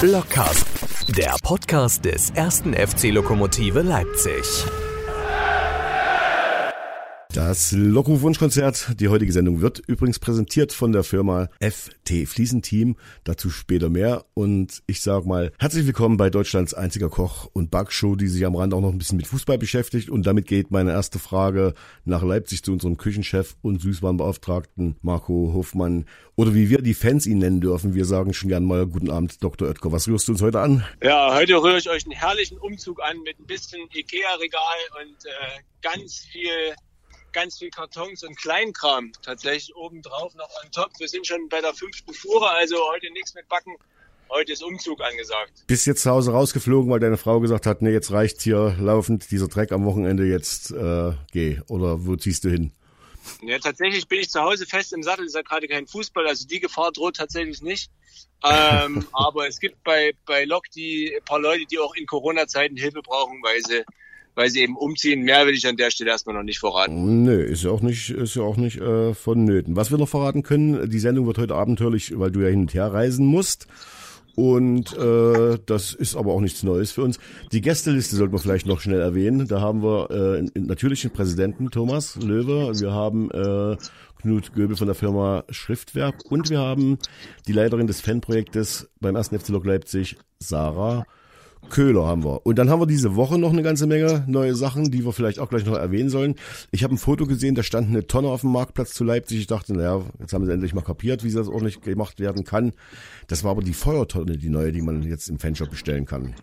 Blockcast, der Podcast des ersten FC Lokomotive Leipzig. Das Lockruf-Wunschkonzert, die heutige Sendung wird übrigens präsentiert von der Firma FT Fliesenteam. Dazu später mehr. Und ich sage mal, herzlich willkommen bei Deutschlands einziger Koch- und Backshow, die sich am Rand auch noch ein bisschen mit Fußball beschäftigt. Und damit geht meine erste Frage nach Leipzig zu unserem Küchenchef und Süßwarenbeauftragten Marco Hofmann. Oder wie wir die Fans ihn nennen dürfen. Wir sagen schon gern mal Guten Abend, Dr. Oetker. Was rührst du uns heute an? Ja, heute rühre ich euch einen herrlichen Umzug an mit ein bisschen Ikea-Regal und äh, ganz viel ganz viel Kartons und Kleinkram tatsächlich obendrauf noch on top. Wir sind schon bei der fünften Fuhre, also heute nichts mit Backen. Heute ist Umzug angesagt. Bist jetzt zu Hause rausgeflogen, weil deine Frau gesagt hat, nee, jetzt reicht's hier laufend, dieser Dreck am Wochenende, jetzt äh, geh. Oder wo ziehst du hin? Ja, tatsächlich bin ich zu Hause fest im Sattel, ist ja gerade kein Fußball, also die Gefahr droht tatsächlich nicht. ähm, aber es gibt bei, bei Lok die paar Leute, die auch in Corona-Zeiten Hilfe brauchen, weil sie weil sie eben umziehen. Mehr will ich an der Stelle erstmal noch nicht verraten. Nö, ist ja auch nicht, ist ja auch nicht äh, vonnöten. Was wir noch verraten können, die Sendung wird heute abenteuerlich, weil du ja hin und her reisen musst. Und äh, das ist aber auch nichts Neues für uns. Die Gästeliste sollten wir vielleicht noch schnell erwähnen. Da haben wir äh, natürlich den Präsidenten Thomas Löwe. Wir haben äh, Knut Göbel von der Firma Schriftwerk und wir haben die Leiterin des Fanprojektes beim 1. FC Lok Leipzig, Sarah Köhler haben wir. Und dann haben wir diese Woche noch eine ganze Menge neue Sachen, die wir vielleicht auch gleich noch erwähnen sollen. Ich habe ein Foto gesehen, da stand eine Tonne auf dem Marktplatz zu Leipzig. Ich dachte, naja, jetzt haben sie endlich mal kapiert, wie das ordentlich gemacht werden kann. Das war aber die Feuertonne, die neue, die man jetzt im Fanshop bestellen kann.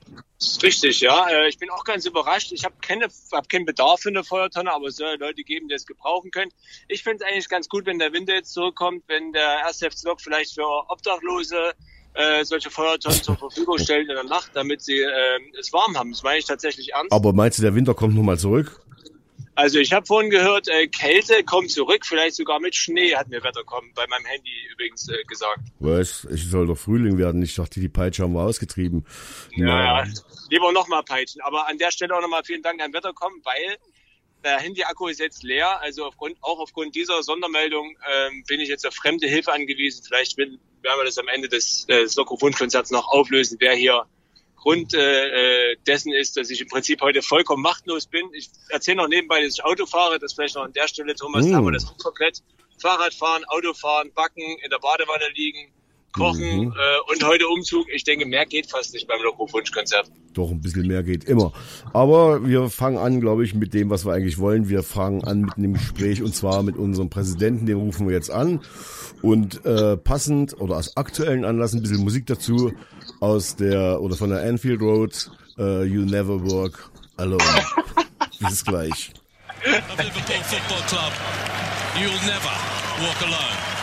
Richtig, ja. Äh, ich bin auch ganz überrascht. Ich habe keine, hab keinen Bedarf für eine Feuertonne, aber es soll Leute geben, die es gebrauchen können. Ich finde es eigentlich ganz gut, wenn der Winter jetzt zurückkommt, wenn der erste FC vielleicht für Obdachlose äh, solche Feuertonnen zur Verfügung stellen in der Nacht, damit sie äh, es warm haben. Das meine ich tatsächlich ernst. Aber meinst du, der Winter kommt nochmal zurück? Also ich habe vorhin gehört, äh, Kälte kommt zurück, vielleicht sogar mit Schnee, hat mir Wettercom bei meinem Handy übrigens äh, gesagt. Was? Ich soll doch Frühling werden. Ich dachte, die Peitsche haben wir ausgetrieben. Ja, ja. lieber nochmal peitschen. Aber an der Stelle auch nochmal vielen Dank an Wettercom, weil der Handy-Akku ist jetzt leer. Also aufgrund, auch aufgrund dieser Sondermeldung ähm, bin ich jetzt auf fremde Hilfe angewiesen. Vielleicht will, werden wir das am Ende des, des Soccer-Wunschkonzerts noch auflösen, wer hier Grund äh, äh, dessen ist, dass ich im Prinzip heute vollkommen machtlos bin. Ich erzähle noch nebenbei, dass ich Auto fahre, das vielleicht noch an der Stelle, Thomas, mm. haben wir das auch komplett. Fahrradfahren, Autofahren, backen, in der Badewanne liegen, kochen mhm. äh, und heute Umzug. Ich denke, mehr geht fast nicht beim Loco-Wunsch-Konzert. Doch, ein bisschen mehr geht immer. Aber wir fangen an, glaube ich, mit dem, was wir eigentlich wollen. Wir fangen an mit einem Gespräch und zwar mit unserem Präsidenten, den rufen wir jetzt an. Und äh, passend oder aus aktuellen Anlass ein bisschen Musik dazu aus der oder von der Anfield Road, uh, You Never Work Alone. Bis gleich. Liverpool Football Club, you'll never walk alone.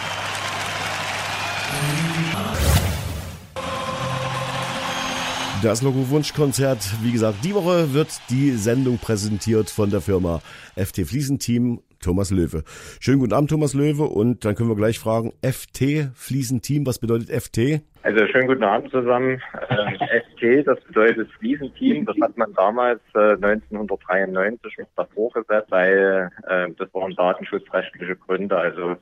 Das Logo-Wunschkonzert, wie gesagt, die Woche wird die Sendung präsentiert von der Firma FT Fliesenteam Thomas Löwe. Schönen guten Abend, Thomas Löwe. Und dann können wir gleich fragen, FT Fliesenteam, was bedeutet FT? Also schönen guten Abend zusammen. Äh, FT, das bedeutet Fliesenteam. Das hat man damals äh, 1993 noch davor gesetzt, weil äh, das waren datenschutzrechtliche Gründe. Also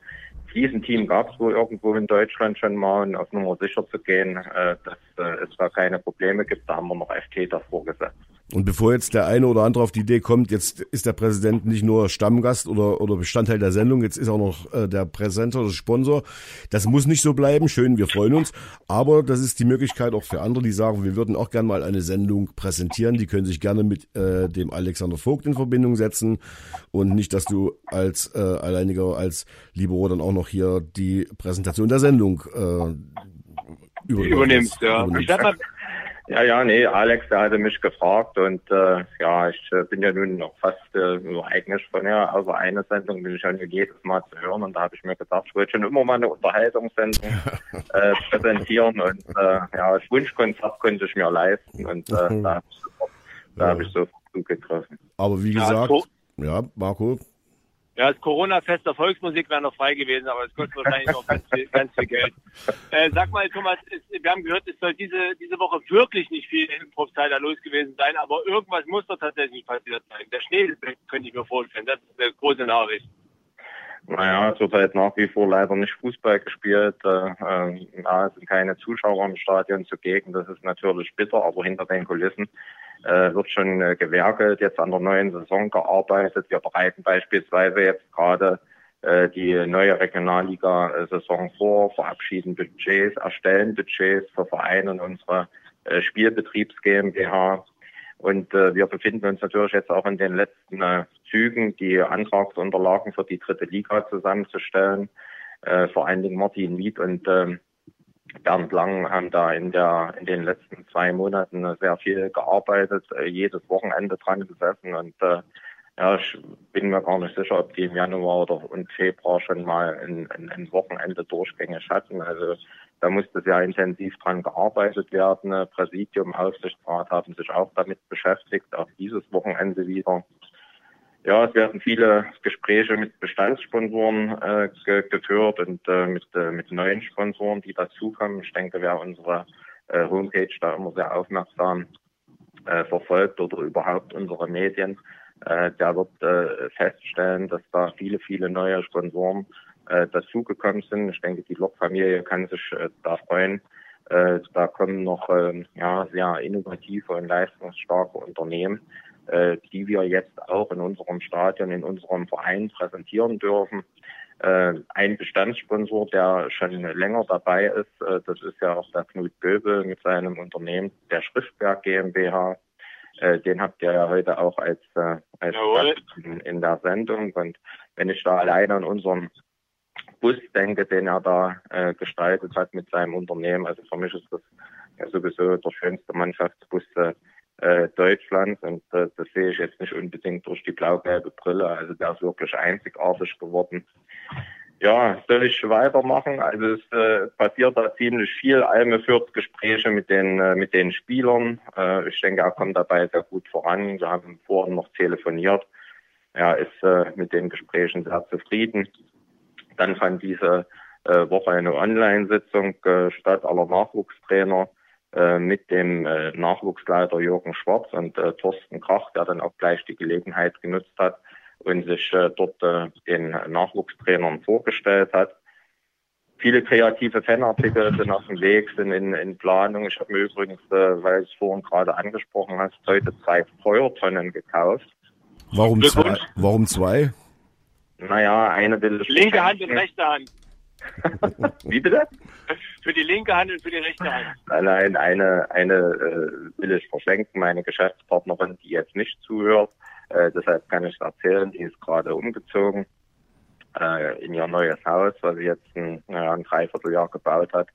Fliesenteam gab es wohl irgendwo in Deutschland schon mal und auf Nummer sicher zu gehen, äh, dass äh, es da keine Probleme gibt, da haben wir noch FT davor gesetzt. Und bevor jetzt der eine oder andere auf die Idee kommt, jetzt ist der Präsident nicht nur Stammgast oder, oder Bestandteil der Sendung, jetzt ist auch noch äh, der Präsenter oder Sponsor. Das muss nicht so bleiben. Schön, wir freuen uns. Aber das ist die Möglichkeit auch für andere, die sagen, wir würden auch gerne mal eine Sendung präsentieren. Die können sich gerne mit äh, dem Alexander Vogt in Verbindung setzen. Und nicht, dass du als äh, alleiniger, als Libero dann auch noch hier die Präsentation der Sendung äh, übernimmst. Ja. Übernimmst. Ja, ja, nee, Alex, der hatte mich gefragt und äh, ja, ich äh, bin ja nun noch fast äh, nur eigentlich von ja, also eine Sendung bin ich ja jedes Mal zu hören und da habe ich mir gedacht, ich wollte schon immer mal eine Unterhaltungssendung äh, präsentieren und äh, ja, das Wunschkonzert konnte ich mir leisten und äh, mhm. da habe ich, da hab ich so zugetroffen. Aber wie gesagt, ja, Marco, ja, das Corona-Fest der Volksmusik wäre noch frei gewesen, aber es kostet wahrscheinlich noch ganz viel, ganz viel Geld. Äh, sag mal, Thomas, es, wir haben gehört, es soll diese, diese Woche wirklich nicht viel Improvzeit da los gewesen sein, aber irgendwas muss doch tatsächlich passiert sein. Der Schnee könnte ich mir vorstellen. Das ist eine große Nachricht. Naja, halt nach wie vor leider nicht Fußball gespielt. Äh, äh, es sind keine Zuschauer im Stadion zugegen. Das ist natürlich bitter, aber hinter den Kulissen äh, wird schon äh, gewerkelt, jetzt an der neuen Saison gearbeitet. Wir bereiten beispielsweise jetzt gerade äh, die neue Regionalliga-Saison vor, verabschieden Budgets, erstellen Budgets für Vereine und unsere äh, Spielbetriebs GmbH. Und äh, wir befinden uns natürlich jetzt auch in den letzten äh, Zügen, die Antragsunterlagen für die dritte Liga zusammenzustellen. Äh, vor allen Dingen Martin Miet und äh, Bernd Lang haben da in der in den letzten zwei Monaten sehr viel gearbeitet, äh, jedes Wochenende dran gesessen und äh, ja, ich bin mir gar nicht sicher, ob die im Januar oder und Februar schon mal ein, ein, ein Wochenende durchgängig hatten. Also da musste sehr intensiv dran gearbeitet werden. Präsidium, Aufsichtsrat haben sich auch damit beschäftigt, auch dieses Wochenende wieder. Ja, es werden viele Gespräche mit Bestandssponsoren äh, ge geführt und äh, mit, äh, mit neuen Sponsoren, die dazukommen. Ich denke, wer unsere äh, Homepage da immer sehr aufmerksam äh, verfolgt oder überhaupt unsere Medien, äh, der wird äh, feststellen, dass da viele, viele neue Sponsoren äh, dazugekommen sind. Ich denke, die Lokfamilie kann sich äh, da freuen. Äh, da kommen noch äh, ja, sehr innovative und leistungsstarke Unternehmen, äh, die wir jetzt auch in unserem Stadion, in unserem Verein präsentieren dürfen. Äh, ein Bestandssponsor, der schon länger dabei ist, äh, das ist ja auch der Knut Göbel mit seinem Unternehmen der Schriftberg GmbH. Äh, den habt ihr ja heute auch als, äh, als in, in, der Sendung. Und wenn ich da alleine an unseren Bus denke, den er da äh, gestaltet hat mit seinem Unternehmen, also für mich ist das ja sowieso der schönste Mannschaftsbus äh, Deutschlands und äh, das sehe ich jetzt nicht unbedingt durch die blau-gelbe Brille. Also der ist wirklich einzigartig geworden. Ja, soll ich weitermachen? Also es äh, passiert da ziemlich viel. Alme führt Gespräche mit den äh, mit den Spielern. Äh, ich denke, er kommt dabei sehr gut voran. Wir haben vorhin noch telefoniert. Er ist äh, mit den Gesprächen sehr zufrieden. Dann fand diese äh, Woche eine Online-Sitzung äh, statt aller Nachwuchstrainer äh, mit dem äh, Nachwuchsleiter Jürgen Schwarz und äh, Thorsten Krach, der dann auch gleich die Gelegenheit genutzt hat, und sich äh, dort äh, den Nachwuchstrainern vorgestellt hat. Viele kreative Fanartikel sind auf dem Weg, sind in, in Planung. Ich habe mir übrigens, äh, weil es vorhin gerade angesprochen hast, heute zwei Feuertonnen gekauft. Warum zwei? Warum zwei? Naja, eine will ich. Linke Hand und rechte Hand. Wie bitte? Für die linke Hand und für die rechte Hand. Nein, eine, eine äh, will ich verschenken, meine Geschäftspartnerin, die jetzt nicht zuhört. Äh, deshalb kann ich erzählen, die ist gerade umgezogen äh, in ihr neues Haus, was sie jetzt ein, naja, ein Dreivierteljahr gebaut hat.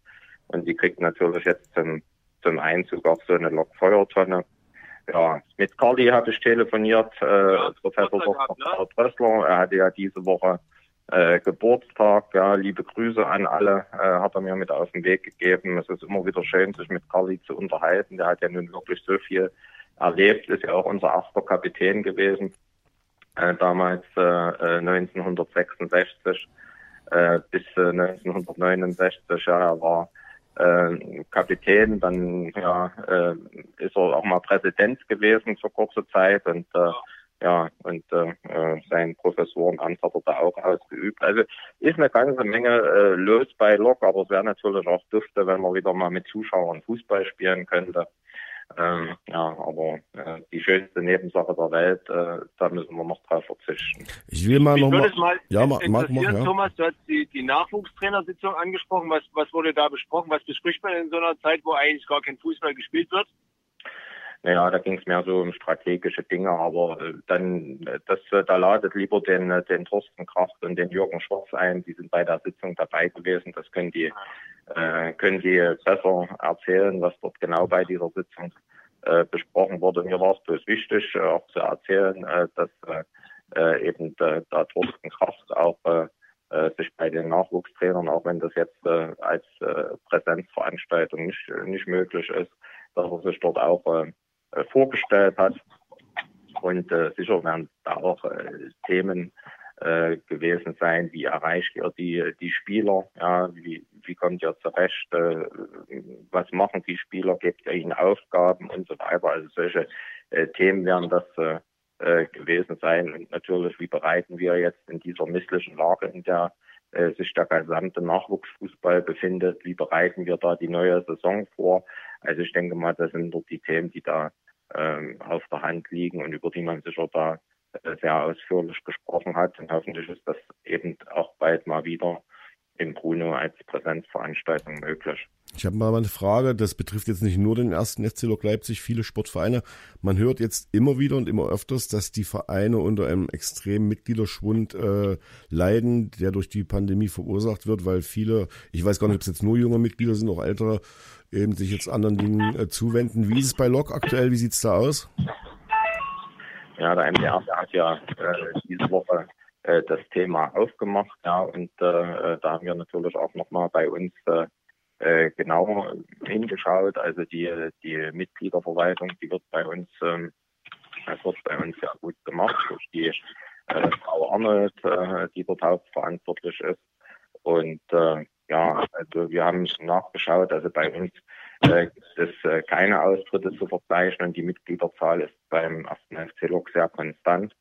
Und die kriegt natürlich jetzt zum, zum Einzug auch so eine Lokfeuertonne. Ja, mit Carly habe ich telefoniert, äh, ja, Professor Dr. Ne? Drössler. Er hatte ja diese Woche äh, Geburtstag. Ja, liebe Grüße an alle, äh, hat er mir mit auf den Weg gegeben. Es ist immer wieder schön, sich mit Carly zu unterhalten. Der hat ja nun wirklich so viel erlebt, ist ja auch unser erster Kapitän gewesen, äh, damals äh, 1966 äh, äh, bis 1969. Äh, ja, er war äh, Kapitän, dann ja, äh, ist er auch mal Präsident gewesen für kurze Zeit und äh, ja, und äh, sein Professorenamt hat er da auch ausgeübt. Also ist eine ganze Menge äh, los bei Lok, aber es wäre natürlich auch dufte, wenn man wieder mal mit Zuschauern Fußball spielen könnte. Ähm, ja, aber äh, die schönste Nebensache der Welt, äh, da müssen wir noch drauf verzichten. Ich will mal noch mal, mal, ja, mal, mal, ja. Thomas, du hast die, die Nachwuchstrainersitzung angesprochen. Was, was wurde da besprochen? Was bespricht man in so einer Zeit, wo eigentlich gar kein Fußball gespielt wird? Naja, da ging es mehr so um strategische Dinge, aber äh, dann, das, äh, da ladet lieber den, äh, den Thorsten Kraft und den Jürgen Schwarz ein, die sind bei der Sitzung dabei gewesen. Das können die äh, können die besser erzählen, was dort genau bei dieser Sitzung äh, besprochen wurde. Mir war es bloß wichtig, äh, auch zu erzählen, äh, dass äh, eben äh, da Thorsten Kraft auch äh, äh, sich bei den Nachwuchstrainern, auch wenn das jetzt äh, als äh, Präsenzveranstaltung nicht, nicht möglich ist, dass er sich dort auch äh, vorgestellt hat. Und äh, sicher werden da auch äh, Themen äh, gewesen sein, wie erreicht ihr die, die Spieler, ja, wie, wie kommt ihr zurecht, äh, was machen die Spieler, gebt ihr ihnen Aufgaben und so weiter. Also solche äh, Themen werden das äh, äh, gewesen sein. Und natürlich, wie bereiten wir jetzt in dieser misslichen Lage, in der äh, sich der gesamte Nachwuchsfußball befindet, wie bereiten wir da die neue Saison vor? Also ich denke mal, das sind dort die Themen, die da ähm, auf der Hand liegen und über die man sicher da äh, sehr ausführlich gesprochen hat. Und hoffentlich ist das eben auch bald mal wieder im Bruno als Präsenzveranstaltung möglich. Ich habe mal eine Frage, das betrifft jetzt nicht nur den ersten FC Lok Leipzig, viele Sportvereine. Man hört jetzt immer wieder und immer öfters, dass die Vereine unter einem extremen Mitgliederschwund äh, leiden, der durch die Pandemie verursacht wird, weil viele, ich weiß gar nicht, ob es jetzt nur junge Mitglieder sind, auch ältere, eben sich jetzt anderen Dingen äh, zuwenden. Wie ist es bei Lok aktuell? Wie sieht's da aus? Ja, der MDR der hat ja äh, diese Woche äh, das Thema aufgemacht, ja, und äh, da haben wir natürlich auch nochmal bei uns äh, genau hingeschaut. Also die, die Mitgliederverwaltung, die wird bei uns, ähm, wird bei uns sehr gut gemacht durch die äh, Frau Arnold, äh, die dort hauptverantwortlich ist. Und äh, ja, also wir haben nachgeschaut, also bei uns äh, gibt es äh, keine Austritte zu verzeichnen. Die Mitgliederzahl ist beim ersten FC Lok sehr konstant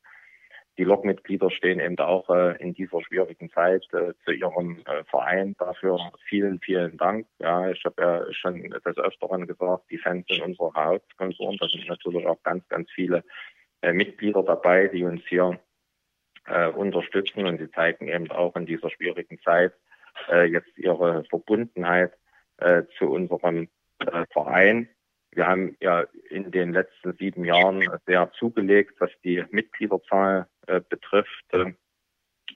die Lokmitglieder stehen eben auch äh, in dieser schwierigen Zeit äh, zu ihrem äh, Verein. Dafür vielen, vielen Dank. Ja, ich habe ja schon des Öfteren gesagt, die Fans sind unsere Hauptsponsoren. Da sind natürlich auch ganz, ganz viele äh, Mitglieder dabei, die uns hier äh, unterstützen und sie zeigen eben auch in dieser schwierigen Zeit äh, jetzt ihre Verbundenheit zu unserem Verein. Wir haben ja in den letzten sieben Jahren sehr zugelegt, was die Mitgliederzahl äh, betrifft. Äh,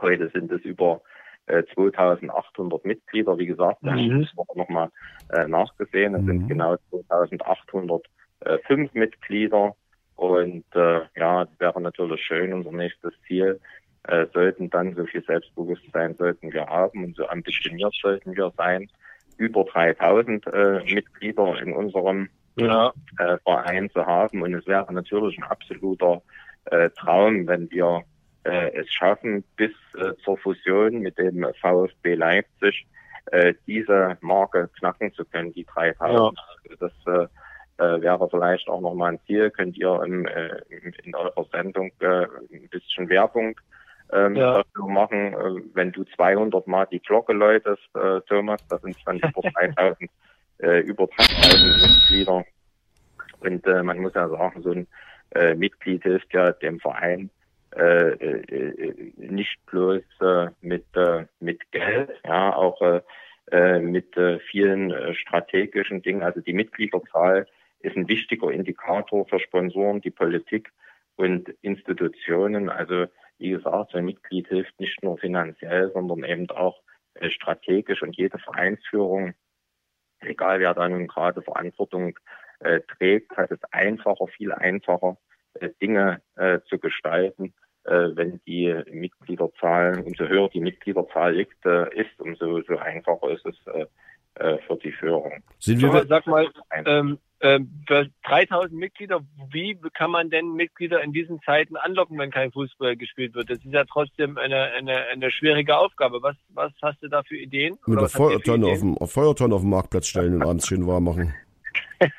heute sind es über äh, 2800 Mitglieder. Wie gesagt, mhm. ich habe das nochmal äh, nachgesehen. Es mhm. sind genau 2805 Mitglieder. Und äh, ja, es wäre natürlich schön, unser nächstes Ziel äh, sollten dann so viel Selbstbewusstsein sollten wir haben und so ambitioniert sollten wir sein, über 3000 äh, Mitglieder in unserem ja. äh, Verein zu haben. Und es wäre natürlich ein absoluter äh, Traum, wenn wir äh, es schaffen, bis äh, zur Fusion mit dem VfB Leipzig äh, diese Marke knacken zu können, die 3000. Ja. Also das äh, äh, wäre vielleicht auch nochmal ein Ziel. Könnt ihr im, äh, in eurer Sendung äh, ein bisschen Werbung ähm, ja. dafür machen. Äh, wenn du 200 Mal die Glocke läutest, äh, Thomas, das sind dann über 3000 äh, über 3000 Mitglieder. Und äh, man muss ja sagen, so ein äh, Mitglied hilft ja dem Verein äh, äh, nicht bloß äh, mit, äh, mit Geld, ja, auch äh, äh mit äh, vielen äh, strategischen Dingen. Also die Mitgliederzahl ist ein wichtiger Indikator für Sponsoren, die Politik und Institutionen. Also wie gesagt, so ein Mitglied hilft nicht nur finanziell, sondern eben auch äh, strategisch und jede Vereinsführung egal wer da nun gerade Verantwortung äh, trägt, hat es einfacher, viel einfacher, äh, Dinge äh, zu gestalten, äh, wenn die Mitgliederzahl, umso höher die Mitgliederzahl liegt, äh, ist, umso so einfacher ist es äh, äh, für die Führung. Sind wir, sag mal, ähm, für 3000 Mitglieder, wie kann man denn Mitglieder in diesen Zeiten anlocken, wenn kein Fußball gespielt wird? Das ist ja trotzdem eine, eine, eine schwierige Aufgabe. Was, was hast du da für Ideen? Mit einer Feuertonne auf, dem, auf Feuertonne auf dem Marktplatz stellen und abends schön warm machen.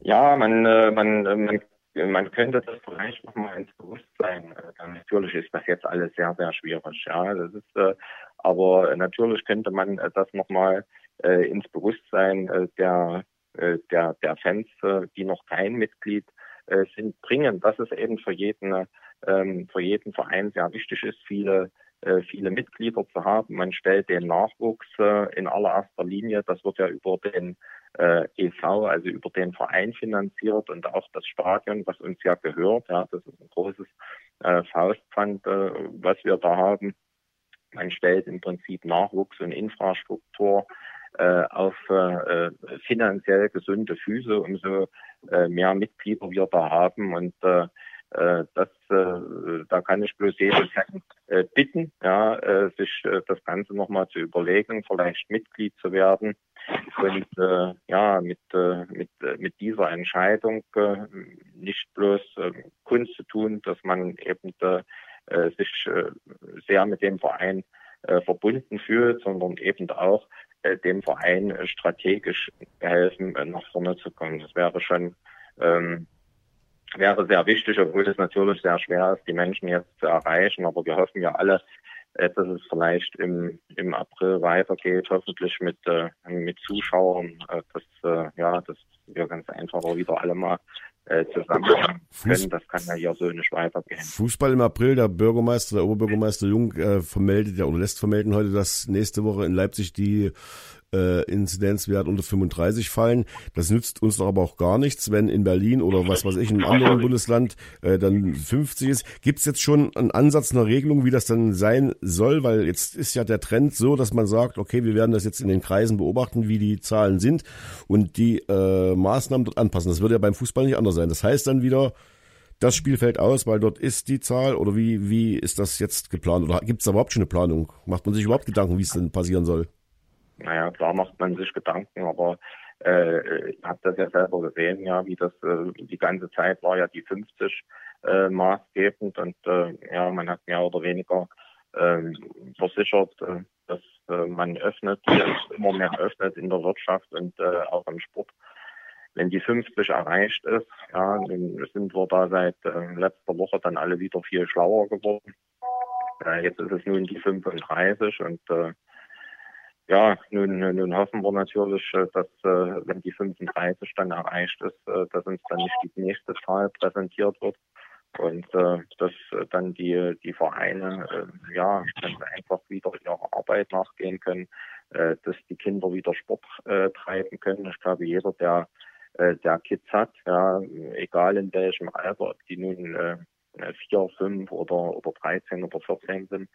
ja, man, äh, man, äh, man, man könnte das vielleicht nochmal ins Bewusstsein. Äh, natürlich ist das jetzt alles sehr, sehr schwierig. Ja, das ist, aber natürlich könnte man das nochmal ins Bewusstsein der äh, der, der Fans, äh, die noch kein Mitglied äh, sind, bringen, dass es eben für jeden, ähm, für jeden Verein sehr wichtig ist, viele viele Mitglieder zu haben. Man stellt den Nachwuchs in allererster Linie, das wird ja über den äh, EV, also über den Verein finanziert und auch das Stadion, was uns ja gehört. Ja, das ist ein großes äh, Faustpfand, äh, was wir da haben. Man stellt im Prinzip Nachwuchs und Infrastruktur äh, auf äh, finanziell gesunde Füße, umso äh, mehr Mitglieder wir da haben. Und äh, äh, das, äh, da kann ich bloß jeden äh, bitten, ja, äh, sich äh, das Ganze nochmal zu überlegen, vielleicht Mitglied zu werden und äh, ja mit äh, mit äh, mit dieser Entscheidung äh, nicht bloß äh, Kunst zu tun, dass man eben äh, sich äh, sehr mit dem Verein äh, verbunden fühlt, sondern eben auch dem Verein äh, strategisch helfen, äh, nach vorne zu kommen. Das wäre schon ähm, wäre sehr wichtig, obwohl es natürlich sehr schwer ist, die Menschen jetzt zu erreichen. Aber wir hoffen ja alle, äh, dass es vielleicht im, im April weitergeht, hoffentlich mit, äh, mit Zuschauern, äh, dass, äh, ja, dass wir ganz einfach wieder alle mal äh, zusammen können. Das kann ja hier so nicht weitergehen. Fußball im April, der Bürgermeister, der Oberbürgermeister Jung äh, vermeldet ja oder lässt vermelden heute, dass nächste Woche in Leipzig die äh, Inzidenzwert unter 35 fallen. Das nützt uns doch aber auch gar nichts, wenn in Berlin oder was weiß ich, in einem anderen Bundesland äh, dann 50 ist. Gibt es jetzt schon einen Ansatz, eine Regelung, wie das dann sein soll? Weil jetzt ist ja der Trend so, dass man sagt, okay, wir werden das jetzt in den Kreisen beobachten, wie die Zahlen sind und die äh, Maßnahmen dort anpassen. Das würde ja beim Fußball nicht anders sein. Das heißt dann wieder, das Spiel fällt aus, weil dort ist die Zahl oder wie, wie ist das jetzt geplant? Oder gibt es da überhaupt schon eine Planung? Macht man sich überhaupt Gedanken, wie es denn passieren soll? Naja, klar macht man sich Gedanken, aber äh, ich habe das ja selber gesehen, ja, wie das äh, die ganze Zeit war ja die 50 äh, maßgebend und äh, ja, man hat mehr oder weniger äh, versichert, äh, dass äh, man öffnet, immer mehr öffnet in der Wirtschaft und äh, auch im Sport. Wenn die 50 erreicht ist, ja, dann sind wir da seit äh, letzter Woche dann alle wieder viel schlauer geworden. Äh, jetzt ist es nun die 35 und äh, ja, nun, nun hoffen wir natürlich, äh, dass äh, wenn die 35 dann erreicht ist, äh, dass uns dann nicht die nächste Zahl präsentiert wird und dass dann die die Vereine ja dann einfach wieder ihrer Arbeit nachgehen können, dass die Kinder wieder Sport treiben können. Ich glaube, jeder, der der Kids hat, ja, egal in welchem Alter, ob die nun vier, fünf oder oder 13 oder 14 sind,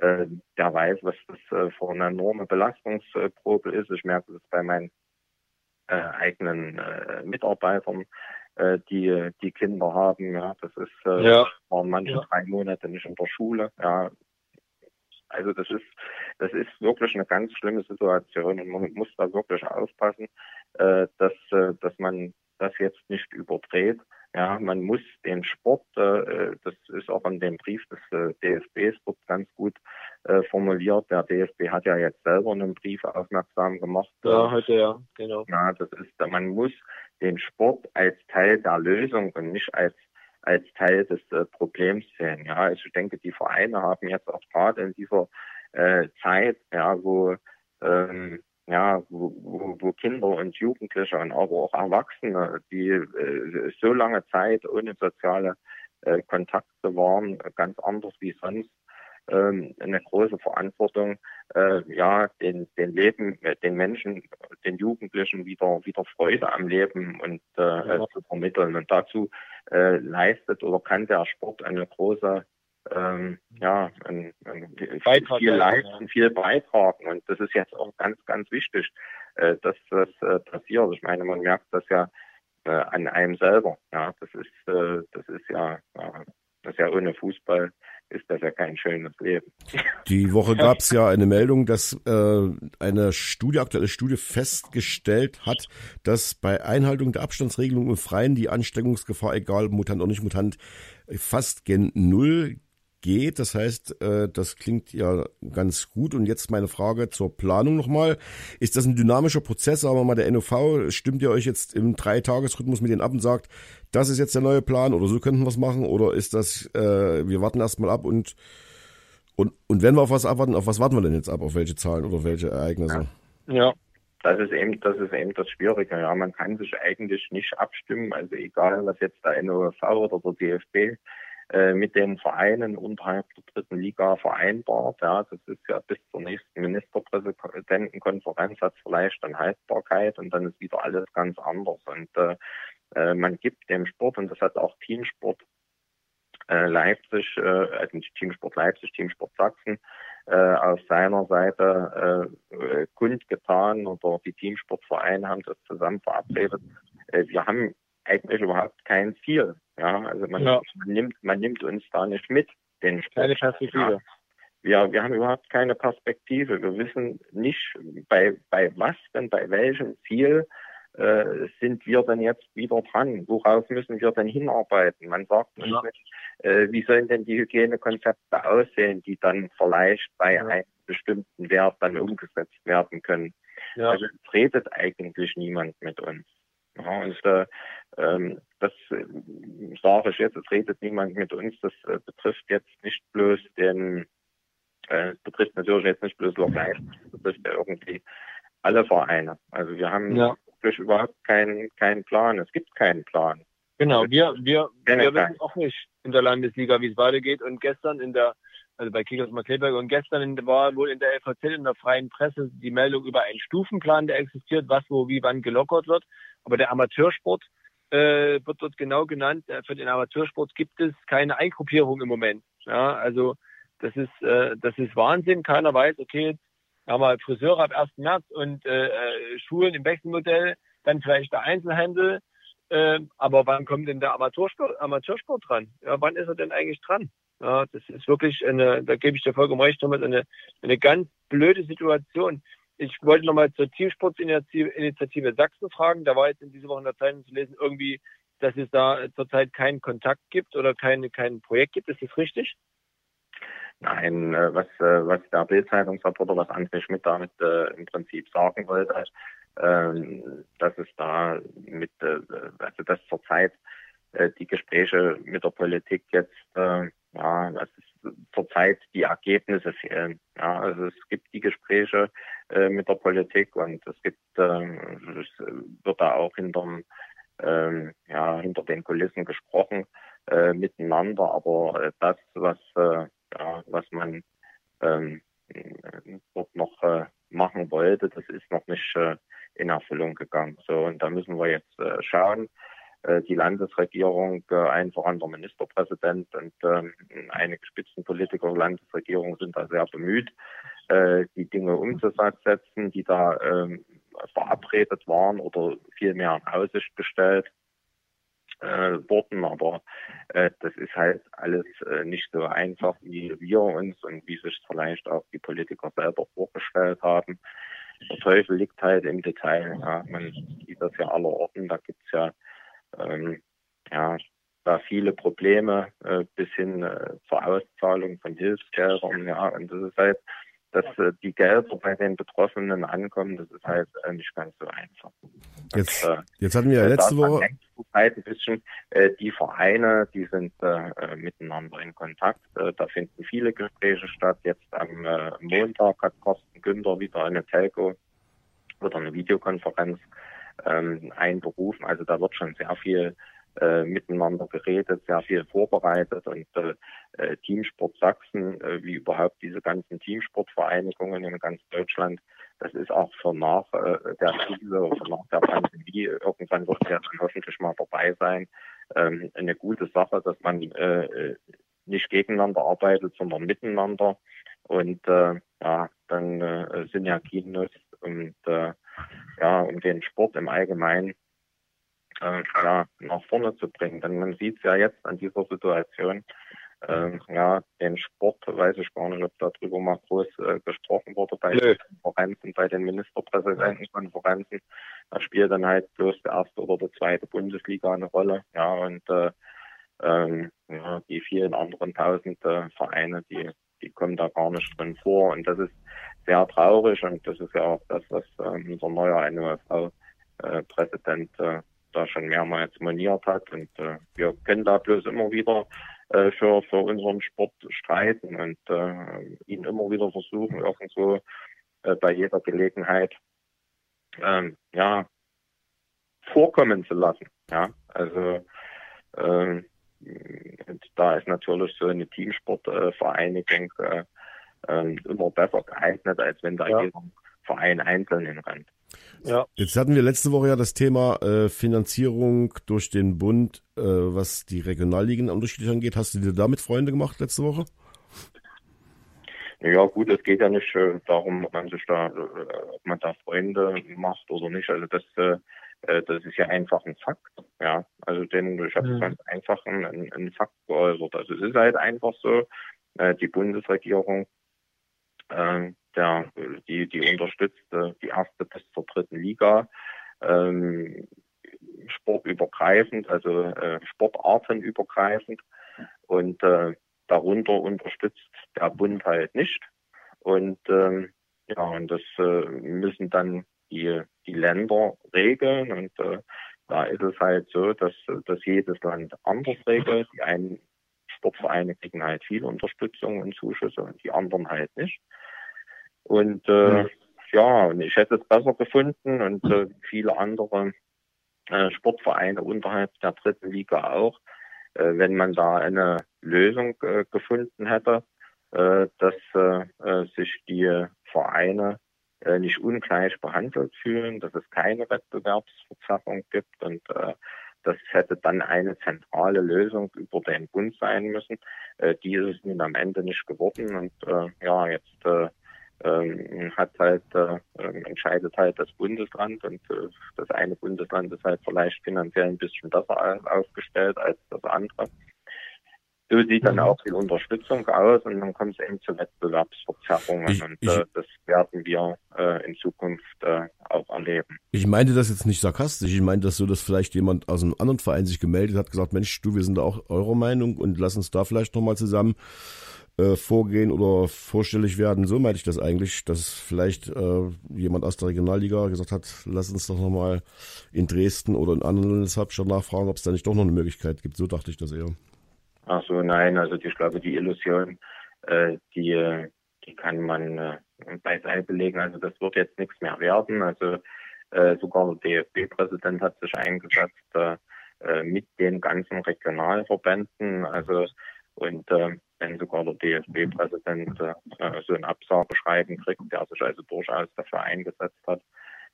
äh, der weiß, was das äh, für eine enorme Belastungsprobe ist. Ich merke das bei meinen äh, eigenen äh, Mitarbeitern, äh, die die Kinder haben. Ja, das ist äh, ja. waren manche ja. drei Monate nicht in der Schule. Ja, also das ist das ist wirklich eine ganz schlimme Situation und man muss da wirklich aufpassen, äh, dass äh, dass man das jetzt nicht überdreht. Ja, man muss den Sport, äh, das ist auch in dem Brief des äh, DFBs wird ganz gut äh, formuliert. Der DFB hat ja jetzt selber einen Brief aufmerksam gemacht. Ja, heute ja, genau. Ja, das ist, man muss den Sport als Teil der Lösung und nicht als als Teil des äh, Problems sehen. Ja, also ich denke, die Vereine haben jetzt auch gerade in dieser äh, Zeit, ja, wo ähm, ja, wo, wo, Kinder und Jugendliche und aber auch Erwachsene, die äh, so lange Zeit ohne soziale äh, Kontakte waren, ganz anders wie sonst, ähm, eine große Verantwortung, äh, ja, den, den Leben, äh, den Menschen, den Jugendlichen wieder, wieder Freude am Leben und äh, ja. zu vermitteln. Und dazu äh, leistet oder kann der Sport eine große ähm, ja, ein, ein, Beitrag, viel leisten, ja. viel beitragen. Und das ist jetzt auch ganz, ganz wichtig, äh, dass das äh, passiert. Ich meine, man merkt das ja äh, an einem selber. Ja, das ist, äh, das ist ja, ja, das ist ja ohne Fußball ist das ja kein schönes Leben. Die Woche gab es ja eine Meldung, dass äh, eine Studie, aktuelle Studie festgestellt hat, dass bei Einhaltung der Abstandsregelung im Freien die Ansteckungsgefahr, egal Mutant oder nicht Mutant, fast gen Null geht. Das heißt, äh, das klingt ja ganz gut. Und jetzt meine Frage zur Planung nochmal. Ist das ein dynamischer Prozess? Sagen wir mal, der NOV, stimmt ihr euch jetzt im Dreitagesrhythmus mit denen ab und sagt, das ist jetzt der neue Plan oder so könnten wir es machen? Oder ist das, äh, wir warten erstmal ab und, und, und wenn wir auf was abwarten, auf was warten wir denn jetzt ab? Auf welche Zahlen oder welche Ereignisse? Ja. ja. Das ist eben, das ist eben das Schwierige. Ja, man kann sich eigentlich nicht abstimmen. Also egal, was jetzt der NOV oder der DFB mit den Vereinen unterhalb der dritten Liga vereinbart. Ja, das ist ja bis zur nächsten Ministerpräsidentenkonferenz hat vielleicht dann Haltbarkeit und dann ist wieder alles ganz anders. Und äh, äh, man gibt dem Sport, und das hat auch Teamsport äh, Leipzig, äh, also Teamsport Leipzig, Teamsport Sachsen, äh, auf seiner Seite äh, kundgetan oder die Teamsportvereine haben das zusammen verabredet. Äh, wir haben eigentlich überhaupt kein Ziel. Ja, also man, ja. man nimmt, man nimmt uns da nicht mit, den. Keine Perspektive. Ja. Wir, wir haben überhaupt keine Perspektive. Wir wissen nicht, bei, bei was denn, bei welchem Ziel äh, sind wir denn jetzt wieder dran? Worauf müssen wir denn hinarbeiten? Man sagt uns ja. nicht, äh, wie sollen denn die Hygienekonzepte aussehen, die dann vielleicht bei ja. einem bestimmten Wert dann umgesetzt werden können. Ja. Also es redet eigentlich niemand mit uns. Und äh, ähm, das äh, sage ich jetzt, es redet niemand mit uns, das äh, betrifft jetzt nicht bloß den, äh, betrifft natürlich jetzt nicht bloß Lok das betrifft ja irgendwie alle Vereine. Also wir haben ja. wirklich überhaupt keinen keinen Plan. Es gibt keinen Plan. Genau, wir, wir, wir wissen auch nicht in der Landesliga, wie es weitergeht. Und gestern in der, also bei Kickers Markleberg und gestern war wohl in der LVZ in der freien Presse die Meldung über einen Stufenplan, der existiert, was wo wie wann gelockert wird. Aber der Amateursport äh, wird dort genau genannt. Äh, für den Amateursport gibt es keine Eingruppierung im Moment. Ja, also das ist, äh, das ist Wahnsinn. Keiner weiß, okay, jetzt haben wir Friseure ab 1. März und äh, äh, Schulen im Wechselmodell, dann vielleicht der Einzelhandel. Äh, aber wann kommt denn der Amateursport, Amateursport dran? Ja, wann ist er denn eigentlich dran? Ja, das ist wirklich eine, da gebe ich dir vollkommen recht, Thomas, eine, eine ganz blöde Situation ich wollte nochmal zur Teamsportinitiative Sachsen fragen. Da war jetzt in dieser Woche in der Zeitung zu lesen, irgendwie, dass es da zurzeit keinen Kontakt gibt oder keine, kein Projekt gibt. Ist das richtig? Nein, äh, was, äh, was der Bildzeitungsreporter, was André Schmidt damit äh, im Prinzip sagen wollte, ähm, dass es da mit, äh, also dass zurzeit die Gespräche mit der Politik jetzt, ja, das ist zurzeit die Ergebnisse fehlen. Ja, also es gibt die Gespräche äh, mit der Politik und es gibt, äh, es wird da auch hinterm, äh, ja, hinter den Kulissen gesprochen äh, miteinander, aber äh, das, was, äh, ja, was man ähm, dort noch äh, machen wollte, das ist noch nicht äh, in Erfüllung gegangen. So, und da müssen wir jetzt äh, schauen, äh, die Landesregierung, äh, ein voran der Ministerpräsident und ähm, einige Spitzenpolitiker der Landesregierung sind da sehr bemüht, äh, die Dinge umzusetzen, die da ähm, verabredet waren oder vielmehr in Aussicht gestellt äh, wurden. Aber äh, das ist halt alles äh, nicht so einfach, wie wir uns und wie sich vielleicht auch die Politiker selber vorgestellt haben. Der Teufel liegt halt im Detail. Ja. Man sieht das ja aller Orten. Da gibt's ja ähm, ja, da viele Probleme äh, bis hin äh, zur Auszahlung von Hilfsgeldern. Ja, und das ist halt, dass äh, die Gelder bei den Betroffenen ankommen, das ist halt äh, nicht ganz so einfach. Jetzt, äh, jetzt hatten wir ja letzte Woche halt ein bisschen äh, die Vereine, die sind äh, äh, miteinander in Kontakt. Äh, da finden viele Gespräche statt. Jetzt am äh, Montag hat Carsten Günther wieder eine Telco oder eine Videokonferenz ähm, einberufen. Also da wird schon sehr viel äh, miteinander geredet, sehr viel vorbereitet und äh, äh, Teamsport Sachsen, äh, wie überhaupt diese ganzen Teamsportvereinigungen in ganz Deutschland, das ist auch für nach äh, der Krise oder nach der Pandemie, irgendwann wird ja dann hoffentlich mal vorbei sein, ähm, eine gute Sache, dass man äh, nicht gegeneinander arbeitet, sondern miteinander. Und äh, ja, dann äh, Synergien und äh, ja, um den Sport im Allgemeinen äh, ja, nach vorne zu bringen. Denn man sieht es ja jetzt an dieser Situation, äh, ja, den Sport, weiß ich gar nicht, ob darüber mal groß äh, gesprochen wurde bei Nö. den Konferenzen, bei den Ministerpräsidentenkonferenzen. Da spielt dann halt bloß der erste oder der zweite Bundesliga eine Rolle. Ja, und äh, ähm, ja, die vielen anderen tausend äh, Vereine, die, die kommen da gar nicht drin vor. Und das ist sehr traurig und das ist ja auch das, was äh, unser neuer NOFV-Präsident äh, äh, da schon mehrmals moniert hat. Und äh, wir können da bloß immer wieder äh, für, für unseren Sport streiten und äh, ihn immer wieder versuchen, irgendwo äh, bei jeder Gelegenheit ähm, ja, vorkommen zu lassen. Ja, also und da ist natürlich so eine Teamsportvereinigung äh, äh, immer besser geeignet, als wenn da ja. jeder Verein einzeln rennt. Ja. Jetzt hatten wir letzte Woche ja das Thema äh, Finanzierung durch den Bund, äh, was die Regionalligen unterschiedlich angeht. Hast du dir damit Freunde gemacht letzte Woche? Ja gut, es geht ja nicht äh, darum, ob man sich da, äh, ob man da Freunde macht oder nicht. Also das, äh, äh das ist ja einfach ein Fakt. Ja, also den, ich habe mhm. ganz einfach einen, einen Fakt geäußert. Also es ist halt einfach so, äh, die Bundesregierung äh, der, die, die unterstützt äh, die erste bis zur dritten Liga, ähm, sportübergreifend, also äh, sportartenübergreifend und äh, darunter unterstützt der Bund halt nicht. Und ähm, ja, und das äh, müssen dann die, die Länder regeln und äh, da ist es halt so, dass, dass jedes Land anders regelt. Die einen Sportvereine kriegen halt viel Unterstützung und Zuschüsse und die anderen halt nicht. Und äh, mhm. ja, und ich hätte es besser gefunden und äh, viele andere äh, Sportvereine unterhalb der dritten Liga auch, äh, wenn man da eine Lösung äh, gefunden hätte, äh, dass äh, äh sich die Vereine äh, nicht ungleich behandelt fühlen, dass es keine Wettbewerbsverzerrung gibt und äh, das hätte dann eine zentrale Lösung über den Bund sein müssen. Äh, die ist nun am Ende nicht geworden und äh, ja, jetzt äh, ähm, hat halt äh, entscheidet halt das Bundesland und äh, das eine Bundesland ist halt vielleicht finanziell ein bisschen besser aufgestellt als das andere. So sieht dann mhm. auch die Unterstützung aus und dann kommt es eben zu Wettbewerbsverzerrungen ich, und ich, äh, das werden wir äh, in Zukunft äh, auch erleben. Ich meinte das jetzt nicht sarkastisch, ich meinte das so, dass vielleicht jemand aus einem anderen Verein sich gemeldet hat, gesagt, Mensch, du, wir sind da auch eurer Meinung und lass uns da vielleicht nochmal zusammen äh, vorgehen oder vorstellig werden. So meinte ich das eigentlich, dass vielleicht äh, jemand aus der Regionalliga gesagt hat, lass uns doch nochmal in Dresden oder in anderen Landeshauptstädten nachfragen, ob es da nicht doch noch eine Möglichkeit gibt. So dachte ich das eher. Ach so, nein, also ich glaube, die Illusion, äh, die, die kann man äh, beiseite legen. Also das wird jetzt nichts mehr werden. Also äh, sogar der DFB-Präsident hat sich eingesetzt äh, äh, mit den ganzen Regionalverbänden. Also und äh, wenn sogar der DFB-Präsident äh, so ein Absageschreiben kriegt, der sich also durchaus dafür eingesetzt hat,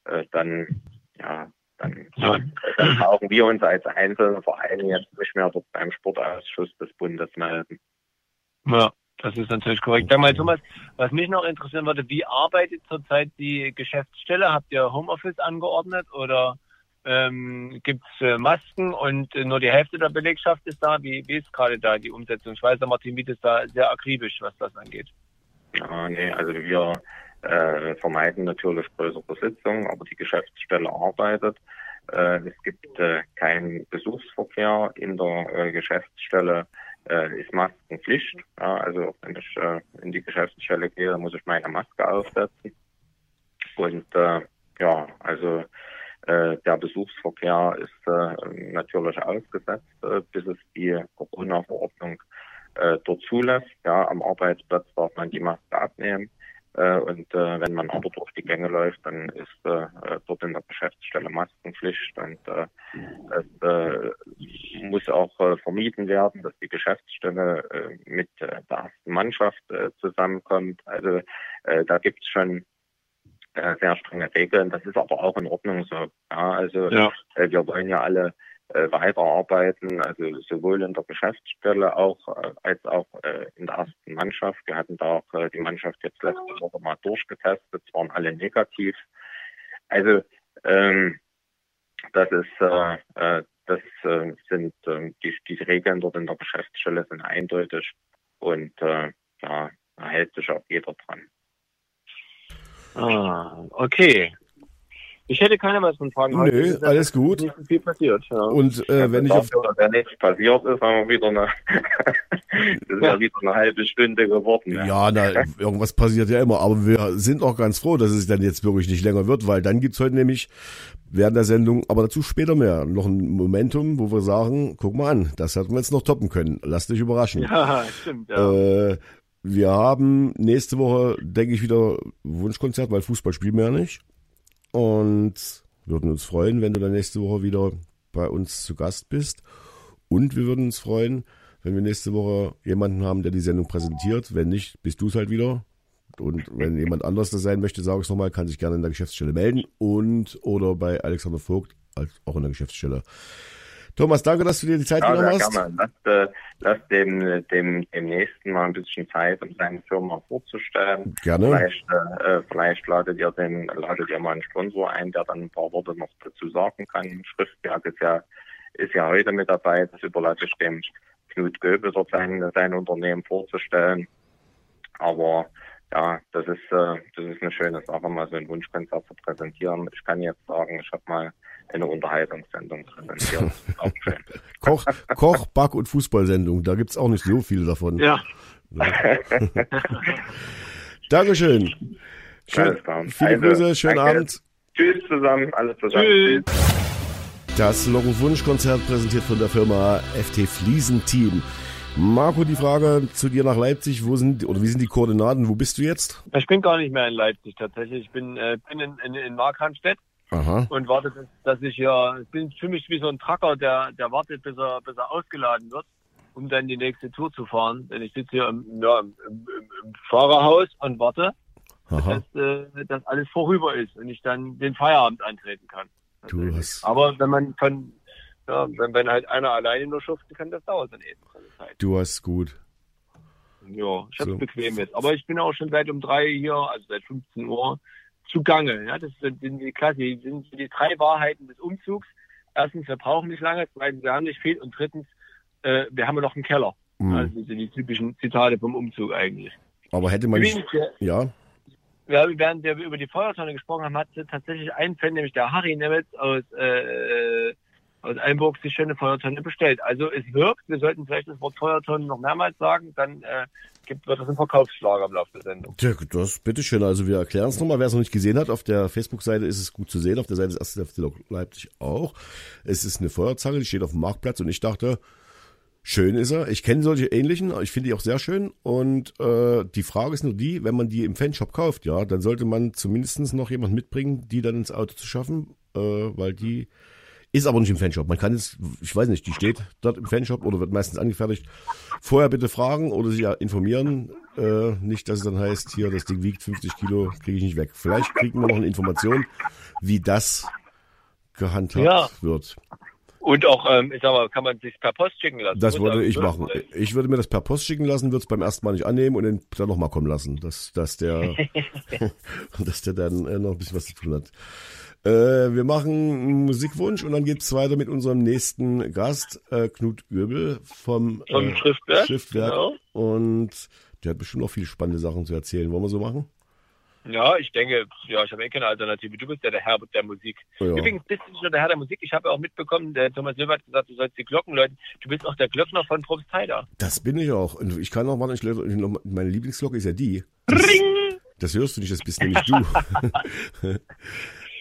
äh, dann ja, dann, ja. dann brauchen wir uns als einzelne Vereine jetzt nicht mehr dort beim Sportausschuss des Bundes melden. Ja, das ist natürlich korrekt. Sag mal, Thomas, was mich noch interessieren würde, wie arbeitet zurzeit die Geschäftsstelle? Habt ihr Homeoffice angeordnet oder ähm, gibt es äh, Masken und äh, nur die Hälfte der Belegschaft ist da? Wie, wie ist gerade da die Umsetzung? Ich weiß, der Martin Wied ist da sehr akribisch, was das angeht. Ja, nee, also wir äh, vermeiden natürlich größere Sitzungen, aber die Geschäftsstelle arbeitet. Äh, es gibt äh, keinen Besuchsverkehr in der äh, Geschäftsstelle. Äh, ist Maskenpflicht. Ja, also wenn ich äh, in die Geschäftsstelle gehe, muss ich meine Maske aufsetzen. Und ja, also der Besuchsverkehr ist natürlich ausgesetzt, bis es die Corona-Verordnung dort zulässt. Ja, am Arbeitsplatz darf man die Maske abnehmen. Äh, und äh, wenn man aber durch die Gänge läuft, dann ist äh, dort in der Geschäftsstelle Maskenpflicht und äh, es äh, muss auch äh, vermieden werden, dass die Geschäftsstelle äh, mit äh, der ersten Mannschaft äh, zusammenkommt. Also äh, da gibt es schon äh, sehr strenge Regeln. Das ist aber auch in Ordnung so. Ja, also ja. Äh, wir wollen ja alle äh, weiterarbeiten, also sowohl in der Geschäftsstelle auch äh, als auch äh, in der ersten Mannschaft. Wir hatten da auch äh, die Mannschaft jetzt letzte Woche mal durchgetestet, es waren alle negativ. Also ähm, das ist äh, äh, das äh, sind äh, die, die Regeln dort in der Geschäftsstelle sind eindeutig und äh, ja, da hält sich auch jeder dran. Ah, okay. Ich hätte keine weiteren Fragen. Nö, Heute alles gut. Nicht viel passiert. Ja. Und äh, wenn ich auf wenn nichts passiert ist, haben wir wieder eine, das ist ja. wieder eine halbe Stunde geworden. Ja. ja, na, irgendwas passiert ja immer. Aber wir sind auch ganz froh, dass es dann jetzt wirklich nicht länger wird, weil dann gibt's heute nämlich während der Sendung, aber dazu später mehr, noch ein Momentum, wo wir sagen, guck mal an, das hätten wir jetzt noch toppen können. Lass dich überraschen. Ja, stimmt. Ja. Äh, wir haben nächste Woche, denke ich, wieder Wunschkonzert, weil Fußball spielen wir ja nicht. Und würden uns freuen, wenn du dann nächste Woche wieder bei uns zu Gast bist. Und wir würden uns freuen, wenn wir nächste Woche jemanden haben, der die Sendung präsentiert. Wenn nicht, bist du es halt wieder. Und wenn jemand anders das sein möchte, sage ich es nochmal, kann sich gerne in der Geschäftsstelle melden und oder bei Alexander Vogt, auch in der Geschäftsstelle. Thomas, danke, dass du dir die Zeit ja, genommen hast. Gerne. Lass, äh, lass dem, dem, dem nächsten mal ein bisschen Zeit, um seine Firma vorzustellen. Gerne. Vielleicht, äh, vielleicht ladet ihr den, ladet ihr mal einen Sponsor ein, der dann ein paar Worte noch dazu sagen kann. Schriftwerk ist ja, ist ja heute mit dabei. Das überlasse ich dem Knut Göbel, dort sein, sein Unternehmen vorzustellen. Aber ja, das ist, äh, das ist eine schöne Sache, mal so ein Wunschkonzert zu präsentieren. Ich kann jetzt sagen, ich habe mal eine Unterhaltungssendung schön. Koch, Koch, Back- und Fußballsendung, da gibt's auch nicht so viele davon. Ja. ja. Dankeschön. Schön, viele also, Grüße, schönen danke. Abend. Tschüss zusammen, alles zusammen. Tschüss. Das Logo-Wunsch-Konzert präsentiert von der Firma FT Fliesenteam. Marco, die Frage zu dir nach Leipzig. Wo sind oder wie sind die Koordinaten? Wo bist du jetzt? Ich bin gar nicht mehr in Leipzig tatsächlich. Ich bin, äh, bin in, in, in Markranstädt Aha. und warte, dass, ich hier, ich bin für mich wie so ein Tracker, der, der wartet, bis er, bis er ausgeladen wird, um dann die nächste Tour zu fahren. Denn ich sitze hier im, ja, im, im, im Fahrerhaus und warte, dass, äh, dass alles vorüber ist und ich dann den Feierabend antreten kann. Du hast Aber wenn man von, ja, wenn, wenn halt einer alleine nur schuften kann, das dauert dann eben seine Zeit. Du hast gut. Ja, ich hab's so. bequem jetzt. Aber ich bin auch schon seit um drei hier, also seit 15 Uhr, zugange. Ja, das sind die Klasse, die sind die drei Wahrheiten des Umzugs. Erstens, wir brauchen nicht lange, zweitens, wir haben nicht viel und drittens, äh, wir haben ja noch einen Keller. Mhm. Also das sind die typischen Zitate vom Umzug eigentlich. Aber hätte man nicht, ja während wir über die Feuertonne gesprochen haben, hat tatsächlich ein Fan, nämlich der Harry Nemitz aus, äh, aus Einburg, sich schöne Feuertonne bestellt. Also es wirkt, wir sollten vielleicht das Wort Feuertonne noch mehrmals sagen, dann äh, gibt, wird das ein Verkaufsschlager im Laufe der Sendung. Ja, das bitteschön. Also wir erklären es nochmal, wer es noch nicht gesehen hat. Auf der Facebook-Seite ist es gut zu sehen, auf der Seite des 1. FC Leipzig auch. Es ist eine Feuerzange, die steht auf dem Marktplatz und ich dachte, Schön ist er. Ich kenne solche ähnlichen, ich finde die auch sehr schön. Und äh, die Frage ist nur die, wenn man die im Fanshop kauft, ja, dann sollte man zumindest noch jemand mitbringen, die dann ins Auto zu schaffen, äh, weil die ist aber nicht im Fanshop. Man kann es, ich weiß nicht, die steht dort im Fanshop oder wird meistens angefertigt. Vorher bitte fragen oder sich informieren. Äh, nicht, dass es dann heißt, hier, das Ding wiegt 50 Kilo, kriege ich nicht weg. Vielleicht kriegen wir noch eine Information, wie das gehandhabt ja. wird. Und auch, ähm, ich sag mal, kann man sich per Post schicken lassen. Das würde ich machen. Ich würde mir das per Post schicken lassen, würde es beim ersten Mal nicht annehmen und den dann nochmal kommen lassen, dass, dass der, dass der dann äh, noch ein bisschen was zu tun hat. Äh, wir machen einen Musikwunsch und dann geht's weiter mit unserem nächsten Gast, äh, Knut Göbel vom, vom äh, Schriftwerk. Schriftwerk. Genau. Und der hat bestimmt noch viele spannende Sachen zu erzählen. Wollen wir so machen? Ja, ich denke, ja, ich habe eh keine Alternative. Du bist ja der Herr der Musik. Ja. Übrigens bist du nicht nur der Herr der Musik. Ich habe auch mitbekommen, der Thomas Silber hat gesagt, du sollst die Glocken läuten. Du bist auch der Glöckner von Probstheider. Das bin ich auch. Und ich kann auch mal, ich, meine Lieblingsglocke ist ja die. Ring! Das hörst du nicht, das bist nämlich du.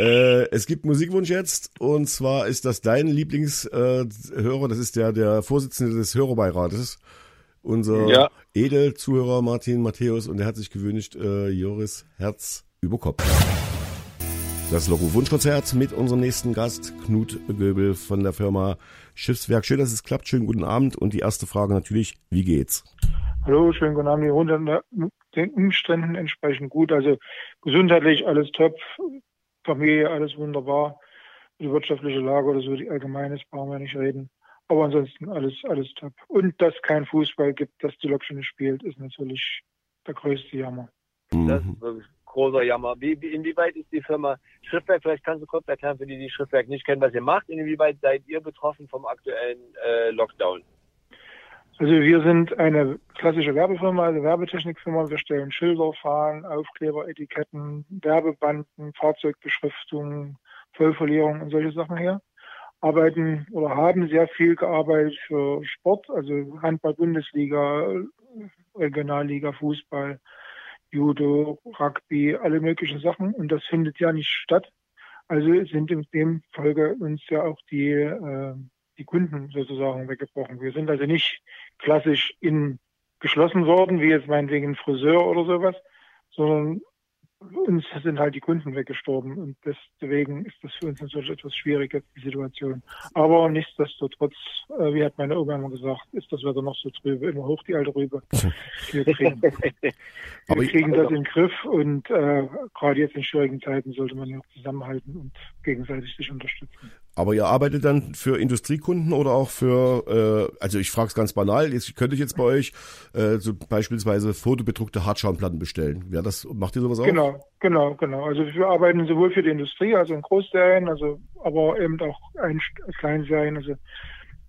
äh, es gibt Musikwunsch jetzt und zwar ist das dein Lieblingshörer, äh, das ist der, der Vorsitzende des Hörerbeirates unser ja. Edelzuhörer Martin Matthäus und er hat sich gewünscht, äh, Joris Herz über Kopf. Das Logo Wunschkonzert mit unserem nächsten Gast, Knut Göbel von der Firma Schiffswerk. Schön, dass es klappt. Schönen guten Abend. Und die erste Frage natürlich, wie geht's? Hallo, schönen guten Abend. Die Runde den Umständen entsprechend gut. Also gesundheitlich alles top, Familie alles wunderbar. Die wirtschaftliche Lage oder so, die allgemeines brauchen wir nicht reden. Aber ansonsten alles, alles top. Und dass kein Fußball gibt, dass die Lok schon nicht spielt, ist natürlich der größte Jammer. Mhm. Das ist wirklich ein großer Jammer. Wie, wie, inwieweit ist die Firma Schriftwerk, vielleicht kannst du kurz erklären, für die, die Schriftwerk nicht kennen, was ihr macht, inwieweit seid ihr betroffen vom aktuellen äh, Lockdown? Also wir sind eine klassische Werbefirma, also Werbetechnikfirma. Wir stellen Schilder, Fahnen, Aufkleber, Etiketten, Werbebanden, Fahrzeugbeschriftungen, Vollverlierung und solche Sachen her arbeiten oder haben sehr viel gearbeitet für Sport, also Handball, Bundesliga, Regionalliga, Fußball, Judo, Rugby, alle möglichen Sachen. Und das findet ja nicht statt. Also sind in dem Folge uns ja auch die, äh, die Kunden sozusagen weggebrochen. Wir sind also nicht klassisch in geschlossen worden, wie jetzt meinetwegen ein Friseur oder sowas, sondern uns sind halt die Kunden weggestorben und deswegen ist das für uns natürlich etwas schwieriger, die Situation. Aber nichtsdestotrotz, äh, wie hat meine Oma immer gesagt, ist das Wetter noch so trübe, immer hoch die alte Rübe. Wir kriegen, wir kriegen das in den Griff und äh, gerade jetzt in schwierigen Zeiten sollte man ja auch zusammenhalten und gegenseitig sich unterstützen. Aber ihr arbeitet dann für Industriekunden oder auch für, äh, also ich frage es ganz banal, jetzt könnte ich jetzt bei euch äh, so beispielsweise fotobedruckte Hartschauenplatten bestellen. Wer das, macht ihr sowas auch? Genau, genau, genau. Also wir arbeiten sowohl für die Industrie, also in Großserien, also aber eben auch ein, Kleinserien, also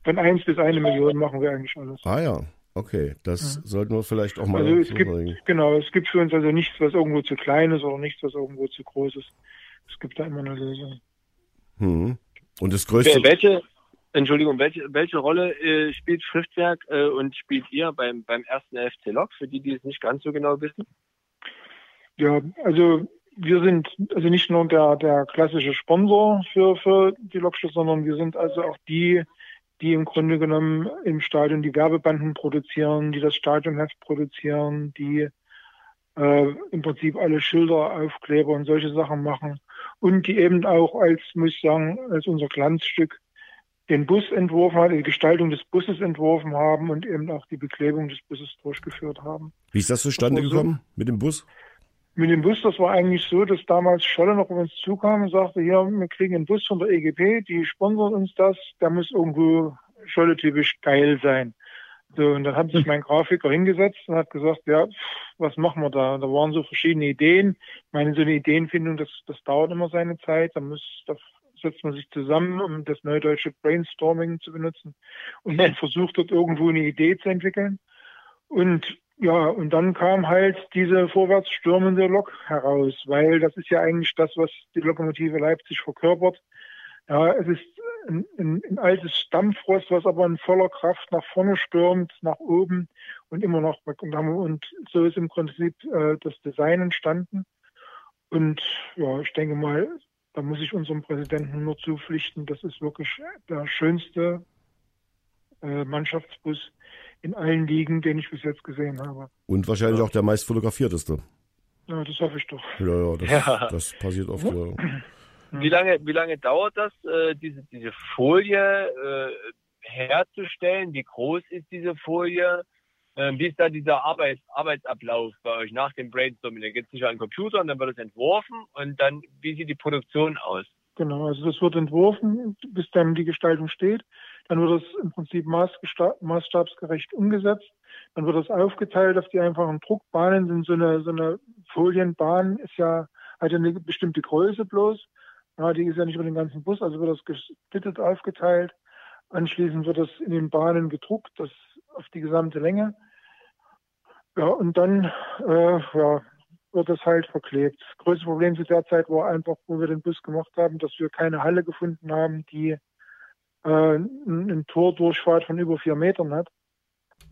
von eins bis eine Million machen wir eigentlich alles. Ah ja, okay. Das ja. sollten wir vielleicht auch mal also es gibt, Genau, es gibt für uns also nichts, was irgendwo zu klein ist oder nichts, was irgendwo zu groß ist. Es gibt da immer eine Lösung. Hm. Und das größte. Welche, Entschuldigung, welche, welche Rolle äh, spielt Schriftwerk äh, und spielt ihr beim, beim ersten FC Lok, für die, die es nicht ganz so genau wissen? Ja, also wir sind also nicht nur der, der klassische Sponsor für, für die Loksters, sondern wir sind also auch die, die im Grunde genommen im Stadion die Werbebanden produzieren, die das Stadionheft produzieren, die äh, im Prinzip alle Schilder, Aufkleber und solche Sachen machen und die eben auch als, muss ich sagen, als unser Glanzstück den Bus entworfen haben, die Gestaltung des Busses entworfen haben und eben auch die Beklebung des Busses durchgeführt haben. Wie ist das zustande das gekommen mit dem Bus? Mit dem Bus, das war eigentlich so, dass damals Scholle noch auf uns zukam und sagte, hier, wir kriegen einen Bus von der EGP, die sponsert uns das, der muss irgendwo Scholle-typisch geil sein. So, und dann hat sich mein Grafiker hingesetzt und hat gesagt, ja, was machen wir da? Da waren so verschiedene Ideen. Ich meine, so eine Ideenfindung, das, das dauert immer seine Zeit. Da muss, da setzt man sich zusammen, um das neudeutsche Brainstorming zu benutzen und man versucht dort irgendwo eine Idee zu entwickeln. Und ja, und dann kam halt diese vorwärts stürmende Lok heraus, weil das ist ja eigentlich das, was die Lokomotive Leipzig verkörpert. Ja, es ist ein, ein, ein altes Stampfrost, was aber in voller Kraft nach vorne stürmt, nach oben und immer noch und, und so ist im Prinzip äh, das Design entstanden. Und ja, ich denke mal, da muss ich unserem Präsidenten nur zupflichten, das ist wirklich der schönste äh, Mannschaftsbus in allen Ligen, den ich bis jetzt gesehen habe. Und wahrscheinlich auch der meist fotografierteste. Ja, das hoffe ich doch. Ja, ja, das, ja. das passiert oft. Ja. Wie lange, wie lange dauert das, äh, diese, diese Folie äh, herzustellen? Wie groß ist diese Folie? Ähm, wie ist da dieser Arbeit, Arbeitsablauf bei euch nach dem Brainstorming? Da geht es sicher an den Computer und dann wird es entworfen und dann, wie sieht die Produktion aus? Genau, also das wird entworfen, bis dann die Gestaltung steht. Dann wird es im Prinzip maßstabsgerecht umgesetzt. Dann wird es aufgeteilt auf die einfachen Druckbahnen. Sind so eine, so eine Folienbahn ist ja, hat ja eine bestimmte Größe bloß. Ja, die ist ja nicht über den ganzen Bus, also wird das gesplittet aufgeteilt. Anschließend wird das in den Bahnen gedruckt, das auf die gesamte Länge. Ja, und dann äh, ja, wird das halt verklebt. Das größte Problem zu der Zeit war einfach, wo wir den Bus gemacht haben, dass wir keine Halle gefunden haben, die äh, eine Tordurchfahrt von über vier Metern hat.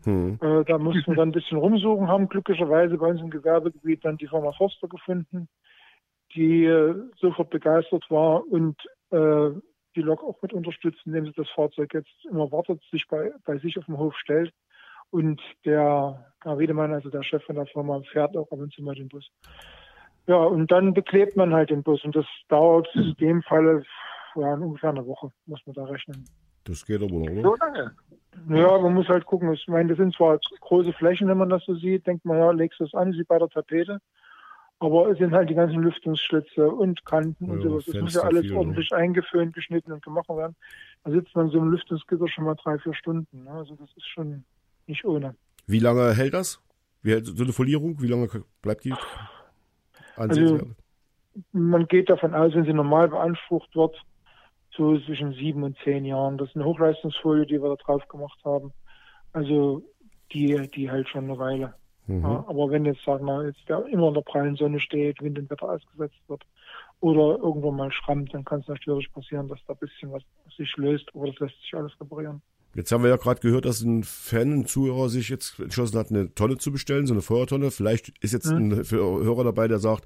Hm. Äh, da mussten wir dann ein bisschen rumsuchen, haben glücklicherweise bei uns im Gewerbegebiet dann die Firma Forster gefunden, die äh, sofort begeistert war und äh, die Lok auch mit unterstützt, indem sie das Fahrzeug jetzt immer wartet, sich bei, bei sich auf dem Hof stellt. Und der Herr Wiedemann, also der Chef von der Firma, fährt auch ab und zu mal den Bus. Ja, und dann beklebt man halt den Bus und das dauert in dem Fall ja, ungefähr eine Woche, muss man da rechnen. Das geht aber noch, oder? So lange? Ja, man muss halt gucken. Ich meine, das sind zwar große Flächen, wenn man das so sieht, denkt man, ja, legst du das an, wie bei der Tapete. Aber es sind halt die ganzen Lüftungsschlitze und Kanten ja, und sowas. Das muss ja alles viel, ordentlich ne? eingeföhnt, geschnitten und gemacht werden. Da sitzt man so im Lüftungsgitter schon mal drei, vier Stunden. Ne? Also das ist schon nicht ohne. Wie lange hält das? Wie hält so eine Folierung? Wie lange bleibt die? Also, man geht davon aus, wenn sie normal beansprucht wird, so zwischen sieben und zehn Jahren. Das ist eine Hochleistungsfolie, die wir da drauf gemacht haben. Also die, die hält schon eine Weile. Mhm. Ja, aber wenn jetzt, sagen wir, jetzt der immer in der prallen Sonne steht, Wind und Wetter ausgesetzt wird oder irgendwann mal schrammt, dann kann es natürlich passieren, dass da ein bisschen was sich löst, aber das lässt sich alles reparieren. Jetzt haben wir ja gerade gehört, dass ein Fan, ein Zuhörer sich jetzt entschlossen hat, eine Tonne zu bestellen, so eine Feuertonne. Vielleicht ist jetzt mhm. ein Hörer dabei, der sagt,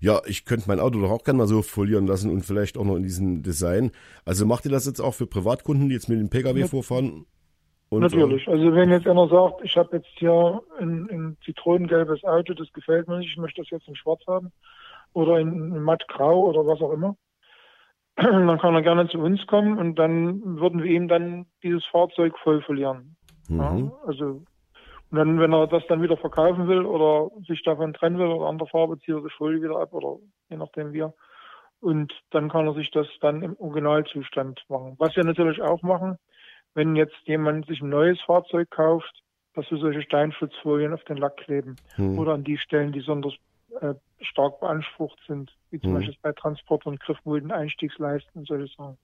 ja, ich könnte mein Auto doch auch gerne mal so folieren lassen und vielleicht auch noch in diesem Design. Also macht ihr das jetzt auch für Privatkunden, die jetzt mit dem Pkw ja. vorfahren? Und, Natürlich. Also wenn jetzt einer sagt, ich habe jetzt hier ein, ein zitronengelbes Auto, das gefällt mir nicht, ich möchte das jetzt in schwarz haben oder in, in mattgrau oder was auch immer, dann kann er gerne zu uns kommen und dann würden wir ihm dann dieses Fahrzeug voll verlieren. Mhm. Ja, also und dann, wenn er das dann wieder verkaufen will oder sich davon trennen will oder andere Farbe, zieht er die Folie wieder ab oder je nachdem wie. Und dann kann er sich das dann im Originalzustand machen. Was wir natürlich auch machen, wenn jetzt jemand sich ein neues Fahrzeug kauft, dass wir solche Steinschutzfolien auf den Lack kleben hm. oder an die Stellen, die besonders äh, stark beansprucht sind, wie zum hm. Beispiel bei Transport- und Griffmulden, Einstiegsleisten und solche Sachen.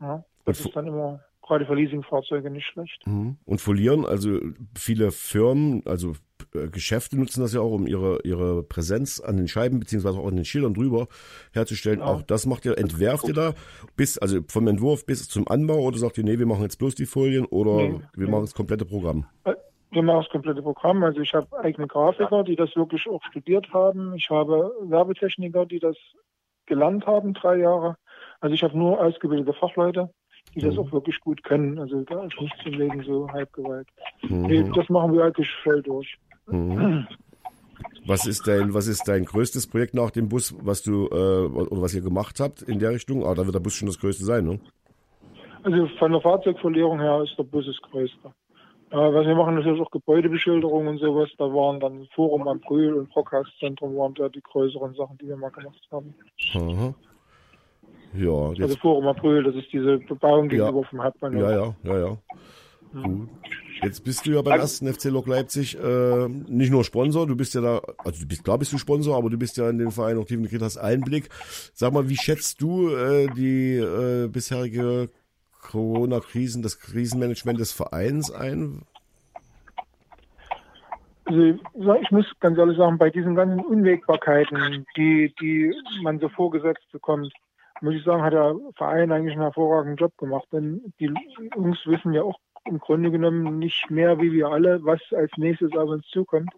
Ja, das ist dann immer gerade für Leasingfahrzeuge nicht schlecht. Hm. Und folieren, also viele Firmen, also Geschäfte nutzen das ja auch, um ihre, ihre Präsenz an den Scheiben beziehungsweise auch an den Schildern drüber herzustellen. Ja. Auch das macht ihr, entwerft ihr da bis, also vom Entwurf bis zum Anbau oder sagt ihr, nee, wir machen jetzt bloß die Folien oder nee, wir nee. machen das komplette Programm? Wir machen das komplette Programm. Also ich habe eigene Grafiker, die das wirklich auch studiert haben. Ich habe Werbetechniker, die das gelernt haben, drei Jahre. Also ich habe nur ausgebildete Fachleute, die das mhm. auch wirklich gut können. Also da ist nichts im Leben so Halbgewalt. Mhm. Nee, das machen wir eigentlich voll durch. Mhm. Was ist dein, was ist dein größtes Projekt nach dem Bus, was du äh, oder was ihr gemacht habt in der Richtung? Ah, da wird der Bus schon das größte sein, ne? Also von der Fahrzeugverlierung her ist der Bus das größte. Äh, was wir machen, ist auch Gebäudebeschilderung und sowas. Da waren dann Forum am Brühl und Brockhaus-Zentrum waren da die größeren Sachen, die wir mal gemacht haben. Aha. Ja, jetzt, also Forum April, das ist diese Bebauung gegenüber ja, vom Hauptbahnhof. Ja, ja, ja, ja. Gut. Jetzt bist du ja beim ersten FC Lok Leipzig äh, nicht nur Sponsor, du bist ja da, also du bist, klar bist du Sponsor, aber du bist ja in den Verein aktiv und hast Einblick. Sag mal, wie schätzt du äh, die äh, bisherige Corona-Krisen, das Krisenmanagement des Vereins ein? Also ich muss ganz ehrlich sagen, bei diesen ganzen Unwägbarkeiten, die, die man so vorgesetzt bekommt, muss ich sagen, hat der Verein eigentlich einen hervorragenden Job gemacht. Denn die Jungs wissen ja auch im Grunde genommen nicht mehr wie wir alle, was als nächstes auf uns zukommt.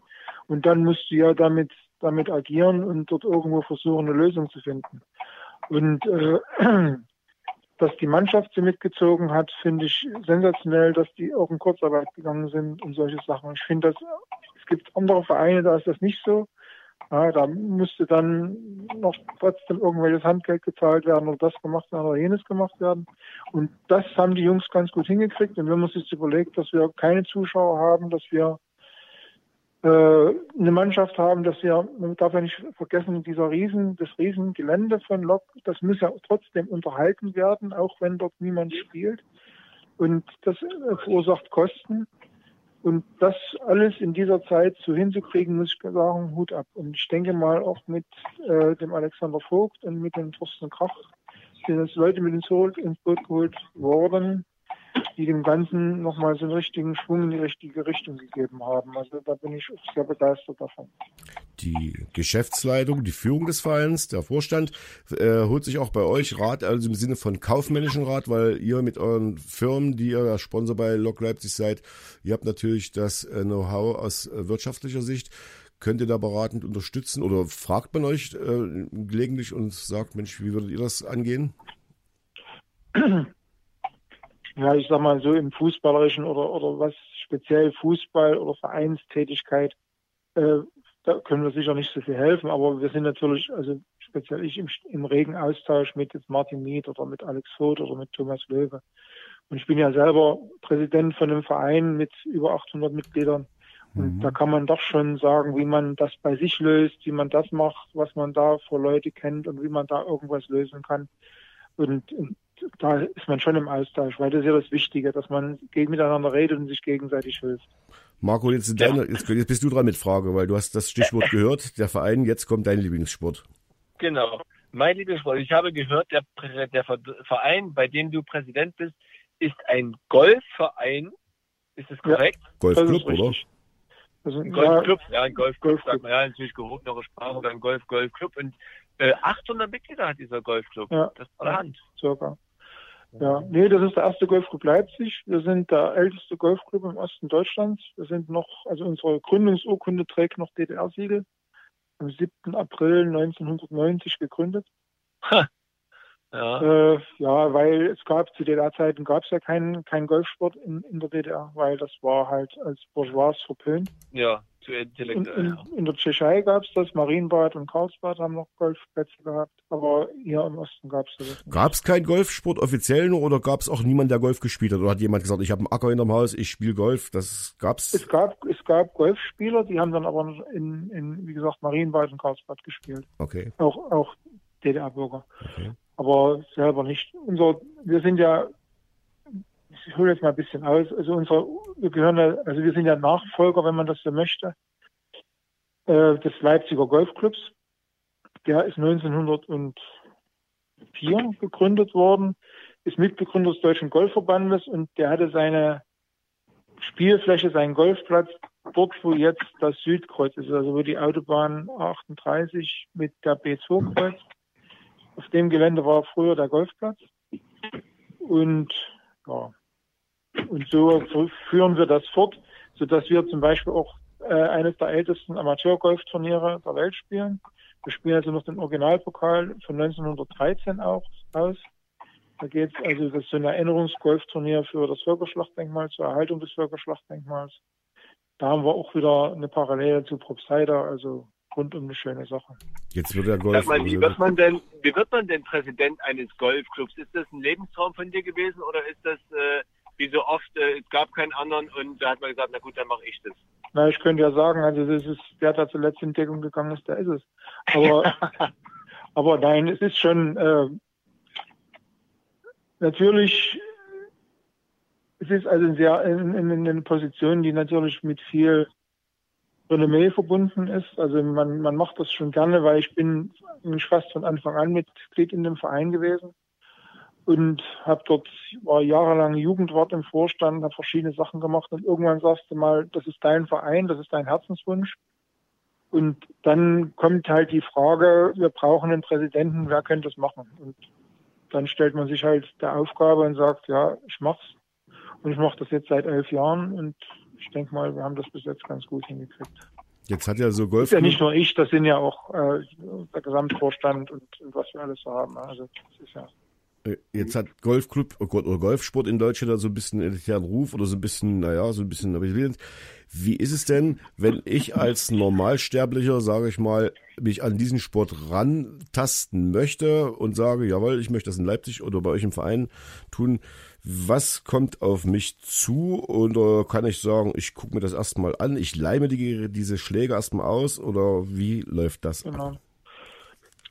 Und dann musst du ja damit, damit agieren und dort irgendwo versuchen, eine Lösung zu finden. Und äh, dass die Mannschaft sie mitgezogen hat, finde ich sensationell, dass die auch in Kurzarbeit gegangen sind und solche Sachen. Ich finde, es gibt andere Vereine, da ist das nicht so. Ja, da musste dann noch trotzdem irgendwelches Handgeld gezahlt werden oder das gemacht werden oder jenes gemacht werden. Und das haben die Jungs ganz gut hingekriegt. Und wenn man sich überlegt, dass wir keine Zuschauer haben, dass wir äh, eine Mannschaft haben, dass wir, man darf ja nicht vergessen, dieser Riesen, das Riesengelände von Lok, das muss ja trotzdem unterhalten werden, auch wenn dort niemand spielt. Und das verursacht Kosten. Und das alles in dieser Zeit so hinzukriegen, muss ich sagen, Hut ab. Und ich denke mal auch mit äh, dem Alexander Vogt und mit dem Thorsten Krach sind jetzt Leute mit ins Boot geholt worden, die dem Ganzen nochmal so einen richtigen Schwung in die richtige Richtung gegeben haben. Also da bin ich sehr begeistert davon. Die Geschäftsleitung, die Führung des Vereins, der Vorstand, äh, holt sich auch bei euch Rat, also im Sinne von kaufmännischen Rat, weil ihr mit euren Firmen, die ihr Sponsor bei Lok Leipzig seid, ihr habt natürlich das äh, Know-how aus äh, wirtschaftlicher Sicht. Könnt ihr da beratend unterstützen oder fragt man euch äh, gelegentlich und sagt, Mensch, wie würdet ihr das angehen? ja, ich sag mal so im Fußballerischen oder, oder was speziell Fußball oder Vereinstätigkeit, äh, da können wir sicher nicht so viel helfen, aber wir sind natürlich, also speziell ich im, im regen Austausch mit jetzt Martin Miet oder mit Alex Voth oder mit Thomas Löwe. Und ich bin ja selber Präsident von einem Verein mit über 800 Mitgliedern. Und mhm. da kann man doch schon sagen, wie man das bei sich löst, wie man das macht, was man da für Leute kennt und wie man da irgendwas lösen kann. Und da ist man schon im Austausch, weil das ist ja das Wichtige, dass man miteinander redet und sich gegenseitig hilft. Marco, jetzt, deine, jetzt, jetzt, bist du dran mit Frage, weil du hast das Stichwort gehört, der Verein, jetzt kommt dein Lieblingssport. Genau. Mein Lieblingssport, ich habe gehört, der, der Verein, bei dem du Präsident bist, ist ein Golfverein. Ist das korrekt? Ja, Golfclub, oder? Also, ein Golfclub, ja, ja ein Golfclub, Golfclub. sagt man ja natürlich gehobenere Sprache oder ein Golf, Golfclub. Und äh, 800 Mitglieder hat dieser Golfclub. Ja. Das ist allerhand. Circa. Ja, nee, das ist der erste Golfclub Leipzig. Wir sind der älteste Golfclub im Osten Deutschlands. Wir sind noch, also unsere Gründungsurkunde trägt noch DDR-Siegel. Am 7. April 1990 gegründet. Ha. Ja. Äh, ja, weil es gab zu DDR-Zeiten gab es ja keinen keinen Golfsport in, in der DDR, weil das war halt als Bourgeois verpönt. Ja, zu intellektuell. In, in, in der Tschechei gab es das, Marienbad und Karlsbad haben noch Golfplätze gehabt, aber hier im Osten gab es das. Gab es keinen Golfsport offiziell nur oder gab es auch niemand, der Golf gespielt hat? Oder hat jemand gesagt, ich habe einen Acker in dem Haus, ich spiele Golf? Das gab's? Es gab es gab Golfspieler, die haben dann aber in, in wie gesagt Marienbad und Karlsbad gespielt. Okay. Auch auch DDR-Bürger. Okay aber selber nicht. Unser, wir sind ja, ich hole jetzt mal ein bisschen aus, also unsere, wir gehören also wir sind ja Nachfolger, wenn man das so möchte, äh, des Leipziger Golfclubs. Der ist 1904 gegründet worden, ist Mitbegründer des Deutschen Golfverbandes und der hatte seine Spielfläche, seinen Golfplatz dort, wo jetzt das Südkreuz ist, also wo die Autobahn 38 mit der B2 kreuzt. Auf dem Gelände war früher der Golfplatz. Und ja, und so führen wir das fort. sodass wir zum Beispiel auch äh, eines der ältesten Amateurgolfturniere der Welt spielen. Wir spielen also noch den Originalpokal von 1913 auch aus. Da geht es also, das ist so ein Erinnerungsgolfturnier für das Völkerschlachtdenkmal, zur Erhaltung des Völkerschlachtdenkmals. Da haben wir auch wieder eine Parallele zu Propsider, also rundum eine schöne Sache. Jetzt wird der Golf. Mal, wie, wird man denn, wie wird man denn Präsident eines Golfclubs? Ist das ein Lebenstraum von dir gewesen oder ist das äh, wie so oft, äh, es gab keinen anderen und da hat man gesagt, na gut, dann mache ich das? Na, ich könnte ja sagen, also das ist, der da zuletzt in Deckung gegangen ist, der ist es. Aber, aber nein, es ist schon äh, natürlich, es ist also sehr in, in, in eine Position, die natürlich mit viel Renommee verbunden ist. Also man, man macht das schon gerne, weil ich bin mich fast von Anfang an Mitglied in dem Verein gewesen und habe dort war jahrelang Jugendwart im Vorstand, habe verschiedene Sachen gemacht und irgendwann sagst du mal, das ist dein Verein, das ist dein Herzenswunsch. Und dann kommt halt die Frage, wir brauchen einen Präsidenten, wer könnte das machen? Und dann stellt man sich halt der Aufgabe und sagt, ja, ich mach's. Und ich mache das jetzt seit elf Jahren und ich denke mal, wir haben das bis jetzt ganz gut hingekriegt. Jetzt hat ja so Golf. Ist ja nicht nur ich, das sind ja auch äh, der Gesamtvorstand und, und was wir alles so haben. Also das ist ja äh, Jetzt hat Golfclub oh oder Golfsport in Deutschland so ein bisschen elitären Ruf oder so ein bisschen, naja, so ein bisschen Wie ist es denn, wenn ich als Normalsterblicher, sage ich mal, mich an diesen Sport rantasten möchte und sage, jawohl, ich möchte das in Leipzig oder bei euch im Verein tun. Was kommt auf mich zu? Oder kann ich sagen, ich gucke mir das erstmal an, ich leime die, diese Schläge erstmal aus oder wie läuft das? Genau.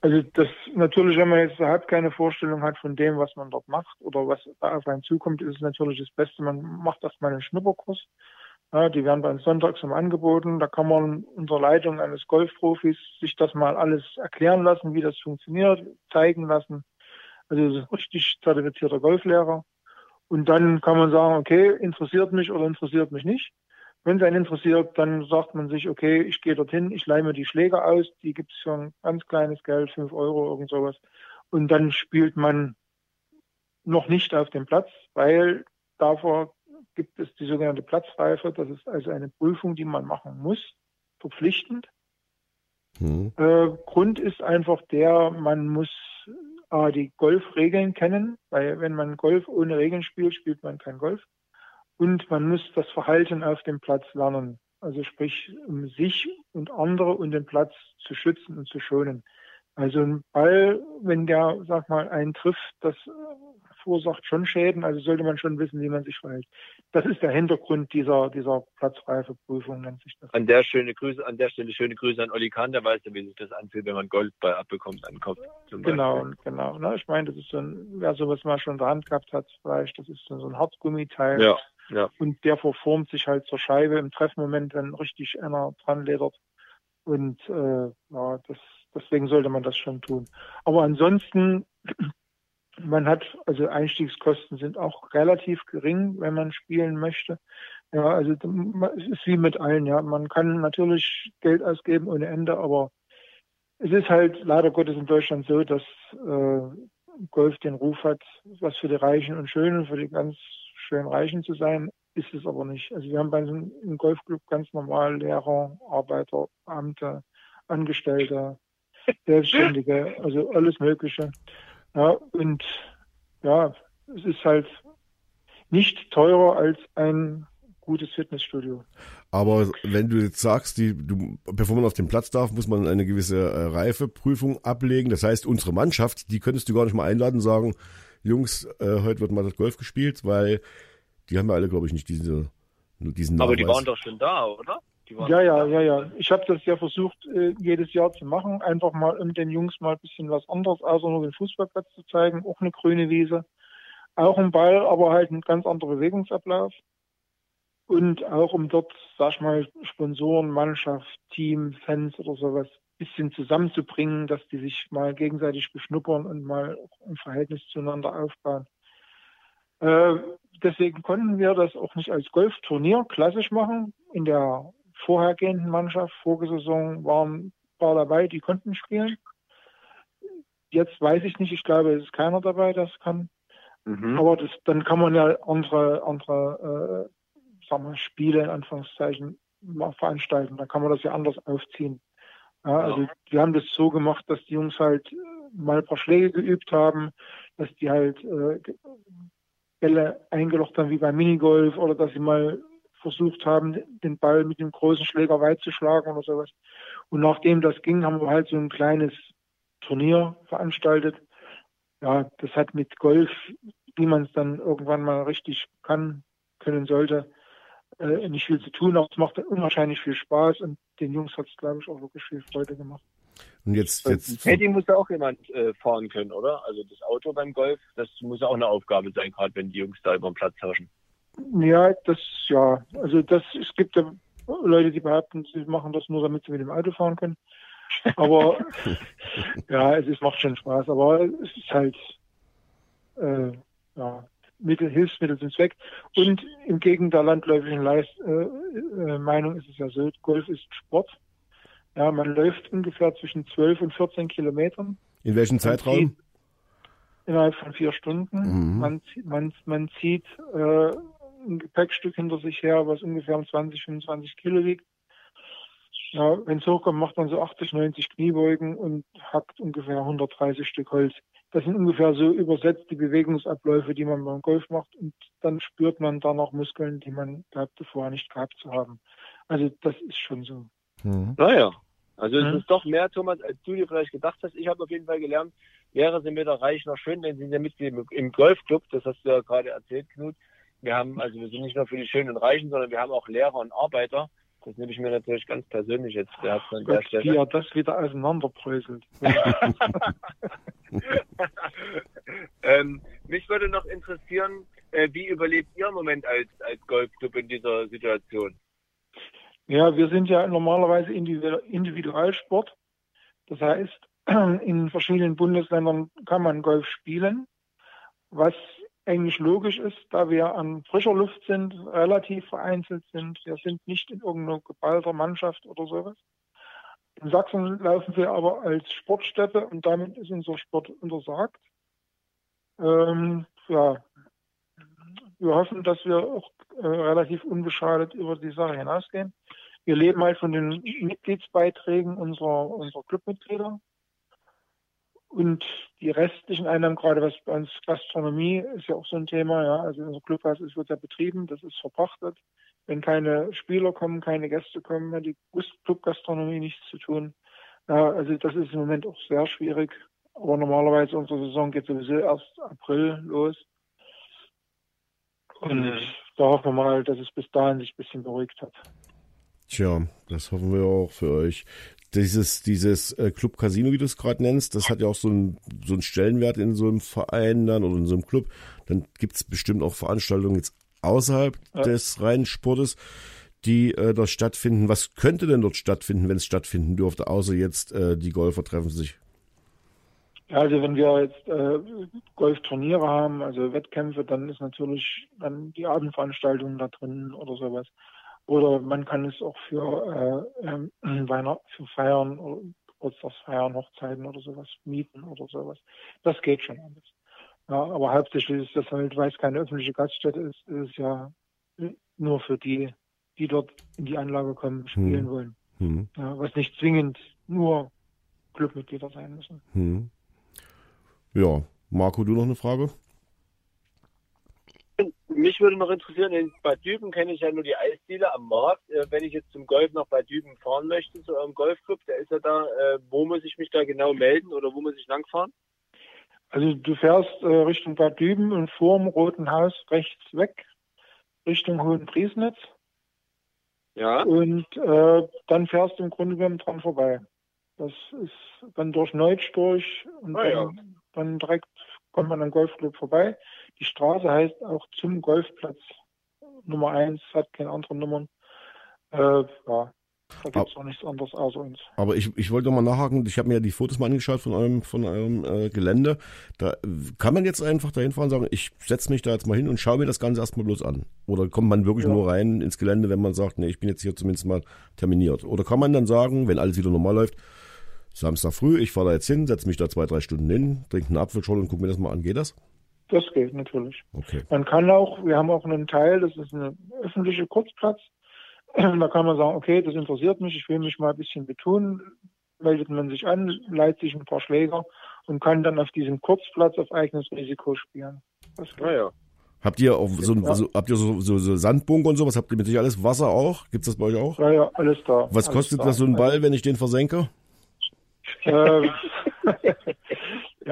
Also das natürlich, wenn man jetzt überhaupt keine Vorstellung hat von dem, was man dort macht oder was auf einen zukommt, ist es natürlich das Beste. Man macht erstmal einen Schnupperkurs. Ja, die werden bei uns sonntags im angeboten. Da kann man unter Leitung eines Golfprofis sich das mal alles erklären lassen, wie das funktioniert, zeigen lassen. Also das ist richtig zertifizierter Golflehrer. Und dann kann man sagen, okay, interessiert mich oder interessiert mich nicht. Wenn es einen interessiert, dann sagt man sich, okay, ich gehe dorthin, ich leihe mir die Schläger aus, die gibt es für ein ganz kleines Geld, fünf Euro, irgend sowas. Und dann spielt man noch nicht auf dem Platz, weil davor gibt es die sogenannte Platzreife. Das ist also eine Prüfung, die man machen muss, verpflichtend. Hm. Äh, Grund ist einfach der, man muss äh, die Golfregeln kennen, weil wenn man Golf ohne Regeln spielt, spielt man kein Golf und man muss das Verhalten auf dem Platz lernen. Also sprich, um sich und andere und den Platz zu schützen und zu schonen. Also ein Ball, wenn der, sag mal, einen trifft, das verursacht schon Schäden, also sollte man schon wissen, wie man sich verhält. Das ist der Hintergrund dieser, dieser Platzreifeprüfung, nennt sich das. An der, schöne Grüße, an der Stelle schöne Grüße an Olli Kahn, der weiß ja, wie sich das anfühlt, wenn man Goldball abbekommt an den Kopf. Genau, genau. Na, ich meine, das ist so ein, wer sowas mal schon in der Hand gehabt hat, vielleicht, das ist so ein Hartgummiteil. Ja. Ja. Und der verformt sich halt zur Scheibe im Treffmoment, wenn richtig einer dran ledert. Und äh, ja, das, deswegen sollte man das schon tun. Aber ansonsten, man hat, also Einstiegskosten sind auch relativ gering, wenn man spielen möchte. Ja, also es ist wie mit allen, ja. Man kann natürlich Geld ausgeben ohne Ende, aber es ist halt leider Gottes in Deutschland so, dass äh, Golf den Ruf hat, was für die Reichen und Schönen, für die ganz schön Reichen zu sein, ist es aber nicht. Also wir haben bei im Golfclub ganz normal Lehrer, Arbeiter, Beamte, Angestellte, Selbstständige, also alles Mögliche. Ja, und ja, es ist halt nicht teurer als ein gutes Fitnessstudio. Aber wenn du jetzt sagst, die, du, bevor man auf den Platz darf, muss man eine gewisse äh, Reifeprüfung ablegen. Das heißt, unsere Mannschaft, die könntest du gar nicht mal einladen und sagen, Jungs, äh, heute wird mal das Golf gespielt, weil die haben ja alle, glaube ich, nicht diese, diesen Aber die waren doch schon da, oder? Ja, ja, ja, ja. Ich habe das ja versucht, äh, jedes Jahr zu machen. Einfach mal, um den Jungs mal ein bisschen was anderes, außer nur den Fußballplatz zu zeigen. Auch eine grüne Wiese. Auch ein Ball, aber halt ein ganz anderer Bewegungsablauf. Und auch um dort, sag ich mal, Sponsoren, Mannschaft, Team, Fans oder sowas bisschen zusammenzubringen, dass die sich mal gegenseitig beschnuppern und mal ein Verhältnis zueinander aufbauen. Äh, deswegen konnten wir das auch nicht als Golfturnier klassisch machen. In der vorhergehenden Mannschaft, Vorgesaison waren paar dabei, die konnten spielen. Jetzt weiß ich nicht, ich glaube, es ist keiner dabei, das kann. Mhm. Aber das, dann kann man ja andere, andere äh, sagen wir, Spiele in Anführungszeichen mal veranstalten. Da kann man das ja anders aufziehen. Ja, also wir haben das so gemacht, dass die Jungs halt mal ein paar Schläge geübt haben, dass die halt äh, Bälle eingelocht haben wie beim Minigolf oder dass sie mal versucht haben, den Ball mit dem großen Schläger weit zu schlagen oder sowas. Und nachdem das ging, haben wir halt so ein kleines Turnier veranstaltet. Ja, das hat mit Golf, wie man es dann irgendwann mal richtig kann, können sollte, äh, nicht viel zu tun. Aber es macht unwahrscheinlich viel Spaß und den Jungs hat es, glaube ich, auch wirklich viel Freude gemacht. Und jetzt, jetzt Paddy muss ja auch jemand äh, fahren können, oder? Also das Auto beim Golf, das muss ja auch eine Aufgabe sein, gerade wenn die Jungs da über den Platz tauschen. Ja, das ja. Also das es gibt ja Leute, die behaupten, sie machen das nur, damit sie mit dem Auto fahren können. Aber ja, es ist, macht schon Spaß. Aber es ist halt äh, ja, Mittel, Hilfsmittel zum Zweck. Und im Gegenteil der landläufigen Leist, äh, äh, Meinung ist es ja so, Golf ist Sport. Ja, man läuft ungefähr zwischen 12 und 14 Kilometern. In welchem Zeitraum? Innerhalb von vier Stunden. Mhm. Man, man, man zieht äh, ein Gepäckstück hinter sich her, was ungefähr um 20, 25 Kilo wiegt. Ja, wenn es hochkommt, macht man so 80, 90 Kniebeugen und hackt ungefähr 130 Stück Holz. Das sind ungefähr so übersetzt die Bewegungsabläufe, die man beim Golf macht und dann spürt man da noch Muskeln, die man glaubte vorher nicht gehabt zu haben. Also das ist schon so. Mhm. Naja, also es mhm. ist doch mehr, Thomas, als du dir vielleicht gedacht hast. Ich habe auf jeden Fall gelernt, wäre sie mir doch reich noch schön, wenn sie sind ja Mitglied im Golfclub, das hast du ja gerade erzählt, Knut. Wir haben, also wir sind nicht nur für die Schönen und Reichen, sondern wir haben auch Lehrer und Arbeiter. Das nehme ich mir natürlich ganz persönlich jetzt der hat an der Stelle. Wie er das wieder auseinanderbröselt. ähm, mich würde noch interessieren, äh, wie überlebt ihr im Moment als, als Golfclub in dieser Situation? Ja, wir sind ja normalerweise Individualsport. Das heißt, in verschiedenen Bundesländern kann man Golf spielen, was eigentlich logisch ist, da wir an frischer Luft sind, relativ vereinzelt sind. Wir sind nicht in irgendeiner geballter Mannschaft oder sowas. In Sachsen laufen wir aber als Sportstätte und damit ist unser Sport untersagt. Ähm, ja, wir hoffen, dass wir auch äh, relativ unbeschadet über die Sache hinausgehen. Wir leben halt von den Mitgliedsbeiträgen unserer, unserer Clubmitglieder. Und die restlichen Einnahmen, gerade was bei uns Gastronomie ist ja auch so ein Thema, ja. Also unser Clubhaus ist, wird ja betrieben, das ist verpachtet. Wenn keine Spieler kommen, keine Gäste kommen, hat die Clubgastronomie nichts zu tun. Ja, also das ist im Moment auch sehr schwierig. Aber normalerweise unsere Saison geht sowieso erst April los. Und mhm. da hoffen wir mal, dass es bis dahin sich ein bisschen beruhigt hat. Tja, das hoffen wir auch für euch dieses, dieses äh, Club Casino, wie du es gerade nennst, das hat ja auch so einen so einen Stellenwert in so einem Verein dann oder in so einem Club. Dann gibt's bestimmt auch Veranstaltungen jetzt außerhalb ja. des reinen Sportes, die äh, dort stattfinden. Was könnte denn dort stattfinden, wenn es stattfinden dürfte, außer jetzt äh, die Golfer treffen sich? Also wenn wir jetzt äh, Golfturniere haben, also Wettkämpfe, dann ist natürlich dann die Abendveranstaltungen da drin oder sowas. Oder man kann es auch für äh, ähm, Weihnachten, für Feiern, Geburtstagsfeiern, Hochzeiten oder sowas mieten oder sowas. Das geht schon alles. Ja, aber hauptsächlich ist das halt, weil es keine öffentliche Gaststätte ist, ist es ja nur für die, die dort in die Anlage kommen, spielen hm. wollen. Hm. Ja, was nicht zwingend nur Clubmitglieder sein müssen. Hm. Ja, Marco, du noch eine Frage? Mich würde noch interessieren, in Bad Düben kenne ich ja nur die Eisdiele am Markt. Äh, wenn ich jetzt zum Golf nach Bad Düben fahren möchte, zu eurem Golfclub, der ist ja da, äh, wo muss ich mich da genau melden oder wo muss ich langfahren? Also du fährst äh, Richtung Bad Düben und vorm Roten Haus rechts weg, Richtung Hohen Priesnitz. Ja. Und äh, dann fährst du im Grunde genommen dran vorbei. Das ist dann durch Neutsch durch und ah, dann, ja. dann direkt kommt man am Golfclub vorbei. Die Straße heißt auch zum Golfplatz Nummer 1, hat keine anderen Nummern. Äh, ja, da gibt es auch nichts anderes außer uns. Aber ich, ich wollte mal nachhaken, ich habe mir ja die Fotos mal angeschaut von eurem, von eurem äh, Gelände. Da kann man jetzt einfach dahin fahren und sagen, ich setze mich da jetzt mal hin und schaue mir das Ganze erstmal bloß an. Oder kommt man wirklich ja. nur rein ins Gelände, wenn man sagt, nee, ich bin jetzt hier zumindest mal terminiert. Oder kann man dann sagen, wenn alles wieder normal läuft, Samstag früh, ich fahre da jetzt hin, setze mich da zwei, drei Stunden hin, trinke einen Apfelschorle und gucke mir das mal an. Geht das? Das geht natürlich. Okay. Man kann auch, wir haben auch einen Teil, das ist ein öffentlicher Kurzplatz. Da kann man sagen, okay, das interessiert mich, ich will mich mal ein bisschen betonen. Meldet man sich an, leiht sich ein paar Schläger und kann dann auf diesem Kurzplatz auf eigenes Risiko spielen. Das geht. Ja, ja. Habt ihr auch so, ja. so habt ihr so, so, so Sandbunker und sowas? Habt ihr mit sich alles Wasser auch? Gibt's das bei euch auch? Ja, ja, alles da. Was alles kostet da. das so ein Ball, wenn ich den versenke? Äh,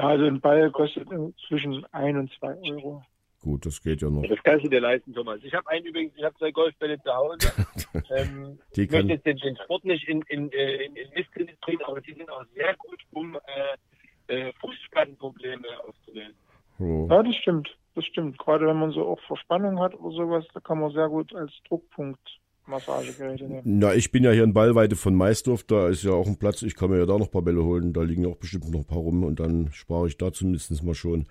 ja, also ein Ball kostet zwischen ein und zwei Euro. Gut, das geht ja noch. Das kannst du dir leisten, Thomas. Ich habe einen übrigens, ich habe zwei Golfbälle zu Hause. ähm, Die ich möchte jetzt den, den Sport nicht in, in, äh, in, in Misskredit bringen, aber die sind auch sehr gut, um äh, äh, Fußspannprobleme aufzulösen. So. Ja, das stimmt. Das stimmt. Gerade wenn man so auch Verspannung hat oder sowas, da kann man sehr gut als Druckpunkt Massagegeräte nehmen. Na, ich bin ja hier in Ballweite von Maisdorf, da ist ja auch ein Platz, ich kann mir ja da noch ein paar Bälle holen, da liegen ja auch bestimmt noch ein paar rum und dann spare ich da zumindest mal schon.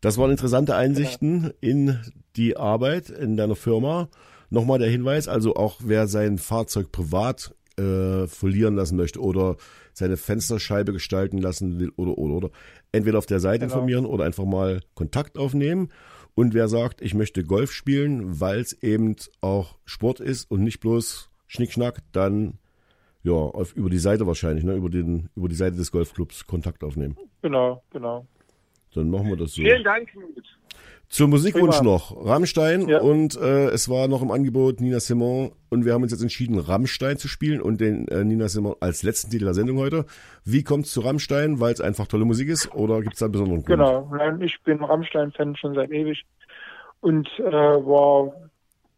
Das waren interessante Einsichten in die Arbeit in deiner Firma. Nochmal der Hinweis, also auch wer sein Fahrzeug privat äh, folieren lassen möchte oder seine Fensterscheibe gestalten lassen will oder oder oder entweder auf der Seite Genau. informieren oder einfach mal Kontakt aufnehmen. Und wer sagt, ich möchte Golf spielen, weil es eben auch Sport ist und nicht bloß Schnickschnack, dann ja, auf, über die Seite wahrscheinlich, ne, über, den, über die Seite des Golfclubs Kontakt aufnehmen. Genau, genau. Dann machen wir das so. Vielen Dank, Knut. Zum Musikwunsch Prima. noch. Rammstein Ja. und äh, es war noch im Angebot Nina Simon und wir haben uns jetzt entschieden, Rammstein zu spielen und den äh, Nina Simon als letzten Titel der Sendung heute. Wie kommt es zu Rammstein? Weil es einfach tolle Musik ist oder gibt es da einen besonderen Grund? Genau. Nein, ich bin Rammstein-Fan schon seit ewig und äh, war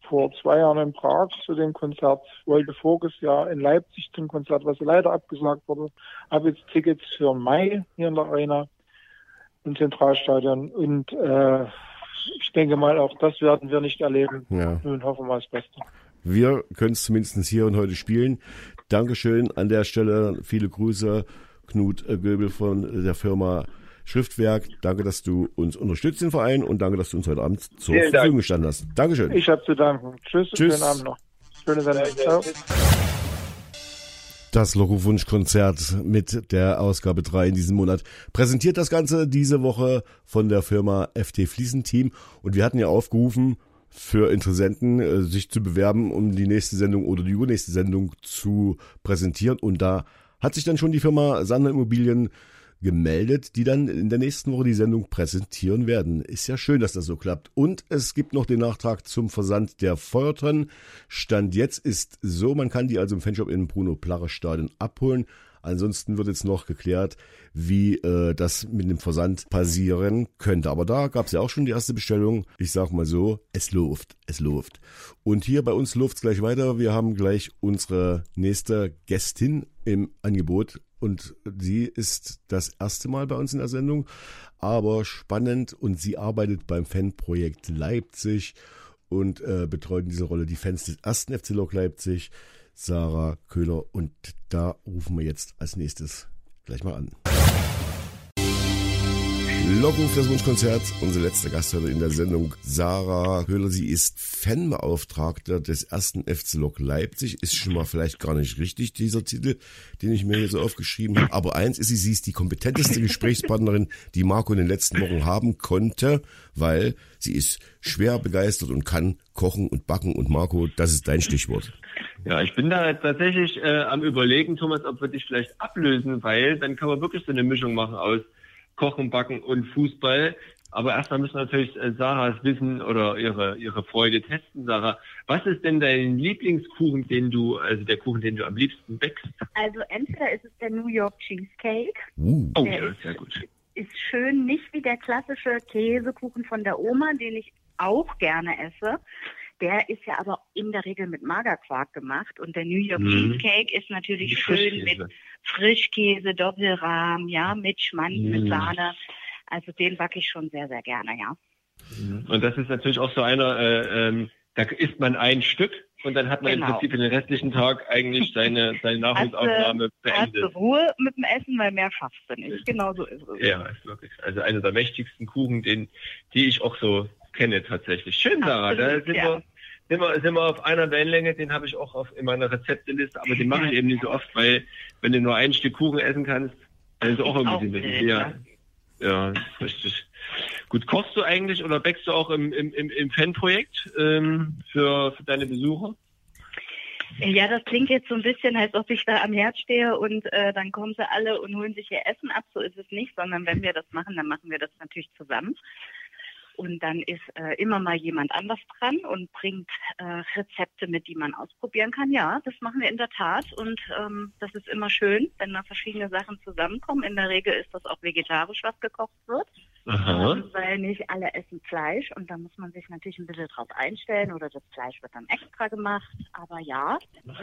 vor zwei Jahren in Prag zu dem Konzert, wollte voriges Jahr in Leipzig zum Konzert, was leider abgesagt wurde. Habe jetzt Tickets für Mai hier in der Arena im Zentralstadion und äh, ich denke mal, auch das werden wir nicht erleben. Ja. Nun hoffen wir das Beste. Wir können es zumindest hier und heute spielen. Dankeschön an der Stelle. Viele Grüße, Knut Göbel von der Firma Schriftwerk. Danke, dass du uns unterstützt, den Verein, und danke, dass du uns heute Abend zur Vielen Dank. Verfügung gestanden hast. Dankeschön. Ich habe zu danken. Tschüss, und Tschüss. schönen Abend noch. Schöne Sendung. Ciao. Das Logo-Wunsch-Konzert mit der Ausgabe 3 in diesem Monat präsentiert das Ganze diese Woche von der Firma FT Fliesenteam. Und wir hatten ja aufgerufen, für Interessenten äh, sich zu bewerben, um die nächste Sendung oder die übernächste Sendung zu präsentieren. Und da hat sich dann schon die Firma Sander Immobilien gemeldet, die dann in der nächsten Woche die Sendung präsentieren werden. Ist ja schön, dass das so klappt. Und es gibt noch den Nachtrag zum Versand der Feuertonnen. Stand jetzt ist so, man kann die also im Fanshop in Bruno Plache Stadion abholen. Ansonsten wird jetzt noch geklärt, wie äh, das mit dem Versand passieren könnte. Aber da gab es ja auch schon die erste Bestellung. Ich sag mal so, es läuft, es läuft. Und hier bei uns läuft's gleich weiter. Wir haben gleich unsere nächste Gästin im Angebot. Und sie ist das erste Mal bei uns in der Sendung, aber spannend und sie arbeitet beim Fanprojekt Leipzig und äh, betreut in dieser Rolle die Fans des ersten FC Lok Leipzig, Sarah Köhler. Und da rufen wir jetzt als nächstes gleich mal an. Lockruf das Wunschkonzert. Unsere letzte Gast heute in der Sendung, Sarah Köhler. Sie ist Fanbeauftragter des ersten FC Lok Leipzig. Ist schon mal vielleicht gar nicht richtig, dieser Titel, den ich mir hier so aufgeschrieben habe. Aber eins ist sie, sie ist die kompetenteste Gesprächspartnerin, die Marco in den letzten Wochen haben konnte, weil sie ist schwer begeistert und kann kochen und backen. Und Marco, das ist dein Stichwort. Ja, ich bin da tatsächlich äh, am überlegen, Thomas, ob wir dich vielleicht ablösen, weil dann kann man wirklich so eine Mischung machen aus Kochen, Backen und Fußball. Aber erstmal müssen wir natürlich äh, Sarahs Wissen oder ihre, ihre Freude testen. Sarah, was ist denn dein Lieblingskuchen, den du, also der Kuchen, den du am liebsten bäckst? Also entweder ist es der New York Cheesecake, Uh, Oh, Der ja, ist- sehr gut. ist schön, nicht wie der klassische Käsekuchen von der Oma, den ich auch gerne esse. Der ist ja aber in der Regel mit Magerquark gemacht und der New York Mhm. Cheesecake ist natürlich Die schön mit Frischkäse. Frischkäse, Doppelrahm, ja, mit Schmand, mit Mhm. Sahne. Also den backe ich schon sehr, sehr gerne, ja. Und das ist natürlich auch so einer, äh, ähm, da isst man ein Stück und dann hat man im Genau. Prinzip für den restlichen Tag eigentlich seine, seine Nahrungsaufnahme Hast du beendet. Ruhe mit dem Essen, weil mehr schaffst du nicht. Genau so ist es. Ja, ist wirklich. Also einer der mächtigsten Kuchen, den, die ich auch so kenne tatsächlich. Schön, Sarah. Da Absolut, sind, ja. wir, sind, wir, sind wir auf einer Wellenlänge. Den habe ich auch auf, in meiner Rezepteliste, aber den mache ich eben nicht so oft, weil wenn du nur ein Stück Kuchen essen kannst, dann ist auch Ist auch irgendwie blöd, ja, ja, richtig. Gut, kochst du eigentlich oder bäckst du auch im, im, im Fanprojekt ähm, für, für deine Besucher? Ja, das klingt jetzt so ein bisschen, als ob ich da am Herd stehe und äh, dann kommen sie alle und holen sich ihr Essen ab. So ist es nicht, sondern wenn wir das machen, dann machen wir das natürlich zusammen. Und dann ist äh, immer mal jemand anders dran und bringt äh, Rezepte mit, die man ausprobieren kann. Ja, das machen wir in der Tat. Und ähm, das ist immer schön, wenn da verschiedene Sachen zusammenkommen. In der Regel ist das auch vegetarisch, was gekocht wird. Ähm, weil nicht alle essen Fleisch und da muss man sich natürlich ein bisschen drauf einstellen oder das Fleisch wird dann extra gemacht. Aber ja,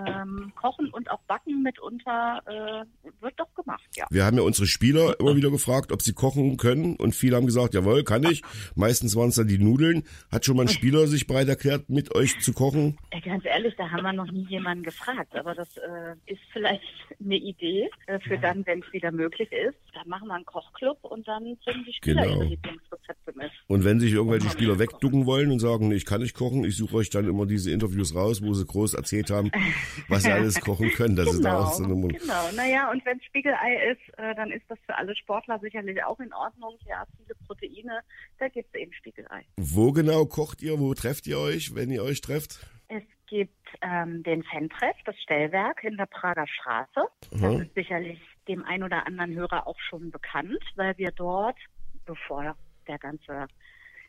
ähm, kochen und auch backen mitunter äh, wird doch gemacht, ja. Wir haben ja unsere Spieler immer wieder gefragt, ob sie kochen können und viele haben gesagt, jawohl, kann ich. Meistens waren es dann die Nudeln. Hat schon mal ein Spieler sich bereit erklärt, mit euch zu kochen? Ja, ganz ehrlich, da haben wir noch nie jemanden gefragt, aber das äh, ist vielleicht eine Idee äh, für dann, wenn es wieder möglich ist. Dann machen wir einen Kochclub und dann bringen die Spieler Genau. ihre Lieblingsrezepte mit. Und wenn sich irgendwelche Spieler wegducken wollen und sagen, nee, ich kann nicht kochen, ich suche euch dann immer diese Interviews raus, wo sie groß erzählt haben, was sie alles kochen können. Das ist da Genau, auch so eine Mund. genau. Naja, und wenn Spiegelei ist, äh, dann ist das für alle Sportler sicherlich auch in Ordnung. Ja, viele Proteine, da gibt es eben Spiegelei. Wo genau kocht ihr? Wo trefft ihr euch, wenn ihr euch trefft? Es gibt ähm, den Fan-Treff, das Stellwerk in der Prager Straße. Das ist sicherlich dem ein oder anderen Hörer auch schon bekannt, weil wir dort, bevor der ganze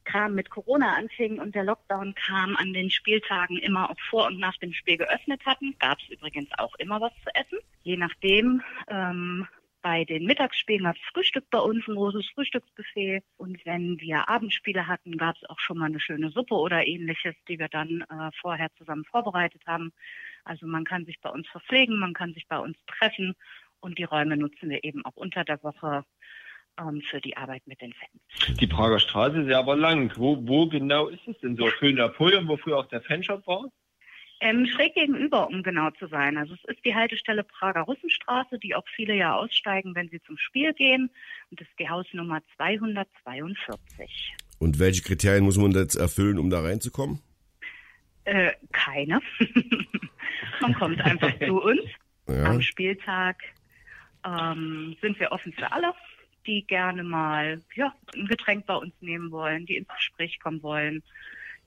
Kram mit Corona anfing und der Lockdown kam, an den Spieltagen immer auch vor und nach dem Spiel geöffnet hatten. Gab es übrigens auch immer was zu essen. Je nachdem, ähm, bei den Mittagsspielen gab es Frühstück bei uns, ein großes Frühstücksbuffet. Und wenn wir Abendspiele hatten, gab es auch schon mal eine schöne Suppe oder ähnliches, die wir dann äh, vorher zusammen vorbereitet haben. Also man kann sich bei uns verpflegen, man kann sich bei uns treffen und die Räume nutzen wir eben auch unter der Woche ähm, für die Arbeit mit den Fans. Die Prager Straße ist ja aber lang. Wo, wo genau ist es denn so? Für Napoleon, wo früher auch der Fanshop war? Ähm, schräg gegenüber, um genau zu sein. Also es ist die Haltestelle Prager Russenstraße, die auch viele ja aussteigen, wenn sie zum Spiel gehen. Und das ist die Hausnummer 242. Und welche Kriterien muss man jetzt erfüllen, um da reinzukommen? Äh, keine. Man kommt einfach zu uns. Ja. Am Spieltag ähm, sind wir offen für alle, die gerne mal ja, ein Getränk bei uns nehmen wollen, die ins Gespräch kommen wollen,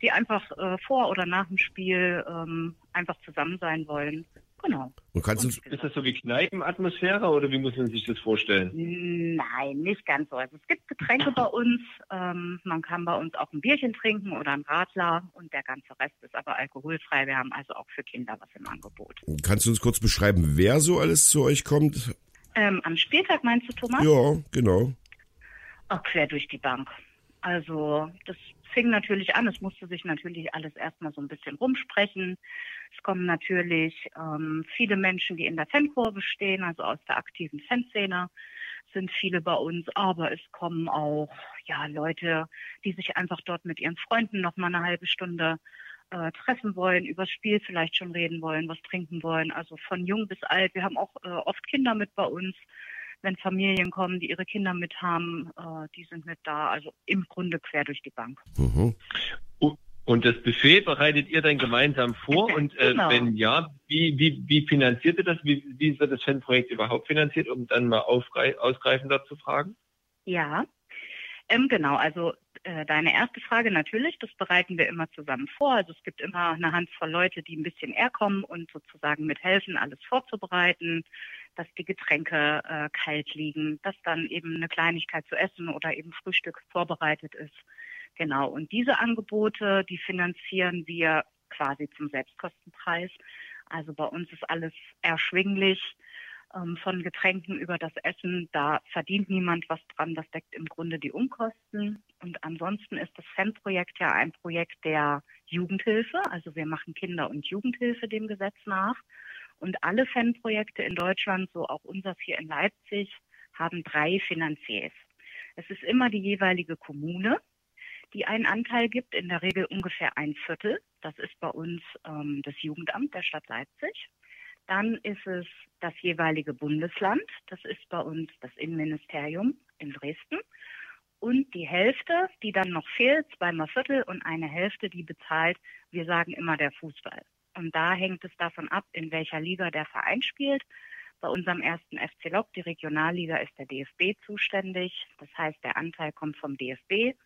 die einfach äh, vor oder nach dem Spiel ähm, einfach zusammen sein wollen. Genau. Und kannst du Und- Ist das so wie Kneipenatmosphäre oder wie muss man sich das vorstellen? Nein, nicht ganz so. Also es gibt Getränke bei uns. Ähm, man kann bei uns auch ein Bierchen trinken oder ein Radler und der ganze Rest ist aber alkoholfrei. Wir haben also auch für Kinder was im Angebot. kannst du uns kurz beschreiben, wer so alles zu euch kommt? Ähm, am Spieltag meinst du, Thomas? Ja, genau. Auch quer durch die Bank. Also das fing natürlich an. Es musste sich natürlich alles erstmal so ein bisschen rumsprechen. Es kommen natürlich ähm, viele Menschen, die in der Fankurve stehen, also aus der aktiven Fanszene sind viele bei uns, aber es kommen auch ja Leute, die sich einfach dort mit ihren Freunden noch mal eine halbe Stunde äh, treffen wollen, übers Spiel vielleicht schon reden wollen, was trinken wollen. Also von jung bis alt. Wir haben auch äh, oft Kinder mit bei uns wenn Familien kommen, die ihre Kinder mit haben, äh, die sind mit da. Also im Grunde quer durch die Bank. Mhm. Und das Buffet bereitet ihr dann gemeinsam vor? Und äh, Genau. wenn ja, wie, wie, wie finanziert ihr das? Wie, wie wird das Fanprojekt überhaupt finanziert, um dann mal ausgreifender zu fragen? Ja, ähm, genau. Also äh, deine erste Frage natürlich, das bereiten wir immer zusammen vor. Also es gibt immer eine Handvoll Leute, die ein bisschen eher kommen und sozusagen mithelfen, alles vorzubereiten, dass die Getränke äh, kalt liegen, dass dann eben eine Kleinigkeit zu essen oder eben Frühstück vorbereitet ist. Genau. Und diese Angebote, die finanzieren wir quasi zum Selbstkostenpreis. Also bei uns ist alles erschwinglich ähm, von Getränken über das Essen. Da verdient niemand was dran. Das deckt im Grunde die Umkosten. Und ansonsten ist das Fanprojekt ja ein Projekt der Jugendhilfe. Also wir machen Kinder- und Jugendhilfe dem Gesetz nach. Und alle Fanprojekte in Deutschland, so auch unseres hier in Leipzig, haben drei Finanziers. Es ist immer die jeweilige Kommune, die einen Anteil gibt, in der Regel ungefähr ein Viertel. Das ist bei uns ähm, das Jugendamt der Stadt Leipzig. Dann ist es das jeweilige Bundesland. Das ist bei uns das Innenministerium in Dresden. Und die Hälfte, die dann noch fehlt, zweimal Viertel und eine Hälfte, die bezahlt, wir sagen immer der Fußball. Und da hängt es davon ab, in welcher Liga der Verein spielt. Bei unserem ersten FC Lok, die Regionalliga, ist der DFB zuständig. Das heißt, der Anteil kommt vom DFB.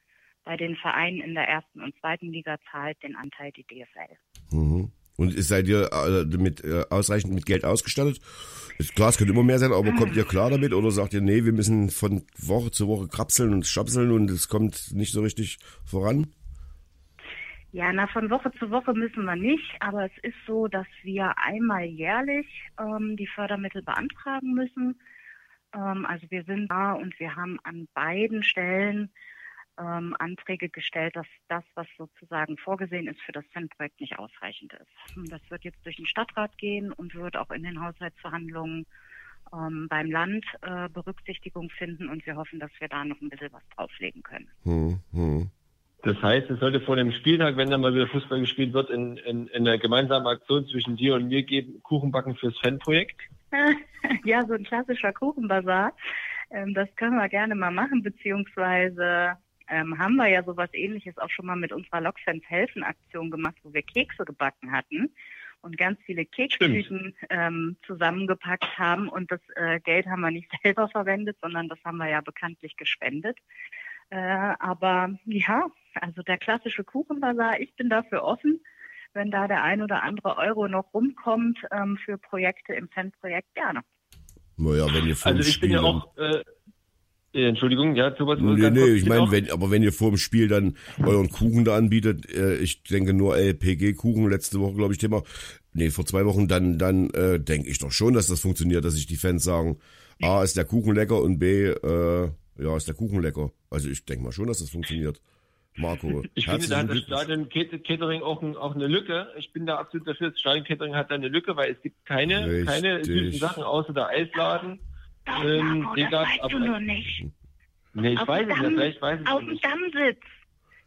Bei den Vereinen in der ersten und zweiten Liga zahlt den Anteil die DFL. Mhm. Und seid ihr äh, mit äh, ausreichend mit Geld ausgestattet? Klar, es könnte immer mehr sein, aber kommt ihr klar damit oder sagt ihr, nee, wir müssen von Woche zu Woche krapseln und schapseln und es kommt nicht so richtig voran? Ja, na, von Woche zu Woche müssen wir nicht, aber es ist so, dass wir einmal jährlich ähm, die Fördermittel beantragen müssen. Ähm, also wir sind da und wir haben an beiden Stellen ähm, Anträge gestellt, dass das, was sozusagen vorgesehen ist für das Fanprojekt, nicht ausreichend ist. Das wird jetzt durch den Stadtrat gehen und wird auch in den Haushaltsverhandlungen ähm, beim Land äh, Berücksichtigung finden und wir hoffen, dass wir da noch ein bisschen was drauflegen können. Hm, hm. Das heißt, es sollte vor dem Spieltag, wenn dann mal wieder Fußball gespielt wird, in, in, in einer gemeinsamen Aktion zwischen dir und mir geben, Kuchenbacken fürs Fanprojekt? ja, so ein klassischer Kuchenbazar. Ähm, das können wir gerne mal machen, beziehungsweise ähm, haben wir ja sowas ähnliches auch schon mal mit unserer Lokfans helfen Aktion gemacht, wo wir Kekse gebacken hatten und ganz viele Kekstüten ähm, zusammengepackt haben. Und das äh, Geld haben wir nicht selber verwendet, sondern das haben wir ja bekanntlich gespendet. Äh, aber ja, also der klassische Kuchenbazar, ich bin dafür offen. Wenn da der ein oder andere Euro noch rumkommt ähm, für Projekte im Fanprojekt, gerne. Naja, wenn ihr Also ich bin ja auch, äh, Entschuldigung, ja, sowas. Nee, nee, ich meine, wenn, aber wenn ihr vor dem Spiel dann euren Kuchen da anbietet, äh, ich denke nur LPG-Kuchen, letzte Woche, glaube ich, Thema, nee, vor zwei Wochen, dann, dann äh, denke ich doch schon, dass das funktioniert, dass sich die Fans sagen, A, ist der Kuchen lecker und B, äh, ja, ist der Kuchen lecker. Also ich denke mal schon, dass das funktioniert. Marco. Ich finde, da hat das Stadion Catering auch, ein, auch, eine Lücke. Ich bin da absolut dafür, das Stadion Catering hat da eine Lücke, weil es gibt keine, keine süßen Sachen außer der Eisladen. Doch, ähm, Marco, das weißt aber, du nur nicht. Nee, ich auf weiß es nicht, vielleicht weiß ich Auf dem Dammsitz.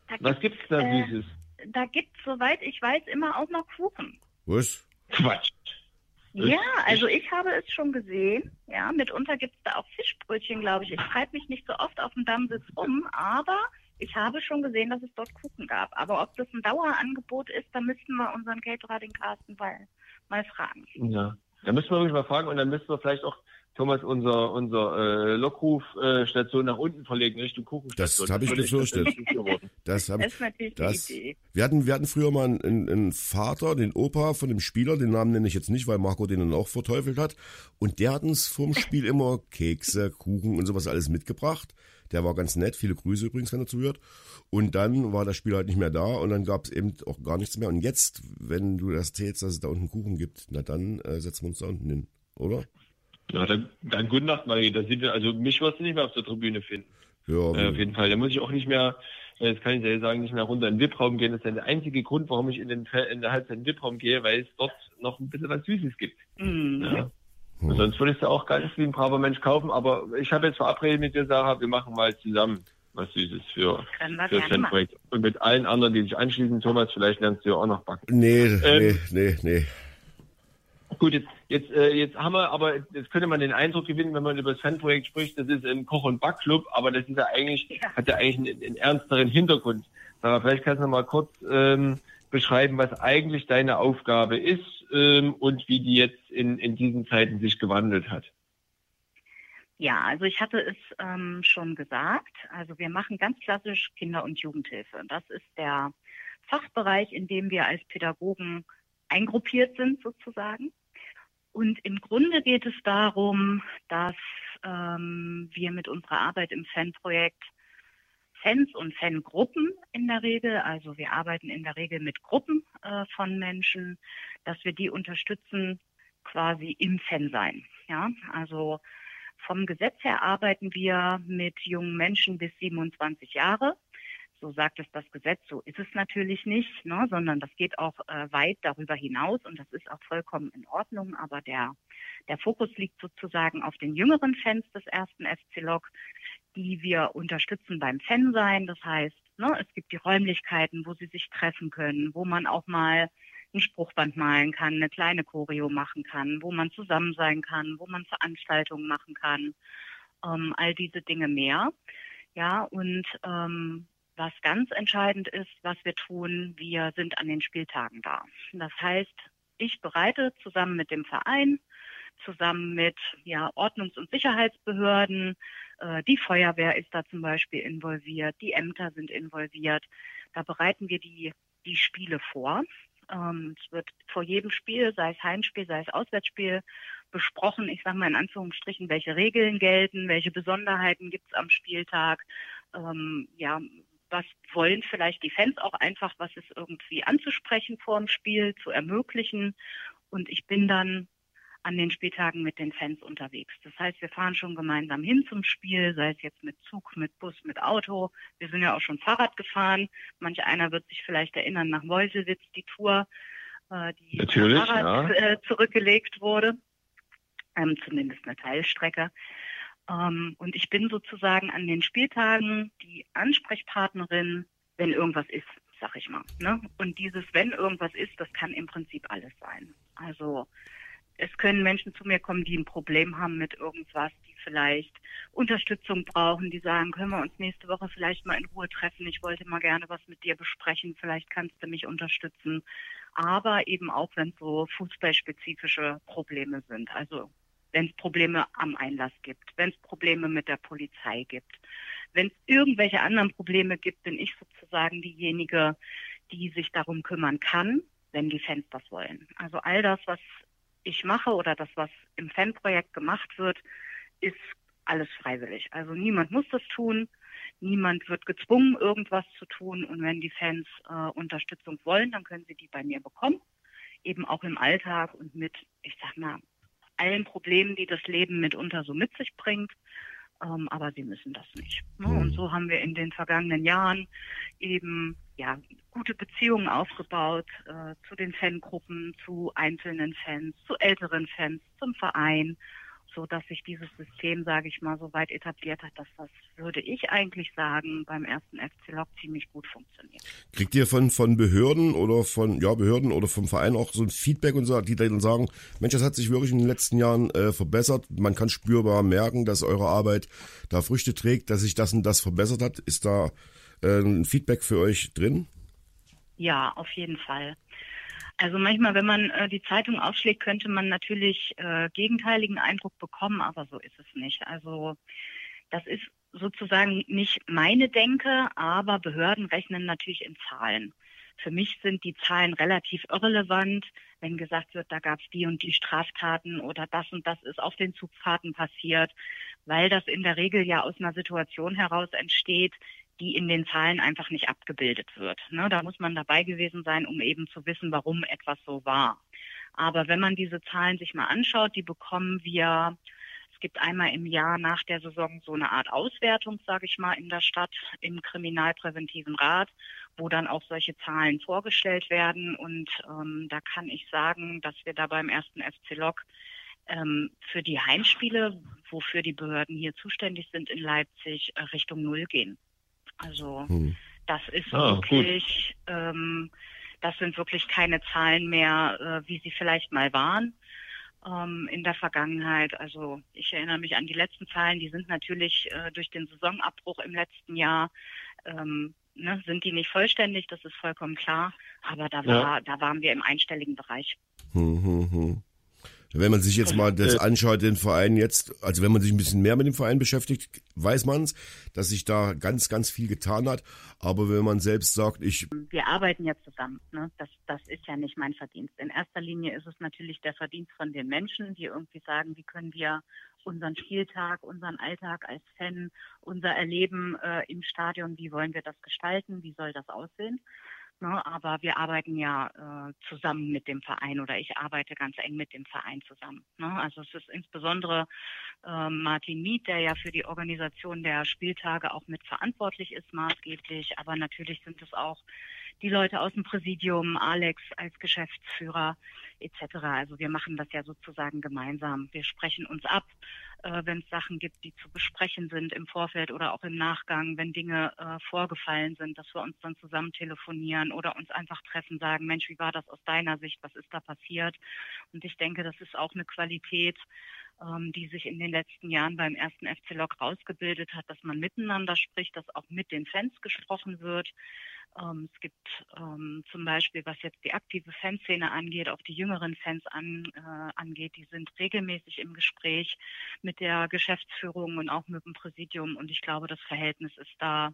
Da Was gibt's da äh, Süßes? Da gibt's, soweit ich weiß, immer auch noch Kuchen. Was? Quatsch. Ja, also ich habe es schon gesehen. Ja, mitunter gibt es da auch Fischbrötchen, glaube ich. Ich treibe mich nicht so oft auf dem Dammsitz um, aber ich habe schon gesehen, dass es dort Kuchen gab. Aber ob das ein Dauerangebot ist, da müssten wir unseren Caterer, den Carsten, mal, mal fragen. Ja, da müssen wir wirklich mal fragen und dann müssen wir vielleicht auch Thomas, unser, unser äh, Lockrufstation äh, nach unten verlegen, Richtung Kuchenstation. Das habe ich befürchtet. das, hab, das ist natürlich das, die Idee. Wir hatten, wir hatten früher mal einen, einen, Vater, den Opa von dem Spieler, den Namen nenne ich jetzt nicht, weil Marco den dann auch verteufelt hat. Und der hat uns vorm Spiel immer Kekse, Kuchen und sowas alles mitgebracht. Der war ganz nett. Viele Grüße übrigens, wenn er zuhört. Und dann war das Spiel halt nicht mehr da und dann gab es eben auch gar nichts mehr. Und jetzt, wenn du das erzählst, dass es da unten Kuchen gibt, na dann äh, setzen wir uns da unten hin, oder? Ja, dann, dann gute Nacht, Marie. Da sind wir, also mich wirst du nicht mehr auf der Tribüne finden. Ja, äh, auf jeden Fall. Da muss ich auch nicht mehr, äh, das kann ich ja sagen, nicht mehr runter in den VIP-Raum gehen. Das ist der einzige Grund, warum ich in den, in der Halbzeit in den VIP-Raum gehe, weil es dort noch ein bisschen was Süßes gibt. Mhm. Ja. Hm. Sonst würde ich es ja auch ganz wie ein braver Mensch kaufen, aber ich habe jetzt verabredet mit dir, Sarah, wir machen mal zusammen was Süßes für, für das Fanprojekt. Und mit allen anderen, die sich anschließen, Thomas, vielleicht lernst du ja auch noch backen. Nee, ähm, nee, nee, nee. Gut, jetzt, jetzt, äh, jetzt haben wir, aber jetzt könnte man den Eindruck gewinnen, wenn man über das Fanprojekt spricht, das ist ein Koch- und Backclub, aber das ist ja eigentlich, ja. hat ja eigentlich einen, einen ernsteren Hintergrund. Sarah, vielleicht kannst du noch mal kurz ähm, beschreiben, was eigentlich deine Aufgabe ist ähm, und wie die jetzt in, in diesen Zeiten sich gewandelt hat. Ja, also ich hatte es ähm, schon gesagt. Also wir machen ganz klassisch Kinder- und Jugendhilfe. Das ist der Fachbereich, in dem wir als Pädagogen eingruppiert sind sozusagen. Und im Grunde geht es darum, dass ähm, wir mit unserer Arbeit im Fanprojekt Fans und Fangruppen in der Regel, also wir arbeiten in der Regel mit Gruppen äh, von Menschen, dass wir die unterstützen quasi im Fansein. Ja, also vom Gesetz her arbeiten wir mit jungen Menschen bis 27 Jahre. So sagt es das Gesetz, so ist es natürlich nicht, ne, sondern das geht auch äh, weit darüber hinaus und das ist auch vollkommen in Ordnung. Aber der, der Fokus liegt sozusagen auf den jüngeren Fans des ersten FC Lok, die wir unterstützen beim Fansein. Das heißt, ne, es gibt die Räumlichkeiten, wo sie sich treffen können, wo man auch mal ein Spruchband malen kann, eine kleine Choreo machen kann, wo man zusammen sein kann, wo man Veranstaltungen machen kann, ähm, all diese Dinge mehr. Ja, und ähm, was ganz entscheidend ist, was wir tun, wir sind an den Spieltagen da. Das heißt, ich bereite zusammen mit dem Verein, zusammen mit ja, Ordnungs- und Sicherheitsbehörden, Äh, die Feuerwehr ist da zum Beispiel involviert, die Ämter sind involviert. Da bereiten wir die, die Spiele vor. Ähm, es wird vor jedem Spiel, sei es Heimspiel, sei es Auswärtsspiel, besprochen, ich sage mal in Anführungsstrichen, welche Regeln gelten, welche Besonderheiten gibt es am Spieltag, ähm, ja, was wollen vielleicht die Fans auch einfach, was ist irgendwie anzusprechen vor dem Spiel, zu ermöglichen. Und ich bin dann an den Spieltagen mit den Fans unterwegs. Das heißt, wir fahren schon gemeinsam hin zum Spiel, sei es jetzt mit Zug, mit Bus, mit Auto. Wir sind ja auch schon Fahrrad gefahren. Manch einer wird sich vielleicht erinnern nach Meuselwitz die Tour, äh, die Natürlich, Fahrrad ja. äh, zurückgelegt wurde, ähm, zumindest eine Teilstrecke. Ähm, und ich bin sozusagen an den Spieltagen die Ansprechpartnerin, wenn irgendwas ist, sag ich mal. Ne? Und dieses, wenn irgendwas ist, das kann im Prinzip alles sein. Also es können Menschen zu mir kommen, die ein Problem haben mit irgendwas, die vielleicht Unterstützung brauchen, die sagen, können wir uns nächste Woche vielleicht mal in Ruhe treffen. Ich wollte mal gerne was mit dir besprechen. Vielleicht kannst du mich unterstützen. Aber eben auch, wenn so fußballspezifische Probleme sind. Also wenn es Probleme am Einlass gibt, wenn es Probleme mit der Polizei gibt. Wenn es irgendwelche anderen Probleme gibt, bin ich sozusagen diejenige, die sich darum kümmern kann, wenn die Fans das wollen. Also all das, was ich mache oder das, was im Fanprojekt gemacht wird, ist alles freiwillig. Also niemand muss das tun, niemand wird gezwungen, irgendwas zu tun. Und wenn die Fans äh, Unterstützung wollen, dann können sie die bei mir bekommen. Eben auch im Alltag und mit, ich sag mal, allen Problemen, die das Leben mitunter so mit sich bringt. Ähm, aber sie müssen das nicht. Ne? Und so haben wir in den vergangenen Jahren eben ja, gute Beziehungen aufgebaut äh, zu den Fangruppen, zu einzelnen Fans, zu älteren Fans, zum Verein, so dass sich dieses System, sage ich mal, so weit etabliert hat, dass das, würde ich eigentlich sagen, beim ersten FC Lok ziemlich gut funktioniert. Kriegt ihr von, von Behörden oder von, ja, Behörden oder vom Verein auch so ein Feedback und so, die dann sagen, Mensch, das hat sich wirklich in den letzten Jahren äh, verbessert. Man kann spürbar merken, dass eure Arbeit da Früchte trägt, dass sich das und das verbessert hat. Ist da äh, ein Feedback für euch drin? Ja, auf jeden Fall. Also manchmal, wenn man äh, die Zeitung aufschlägt, könnte man natürlich äh, gegenteiligen Eindruck bekommen, aber so ist es nicht. Also das ist sozusagen nicht meine Denke, aber Behörden rechnen natürlich in Zahlen. Für mich sind die Zahlen relativ irrelevant, wenn gesagt wird, da gab es die und die Straftaten oder das und das ist auf den Zugfahrten passiert, weil das in der Regel ja aus einer Situation heraus entsteht, die in den Zahlen einfach nicht abgebildet wird. Ne, da muss man dabei gewesen sein, um eben zu wissen, warum etwas so war. Aber wenn man diese Zahlen sich mal anschaut, die bekommen wir, es gibt einmal im Jahr nach der Saison so eine Art Auswertung, sage ich mal, in der Stadt im Kriminalpräventiven Rat, wo dann auch solche Zahlen vorgestellt werden. Und ähm, da kann ich sagen, dass wir da beim ersten FC Lok ähm, für die Heimspiele, wofür die Behörden hier zuständig sind in Leipzig, äh, Richtung Null gehen. Also hm. das ist ah, wirklich, ähm, das sind wirklich keine Zahlen mehr, äh, wie sie vielleicht mal waren ähm, in der Vergangenheit. Also ich erinnere mich an die letzten Zahlen, die sind natürlich äh, durch den Saisonabbruch im letzten Jahr ähm, ne, sind die nicht vollständig, das ist vollkommen klar. Aber da war, ja. da waren wir im einstelligen Bereich. Hm, hm, hm. Wenn man sich jetzt mal das äh. anschaut, den Verein jetzt, also wenn man sich ein bisschen mehr mit dem Verein beschäftigt, weiß man es, dass sich da ganz, ganz viel getan hat. Aber wenn man selbst sagt, ich. Wir arbeiten ja zusammen. Ne? Das, das ist ja nicht mein Verdienst. In erster Linie ist es natürlich der Verdienst von den Menschen, die irgendwie sagen, wie können wir unseren Spieltag, unseren Alltag als Fan, unser Erleben äh, im Stadion, wie wollen wir das gestalten, wie soll das aussehen. Ne, aber wir arbeiten ja äh, zusammen mit dem Verein oder ich arbeite ganz eng mit dem Verein zusammen. Ne? Also es ist insbesondere äh, Martin Miet, der ja für die Organisation der Spieltage auch mit verantwortlich ist, maßgeblich. Aber natürlich sind es auch die Leute aus dem Präsidium, Alex als Geschäftsführer etc. Also wir machen das ja sozusagen gemeinsam. Wir sprechen uns ab, äh, wenn es Sachen gibt, die zu besprechen sind im Vorfeld oder auch im Nachgang, wenn Dinge äh, vorgefallen sind, dass wir uns dann zusammen telefonieren oder uns einfach treffen, sagen, Mensch, wie war das aus deiner Sicht, was ist da passiert? Und ich denke, das ist auch eine Qualität, ähm, die sich in den letzten Jahren beim ersten FC Lok rausgebildet hat, dass man miteinander spricht, dass auch mit den Fans gesprochen wird. Ähm, es gibt ähm, zum Beispiel, was jetzt die aktive Fanszene angeht, auch die jüngeren Fans an, äh, angeht, die sind regelmäßig im Gespräch mit der Geschäftsführung und auch mit dem Präsidium. Und ich glaube, das Verhältnis ist da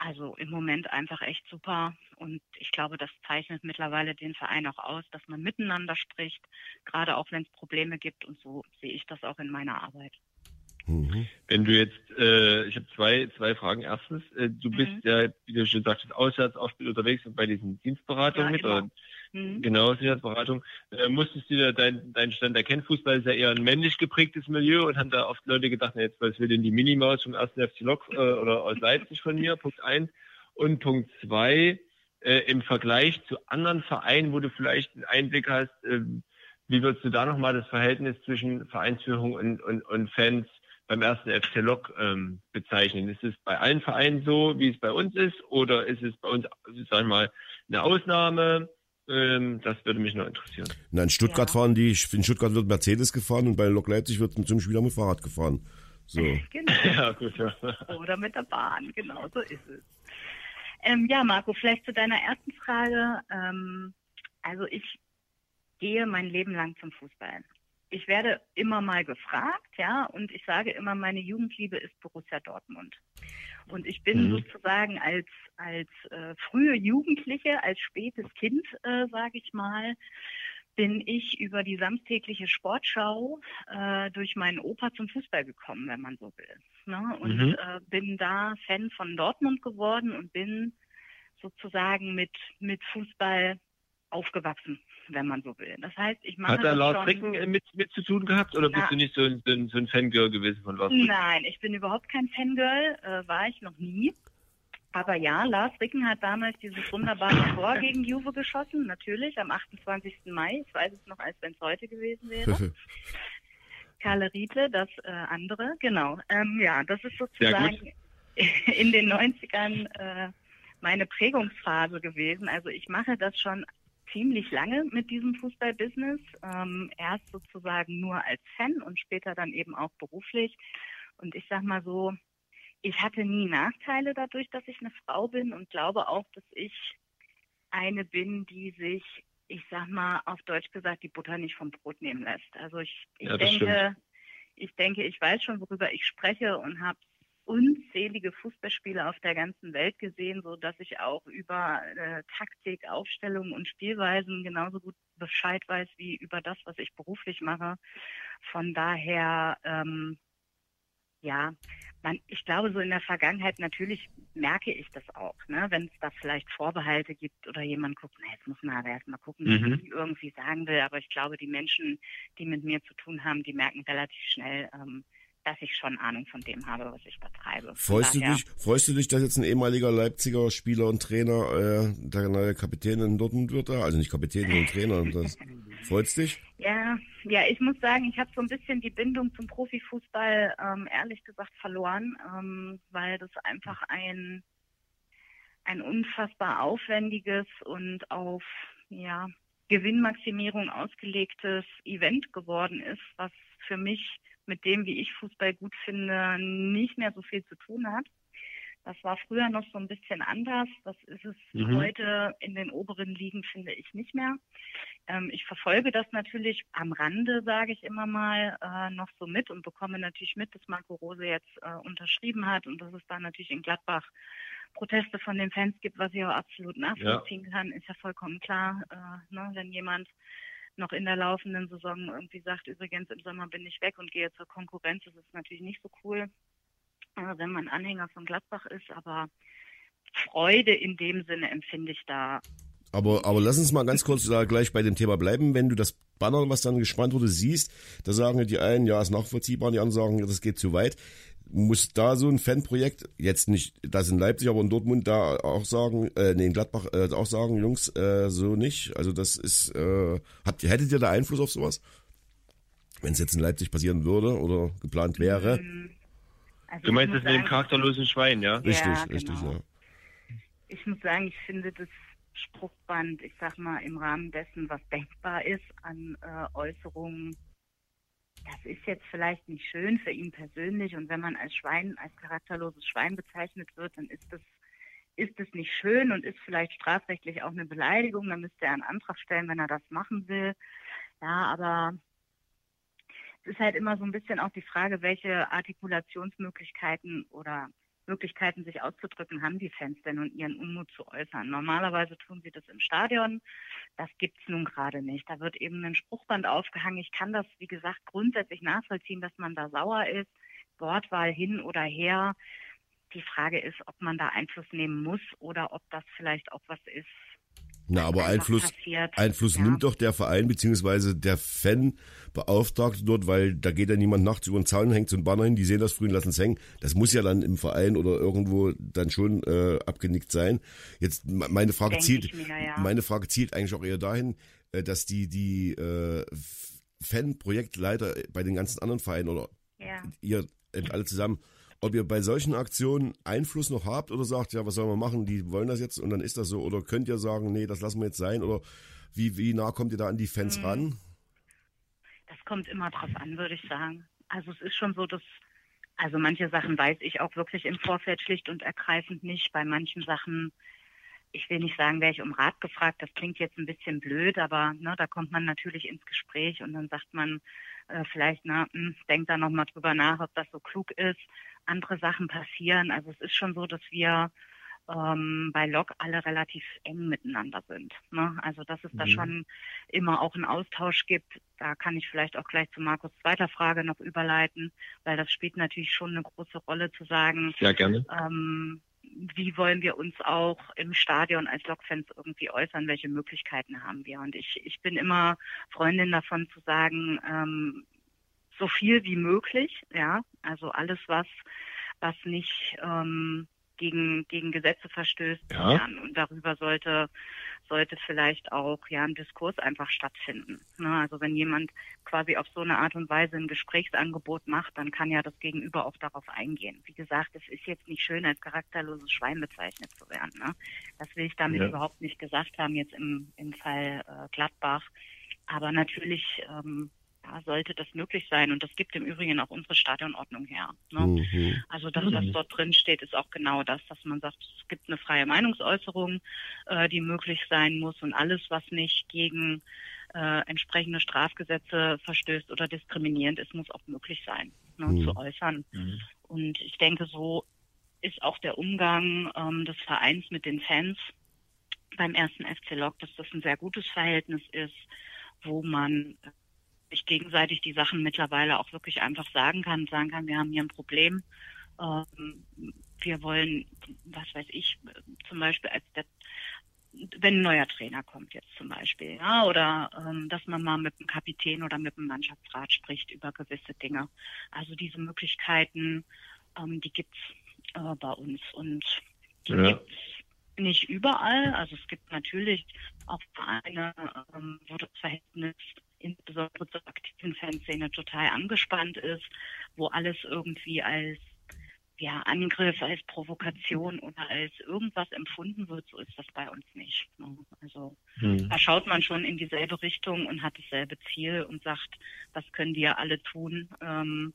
also im Moment einfach echt super. Und ich glaube, das zeichnet mittlerweile den Verein auch aus, dass man miteinander spricht, gerade auch wenn es Probleme gibt. Und so sehe ich das auch in meiner Arbeit. Mhm. Wenn du jetzt, äh, ich habe zwei, zwei Fragen. Erstens, äh, du bist mhm. ja, wie du schon sagtest, auswärts auch unterwegs und bei diesen Dienstberatungen ja, mit. Genau. Oder, mhm. Genau, Sicherheitsberatung. Äh, musstest du dir deinen dein Stand erkennen? Fußball ist ja eher ein männlich geprägtes Milieu und haben da oft Leute gedacht, na jetzt, was will denn die Minimaus vom ersten FC Lok äh, oder aus Leipzig von mir? Punkt eins. Und Punkt zwei, äh, im Vergleich zu anderen Vereinen, wo du vielleicht einen Einblick hast, äh, wie würdest du da nochmal das Verhältnis zwischen Vereinsführung und, und, und Fans beim ersten FC Lok ähm, bezeichnen. Ist es bei allen Vereinen so, wie es bei uns ist, oder ist es bei uns, sagen wir mal, eine Ausnahme? Ähm, das würde mich noch interessieren. Na, in Stuttgart ja. fahren die, in Stuttgart wird Mercedes gefahren und bei Lok Leipzig wird zum Spieler mit Fahrrad gefahren. So. Genau. ja, gut, ja. Oder mit der Bahn, genau so ist es. Ähm, ja, Marco, vielleicht zu deiner ersten Frage. Ähm, also ich gehe mein Leben lang zum Fußball ich werde immer mal gefragt, ja, und ich sage immer, meine Jugendliebe ist Borussia Dortmund. Und ich bin mhm. sozusagen als als äh, frühe Jugendliche, als spätes Kind, äh, sage ich mal, bin ich über die samstägliche Sportschau äh, durch meinen Opa zum Fußball gekommen, wenn man so will. Ne? Und mhm. äh, bin da Fan von Dortmund geworden und bin sozusagen mit mit Fußball aufgewachsen wenn man so will. Das heißt, ich mache Hat da Lars Ricken mit, mit zu tun gehabt oder Na, bist du nicht so ein, so ein, so ein Fangirl gewesen von Lars Ricken? Nein, ich bin überhaupt kein Fangirl, äh, war ich noch nie. Aber ja, Lars Ricken hat damals dieses wunderbare Tor gegen Juve geschossen, natürlich, am 28. Mai. Ich weiß es noch, als wenn es heute gewesen wäre. Karle Riete, das äh, andere, genau. Ähm, ja, das ist sozusagen in den 90ern äh, meine Prägungsphase gewesen. Also ich mache das schon ziemlich lange mit diesem Fußballbusiness. Ähm, erst sozusagen nur als Fan und später dann eben auch beruflich. Und ich sag mal so, ich hatte nie Nachteile dadurch, dass ich eine Frau bin und glaube auch, dass ich eine bin, die sich, ich sag mal, auf Deutsch gesagt, die Butter nicht vom Brot nehmen lässt. Also ich, ich ja, denke, stimmt. ich denke, ich weiß schon, worüber ich spreche und habe unzählige Fußballspiele auf der ganzen Welt gesehen, so dass ich auch über äh, Taktik, Aufstellung und Spielweisen genauso gut Bescheid weiß wie über das, was ich beruflich mache. Von daher, ähm, ja, man, ich glaube, so in der Vergangenheit natürlich merke ich das auch, ne? wenn es da vielleicht Vorbehalte gibt oder jemand guckt, na, jetzt muss man aber erstmal gucken, was mhm. ich irgendwie sagen will. Aber ich glaube, die Menschen, die mit mir zu tun haben, die merken relativ schnell, ähm, dass ich schon Ahnung von dem habe, was ich betreibe. Freust du, dich, freust du dich, dass jetzt ein ehemaliger Leipziger Spieler und Trainer äh, der neue Kapitän in Dortmund wird? Also nicht Kapitän, sondern Trainer. Das, freut's dich? Ja, ja, ich muss sagen, ich habe so ein bisschen die Bindung zum Profifußball ähm, ehrlich gesagt verloren, ähm, weil das einfach ein ein unfassbar aufwendiges und auf ja, Gewinnmaximierung ausgelegtes Event geworden ist, was für mich mit dem, wie ich Fußball gut finde, nicht mehr so viel zu tun hat. Das war früher noch so ein bisschen anders. Das ist es mhm. heute in den oberen Ligen, finde ich, nicht mehr. Ähm, ich verfolge das natürlich am Rande, sage ich immer mal, äh, noch so mit und bekomme natürlich mit, dass Marco Rose jetzt äh, unterschrieben hat und dass es da natürlich in Gladbach Proteste von den Fans gibt, was ich auch absolut nachvollziehen ja. kann, ist ja vollkommen klar. Äh, ne, wenn jemand noch in der laufenden Saison irgendwie sagt, übrigens im Sommer bin ich weg und gehe zur Konkurrenz, das ist natürlich nicht so cool, äh, wenn man Anhänger von Gladbach ist, aber Freude in dem Sinne empfinde ich da. Aber, aber lass uns mal ganz kurz da gleich bei dem Thema bleiben. Wenn du das Banner, was dann gespannt wurde, siehst, da sagen die einen, ja, ist nachvollziehbar, die anderen sagen, das geht zu weit muss da so ein Fanprojekt, jetzt nicht das in Leipzig, aber in Dortmund da auch sagen, äh, nee, in Gladbach äh, auch sagen, Jungs, äh, so nicht. Also das ist, äh, habt, hättet ihr da Einfluss auf sowas? Wenn es jetzt in Leipzig passieren würde oder geplant wäre? Also du meinst das mit dem charakterlosen Schwein, ja? Richtig, ja, richtig, genau. ja. Ich muss sagen, ich finde das Spruchband, ich sag mal, im Rahmen dessen, was denkbar ist an äh, Äußerungen das ist jetzt vielleicht nicht schön für ihn persönlich und wenn man als Schwein, als charakterloses Schwein bezeichnet wird, dann ist das ist es nicht schön und ist vielleicht strafrechtlich auch eine Beleidigung, dann müsste er einen Antrag stellen, wenn er das machen will. Ja, aber es ist halt immer so ein bisschen auch die Frage, welche Artikulationsmöglichkeiten oder Möglichkeiten, sich auszudrücken, haben die Fans denn und ihren Unmut zu äußern. Normalerweise tun sie das im Stadion. Das gibt es nun gerade nicht. Da wird eben ein Spruchband aufgehangen. Ich kann das, wie gesagt, grundsätzlich nachvollziehen, dass man da sauer ist. Wortwahl hin oder her. Die Frage ist, ob man da Einfluss nehmen muss oder ob das vielleicht auch was ist, na, aber Einfluss, Einfluss ja. nimmt doch der Verein beziehungsweise der Fan beauftragt dort, weil da geht ja niemand nachts über den Zaun, hängt so ein Banner hin, die sehen das früh und lassen es hängen. Das muss ja dann im Verein oder irgendwo dann schon äh, abgenickt sein. Jetzt meine Frage Denk zielt, mir, ja. meine Frage zielt eigentlich auch eher dahin, äh, dass die die äh, Fan-Projektleiter bei den ganzen anderen Vereinen oder ja. ihr alle zusammen ob ihr bei solchen Aktionen Einfluss noch habt oder sagt, ja, was sollen wir machen, die wollen das jetzt und dann ist das so. Oder könnt ihr sagen, nee, das lassen wir jetzt sein? Oder wie, wie nah kommt ihr da an die Fans mhm. ran? Das kommt immer drauf an, würde ich sagen. Also es ist schon so, dass, also manche Sachen weiß ich auch wirklich im Vorfeld schlicht und ergreifend nicht. Bei manchen Sachen, ich will nicht sagen, wäre ich um Rat gefragt, das klingt jetzt ein bisschen blöd, aber ne, da kommt man natürlich ins Gespräch und dann sagt man äh, vielleicht, na, mh, hm, denkt da nochmal drüber nach, ob das so klug ist andere Sachen passieren. Also es ist schon so, dass wir ähm, bei Lok alle relativ eng miteinander sind. Ne? Also dass es mhm. da schon immer auch einen Austausch gibt. Da kann ich vielleicht auch gleich zu Markus zweiter Frage noch überleiten, weil das spielt natürlich schon eine große Rolle zu sagen. Ja, gerne. Ähm, wie wollen wir uns auch im Stadion als Lokfans irgendwie äußern? Welche Möglichkeiten haben wir? Und ich, ich bin immer Freundin davon zu sagen, ähm, so viel wie möglich, ja, also alles, was, was nicht ähm, gegen, gegen Gesetze verstößt. Ja. ja. und darüber sollte, sollte vielleicht auch ja ein Diskurs einfach stattfinden. Ne? Also wenn jemand quasi auf so eine Art und Weise ein Gesprächsangebot macht, dann kann ja das Gegenüber auch darauf eingehen. Wie gesagt, es ist jetzt nicht schön, als charakterloses Schwein bezeichnet zu werden. Ne? Das will ich damit ja. überhaupt nicht gesagt haben, jetzt im, im Fall äh, Gladbach. Aber natürlich ähm, ja, sollte das möglich sein. Und das gibt im Übrigen auch unsere Stadionordnung her. Ne? Mhm. Also das, was mhm. dort drin steht, ist auch genau das, dass man sagt, es gibt eine freie Meinungsäußerung, äh, die möglich sein muss und alles, was nicht gegen äh, entsprechende Strafgesetze verstößt oder diskriminierend ist, muss auch möglich sein, ne, mhm. zu äußern. Mhm. Und ich denke, so ist auch der Umgang ähm, des Vereins mit den Fans beim ersten FC Lok, dass das ein sehr gutes Verhältnis ist, wo man sich gegenseitig die Sachen mittlerweile auch wirklich einfach sagen kann, sagen kann, wir haben hier ein Problem. Ähm, wir wollen, was weiß ich, zum Beispiel als der, wenn ein neuer Trainer kommt jetzt zum Beispiel, ja, oder ähm, dass man mal mit dem Kapitän oder mit dem Mannschaftsrat spricht über gewisse Dinge. Also diese Möglichkeiten, ähm, die gibt's äh, bei uns und die ja. gibt's nicht überall. Also es gibt natürlich auch Vereine, ähm, wo das Verhältnis insbesondere zur aktiven Fanszene total angespannt ist, wo alles irgendwie als ja, Angriff, als Provokation oder als irgendwas empfunden wird, so ist das bei uns nicht. Ne? Also hm. da schaut man schon in dieselbe Richtung und hat dasselbe Ziel und sagt, was können wir alle tun, ähm,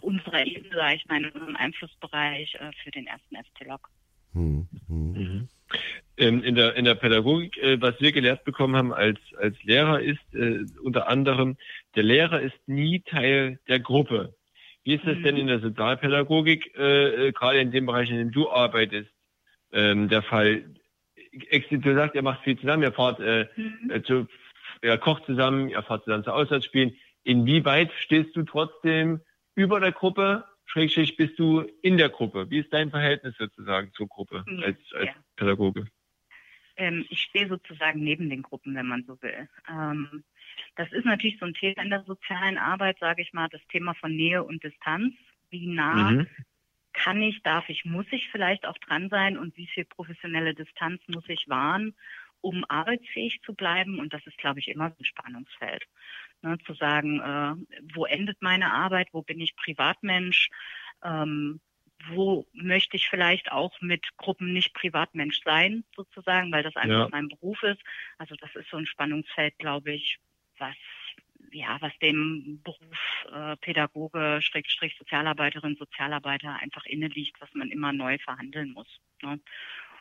unserer Ebene, sage ich mal, in unserem Einflussbereich äh, für den ersten FC Lok. Hm. Hm. Mhm ähm, in, der, in der Pädagogik, äh, was wir gelehrt bekommen haben als, als Lehrer, ist äh, unter anderem, der Lehrer ist nie Teil der Gruppe. Wie ist das mhm. denn in der Sozialpädagogik, äh, äh, gerade in dem Bereich, in dem du arbeitest, ähm, der Fall? Du sagst, ihr macht viel zusammen, ihr fahrt äh, mhm. Äh, zu, ihr kocht zusammen, ihr fahrt zusammen zu Auswärtsspielen. Inwieweit stehst du trotzdem über der Gruppe Schrägstrich bist du in der Gruppe? Wie ist dein Verhältnis sozusagen zur Gruppe als, als ja. Pädagoge? Ähm, ich stehe sozusagen neben den Gruppen, wenn man so will. Ähm, das ist natürlich so ein Thema in der sozialen Arbeit, sage ich mal, das Thema von Nähe und Distanz. Wie nah mhm. kann ich, darf ich, muss ich vielleicht auch dran sein und wie viel professionelle Distanz muss ich wahren, um arbeitsfähig zu bleiben? Und das ist, glaube ich, immer ein Spannungsfeld. Ne, zu sagen, äh, wo endet meine Arbeit, wo bin ich Privatmensch, ähm, wo möchte ich vielleicht auch mit Gruppen nicht Privatmensch sein, sozusagen, weil das einfach ja. mein Beruf ist. Also das ist so ein Spannungsfeld, glaube ich, was ja, was dem Beruf äh, Pädagoge, Schrägstrich Sozialarbeiterin, Sozialarbeiter einfach inne liegt, was man immer neu verhandeln muss. Ne?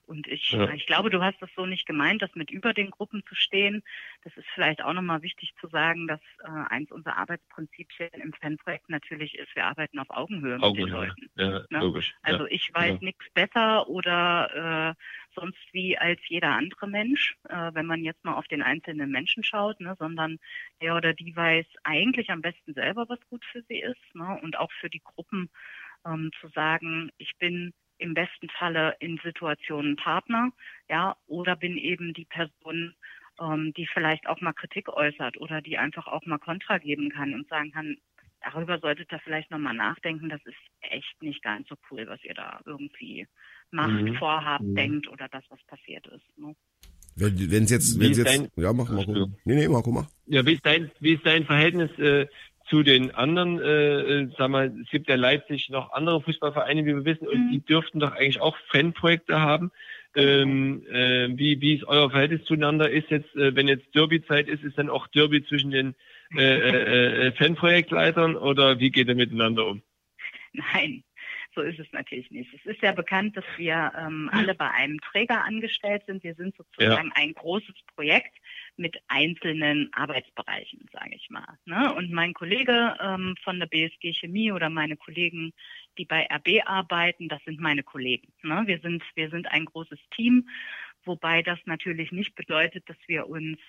Und ich, ja. ich glaube, du hast das so nicht gemeint, das mit über den Gruppen zu stehen. Das ist vielleicht auch nochmal wichtig zu sagen, dass äh, eins unserer Arbeitsprinzipien im Fanprojekt natürlich ist, wir arbeiten auf Augenhöhe, Augenhöhe. mit den Leuten. Ja, ne? logisch. Also ja. ich weiß ja. nichts besser oder äh, sonst wie als jeder andere Mensch, äh, wenn man jetzt mal auf den einzelnen Menschen schaut, ne, sondern der oder die weiß eigentlich am besten selber, was gut für sie ist. Ne, und auch für die Gruppen ähm, zu sagen, ich bin im besten Falle in Situationen Partner, ja, oder bin eben die Person, ähm, die vielleicht auch mal Kritik äußert oder die einfach auch mal Kontra geben kann und sagen kann, darüber solltet ihr vielleicht nochmal nachdenken, das ist echt nicht ganz so cool, was ihr da irgendwie macht, mhm. vorhabt, mhm. denkt oder das, was passiert ist. Ne? Wenn es jetzt, wenn jetzt, dein, ja, mach, mach, mach. Nee, nee, mach, mach. Ja, wie ist dein, wie ist dein Verhältnis äh, zu den anderen, äh, äh, sag mal, es gibt ja Leipzig noch andere Fußballvereine, wie wir wissen, und mhm. die dürften doch eigentlich auch Fanprojekte haben. Ähm, äh, wie, wie ist euer Verhältnis zueinander? Ist jetzt, äh, wenn jetzt Derby-Zeit ist, ist dann auch Derby zwischen den äh, äh, äh, Fanprojektleitern oder wie geht ihr miteinander um? Nein, so ist es natürlich nicht. Es ist ja bekannt, dass wir ähm, alle bei einem Träger angestellt sind. Wir sind sozusagen ja. ein großes Projekt mit einzelnen Arbeitsbereichen, sage ich mal. Ne? Und mein Kollege ähm, von der BSG Chemie oder meine Kollegen, die bei RB arbeiten, das sind meine Kollegen. Ne? Wir sind wir sind ein großes Team, wobei das natürlich nicht bedeutet, dass wir uns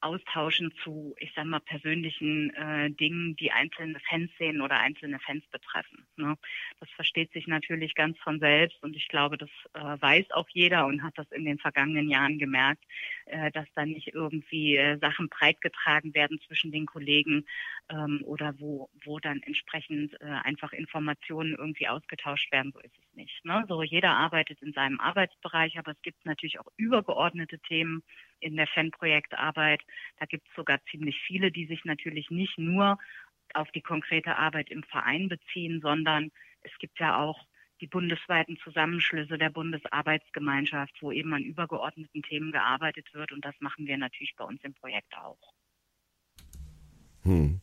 austauschen zu, ich sag mal, persönlichen äh, Dingen, die einzelne Fans sehen oder einzelne Fans betreffen. Ne? Das versteht sich natürlich ganz von selbst und ich glaube, das äh, weiß auch jeder und hat das in den vergangenen Jahren gemerkt, äh, dass da nicht irgendwie äh, Sachen breitgetragen werden zwischen den Kollegen ähm, oder wo, wo dann entsprechend äh, einfach Informationen irgendwie ausgetauscht werden. So ist es nicht. Ne? So jeder arbeitet in seinem Arbeitsbereich, aber es gibt natürlich auch übergeordnete Themen in der Fanprojektarbeit. Da gibt es sogar ziemlich viele, die sich natürlich nicht nur auf die konkrete Arbeit im Verein beziehen, sondern es gibt ja auch die bundesweiten Zusammenschlüsse der Bundesarbeitsgemeinschaft, wo eben an übergeordneten Themen gearbeitet wird. Und das machen wir natürlich bei uns im Projekt auch. Hm.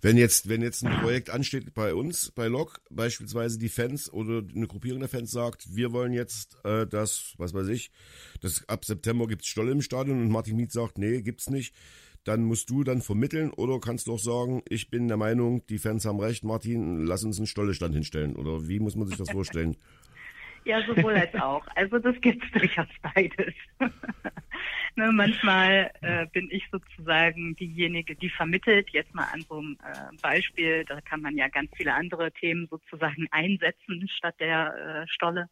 Wenn jetzt, wenn jetzt ein Projekt ansteht bei uns, bei Lok, beispielsweise die Fans oder eine Gruppierung der Fans sagt, wir wollen jetzt äh, das, was weiß ich, das ab September gibt's Stolle im Stadion und Martin Miet sagt, nee, gibt's nicht, dann musst du dann vermitteln oder kannst du auch sagen, ich bin der Meinung, die Fans haben recht, Martin, lass uns einen Stollestand hinstellen. Oder wie muss man sich das vorstellen? Ja, sowohl als auch. Also das gibt's durchaus beides. ne, manchmal äh, bin ich sozusagen diejenige, die vermittelt. Jetzt mal an so einem äh, Beispiel, da kann man ja ganz viele andere Themen sozusagen einsetzen statt der äh, Stolle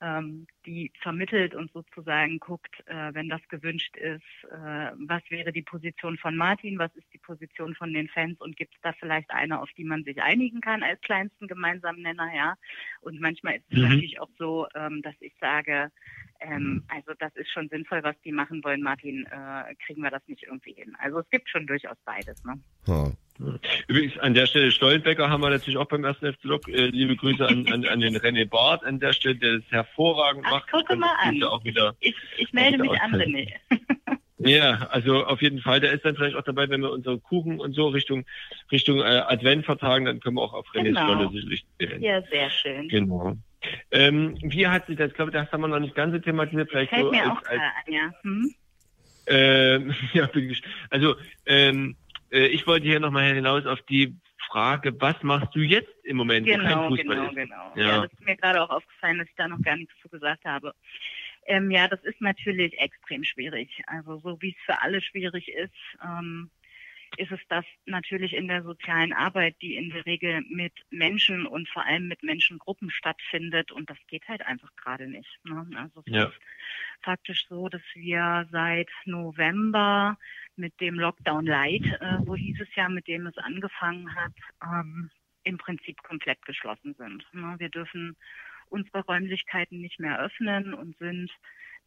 ähm, die vermittelt und sozusagen guckt, äh, wenn das gewünscht ist, äh, was wäre die Position von Martin, was ist die Position von den Fans und gibt es da vielleicht eine, auf die man sich einigen kann als kleinsten gemeinsamen Nenner, ja. Und manchmal ist es mhm. natürlich auch so, ähm, dass ich sage, ähm, also das ist schon sinnvoll, was die machen wollen, Martin, äh, kriegen wir das nicht irgendwie hin. Also es gibt schon durchaus beides, ne? Ha. Übrigens, an der Stelle Stollenbecker haben wir natürlich auch beim ersten FC Lok. Äh, liebe Grüße an, an, an den René Barth an der Stelle, der das hervorragend Ach, macht. Gucke mal an. Auch wieder, ich, ich melde mich an, René. Ja, also auf jeden Fall. Der ist dann vielleicht auch dabei, wenn wir unsere Kuchen und so Richtung Richtung äh, Advent vertagen, dann können wir auch auf René's genau. Stolle sicherlich. Ja, sehr schön. Genau. Ähm, wie hat sich das, ich glaube, das haben wir noch nicht ganz thematisiert. Vielleicht Fällt so mir als, auch als, an, ja. Hm? Ähm, ja, bin ich, also ähm, äh, ich wollte hier nochmal hinaus auf die Frage, was machst du jetzt im Moment? Genau, genau, ist? genau. Ja. ja, das ist mir gerade auch aufgefallen, dass ich da noch gar nichts zu gesagt habe. Ähm, ja, das ist natürlich extrem schwierig. Also so wie es für alle schwierig ist, ähm, ist es das natürlich in der sozialen Arbeit, die in der Regel mit Menschen und vor allem mit Menschengruppen stattfindet. Und das geht halt einfach gerade nicht. Ne? Also es ja. ist faktisch so, dass wir seit November mit dem Lockdown Light, äh, so hieß es ja, mit dem es angefangen hat, ähm, im Prinzip komplett geschlossen sind. Ne? Wir dürfen unsere Räumlichkeiten nicht mehr öffnen und sind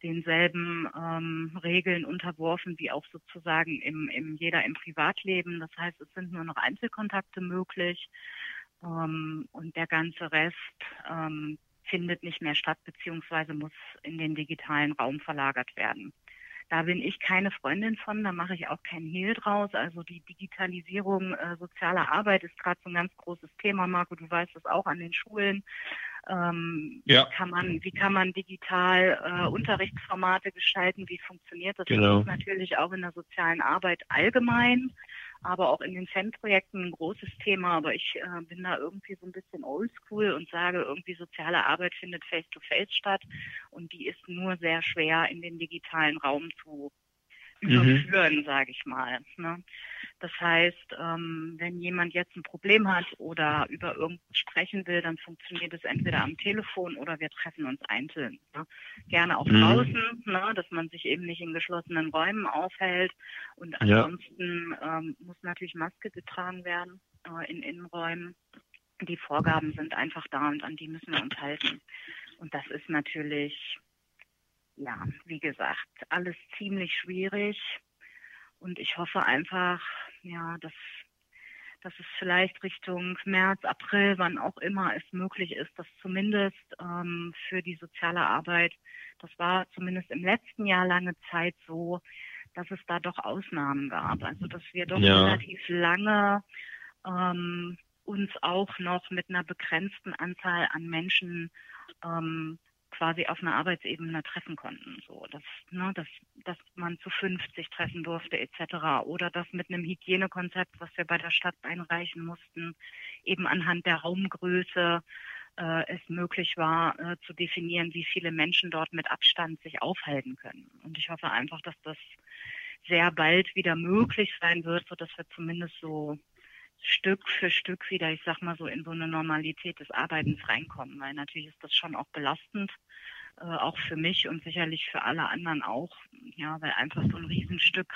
denselben ähm, Regeln unterworfen wie auch sozusagen im, im jeder im Privatleben. Das heißt, es sind nur noch Einzelkontakte möglich ähm, und der ganze Rest ähm, findet nicht mehr statt beziehungsweise muss in den digitalen Raum verlagert werden. Da bin ich keine Freundin von, da mache ich auch keinen Hehl draus. Also die Digitalisierung äh, sozialer Arbeit ist gerade so ein ganz großes Thema, Marco, du weißt es auch an den Schulen. Ähm, ja. wie, kann man, wie kann man digital äh, Unterrichtsformate gestalten? Wie funktioniert das? Genau. Das ist natürlich auch in der sozialen Arbeit allgemein, aber auch in den Fanprojekten ein großes Thema. Aber ich äh, bin da irgendwie so ein bisschen oldschool und sage, irgendwie soziale Arbeit findet face-to-face -face statt und die ist nur sehr schwer in den digitalen Raum zu. Überführen, mhm. sage ich mal. Ne? Das heißt, ähm, wenn jemand jetzt ein Problem hat oder über irgendwas sprechen will, dann funktioniert es entweder am Telefon oder wir treffen uns einzeln. Ne? Gerne auch mhm. draußen, ne? dass man sich eben nicht in geschlossenen Räumen aufhält. Und ansonsten ja. ähm, muss natürlich Maske getragen werden äh, in Innenräumen. Die Vorgaben sind einfach da und an die müssen wir uns halten. Und das ist natürlich, ja, wie gesagt, alles ziemlich schwierig. Und ich hoffe einfach, ja, dass, dass es vielleicht Richtung März, April, wann auch immer es möglich ist, dass zumindest ähm, für die soziale Arbeit, das war zumindest im letzten Jahr lange Zeit so, dass es da doch Ausnahmen gab. Also dass wir doch ja. relativ lange ähm, uns auch noch mit einer begrenzten Anzahl an Menschen ähm, quasi auf einer Arbeitsebene treffen konnten. So, dass, ne, dass, dass man zu 50 treffen durfte etc. Oder dass mit einem Hygienekonzept, was wir bei der Stadt einreichen mussten, eben anhand der Raumgröße äh, es möglich war, äh, zu definieren, wie viele Menschen dort mit Abstand sich aufhalten können. Und ich hoffe einfach, dass das sehr bald wieder möglich sein wird, so dass wir zumindest so Stück für Stück wieder, ich sag mal so, in so eine Normalität des Arbeitens reinkommen, weil natürlich ist das schon auch belastend, äh, auch für mich und sicherlich für alle anderen auch, ja, weil einfach so ein Riesenstück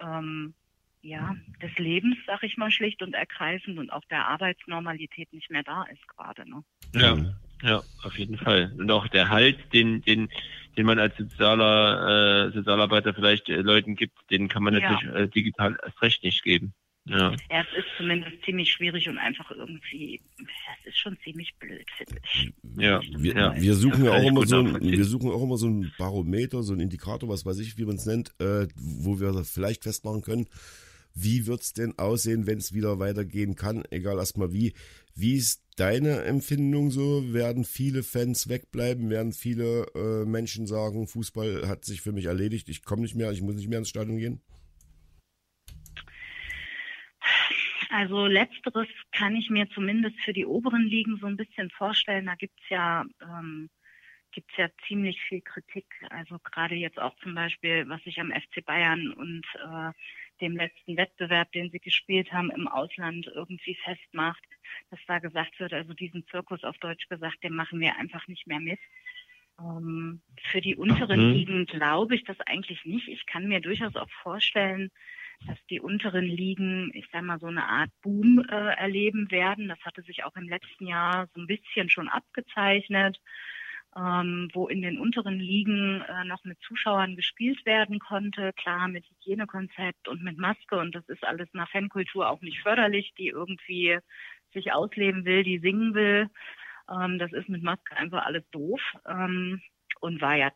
ähm, ja, des Lebens, sag ich mal, schlicht und ergreifend und auch der Arbeitsnormalität nicht mehr da ist gerade. Ne? Ja, ja, auf jeden Fall. Und auch der Halt, den, den, den man als sozialer äh, Sozialarbeiter vielleicht äh, Leuten gibt, den kann man ja. natürlich äh, digital erst recht nicht geben. Ja. ja, es ist zumindest ziemlich schwierig und einfach irgendwie, es ist schon ziemlich blöd, finde ich. Ja, wir, ja. wir suchen ja, auch immer so ein, wir suchen auch immer so ein Barometer, so ein Indikator, was weiß ich, wie man es nennt, äh, wo wir vielleicht festmachen können, wie wird's denn aussehen, wenn es wieder weitergehen kann, egal erstmal wie. Wie ist deine Empfindung so? Werden viele Fans wegbleiben? Werden viele äh, Menschen sagen, Fußball hat sich für mich erledigt, ich komme nicht mehr, ich muss nicht mehr ins Stadion gehen? Also letzteres kann ich mir zumindest für die oberen Ligen so ein bisschen vorstellen. Da gibt's ja ähm, gibt's ja ziemlich viel Kritik. Also gerade jetzt auch zum Beispiel, was sich am FC Bayern und äh, dem letzten Wettbewerb, den sie gespielt haben, im Ausland irgendwie festmacht, dass da gesagt wird, also diesen Zirkus auf Deutsch gesagt, den machen wir einfach nicht mehr mit. Ähm, für die unteren mhm. Ligen glaube ich das eigentlich nicht. Ich kann mir durchaus auch vorstellen, dass die unteren Ligen, ich sag mal, so eine Art Boom äh, erleben werden. Das hatte sich auch im letzten Jahr so ein bisschen schon abgezeichnet, ähm, wo in den unteren Ligen äh, noch mit Zuschauern gespielt werden konnte. Klar, mit Hygienekonzept und mit Maske und das ist alles nach Fankultur auch nicht förderlich, die irgendwie sich ausleben will, die singen will. Ähm, das ist mit Maske einfach alles doof ähm, und war ja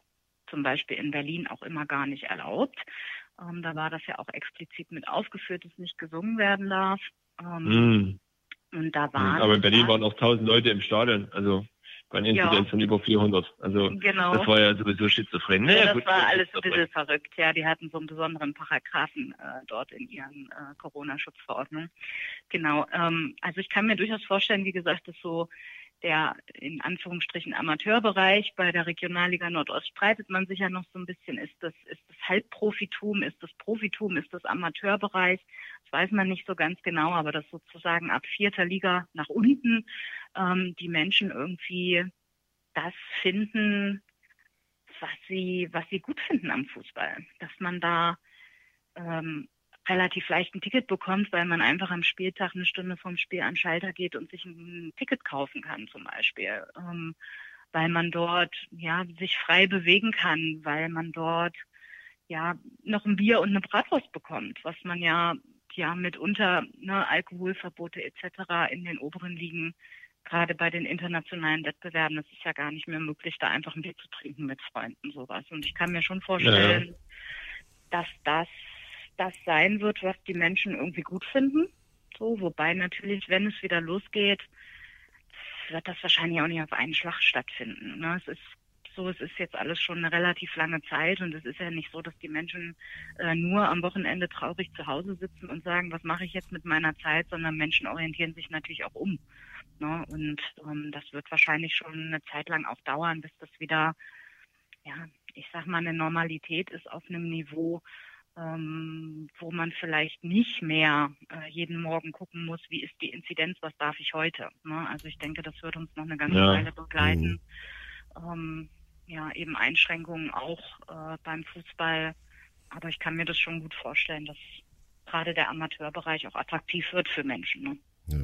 zum Beispiel in Berlin auch immer gar nicht erlaubt. Ähm, da war das ja auch explizit mit aufgeführt, dass nicht gesungen werden darf. Ähm, mm. Und da waren. Aber in Berlin waren auch 1000 Leute im Stadion, also bei einer Inzidenz ja. von über 400. Also genau. das war ja sowieso schizophren. Naja, ja, das gut, war alles ein bisschen verrückt. Ja, die hatten so einen besonderen Paragraphen äh, dort in ihren äh, Corona-Schutzverordnungen. Genau. Ähm, also ich kann mir durchaus vorstellen, wie gesagt, dass so der in Anführungsstrichen Amateurbereich. Bei der Regionalliga Nordost streitet man sich ja noch so ein bisschen, ist das, ist das Halbprofitum, ist das Profitum, ist das Amateurbereich? Das weiß man nicht so ganz genau, aber das sozusagen ab vierter Liga nach unten ähm, die Menschen irgendwie das finden, was sie, was sie gut finden am Fußball. Dass man da ähm, relativ leicht ein Ticket bekommt, weil man einfach am Spieltag eine Stunde vom Spiel an Schalter geht und sich ein Ticket kaufen kann zum Beispiel. Ähm, weil man dort ja sich frei bewegen kann, weil man dort ja noch ein Bier und eine Bratwurst bekommt, was man ja ja mitunter ne, Alkoholverbote etc. in den oberen Ligen gerade bei den internationalen Wettbewerben, das ist ja gar nicht mehr möglich, da einfach ein Bier zu trinken mit Freunden sowas. Und ich kann mir schon vorstellen, ja. dass das das sein wird, was die Menschen irgendwie gut finden. So, wobei natürlich, wenn es wieder losgeht, wird das wahrscheinlich auch nicht auf einen Schlag stattfinden. Ne? Es ist so, es ist jetzt alles schon eine relativ lange Zeit und es ist ja nicht so, dass die Menschen äh, nur am Wochenende traurig zu Hause sitzen und sagen, was mache ich jetzt mit meiner Zeit, sondern Menschen orientieren sich natürlich auch um. Ne? Und ähm, das wird wahrscheinlich schon eine Zeit lang auch dauern, bis das wieder, ja, ich sag mal, eine Normalität ist auf einem Niveau, ähm, wo man vielleicht nicht mehr äh, jeden Morgen gucken muss, wie ist die Inzidenz, was darf ich heute. Ne? Also ich denke, das wird uns noch eine ganze ja. Weile begleiten. Mhm. Ähm, ja, eben Einschränkungen auch äh, beim Fußball. Aber ich kann mir das schon gut vorstellen, dass gerade der Amateurbereich auch attraktiv wird für Menschen. Ne? Ja.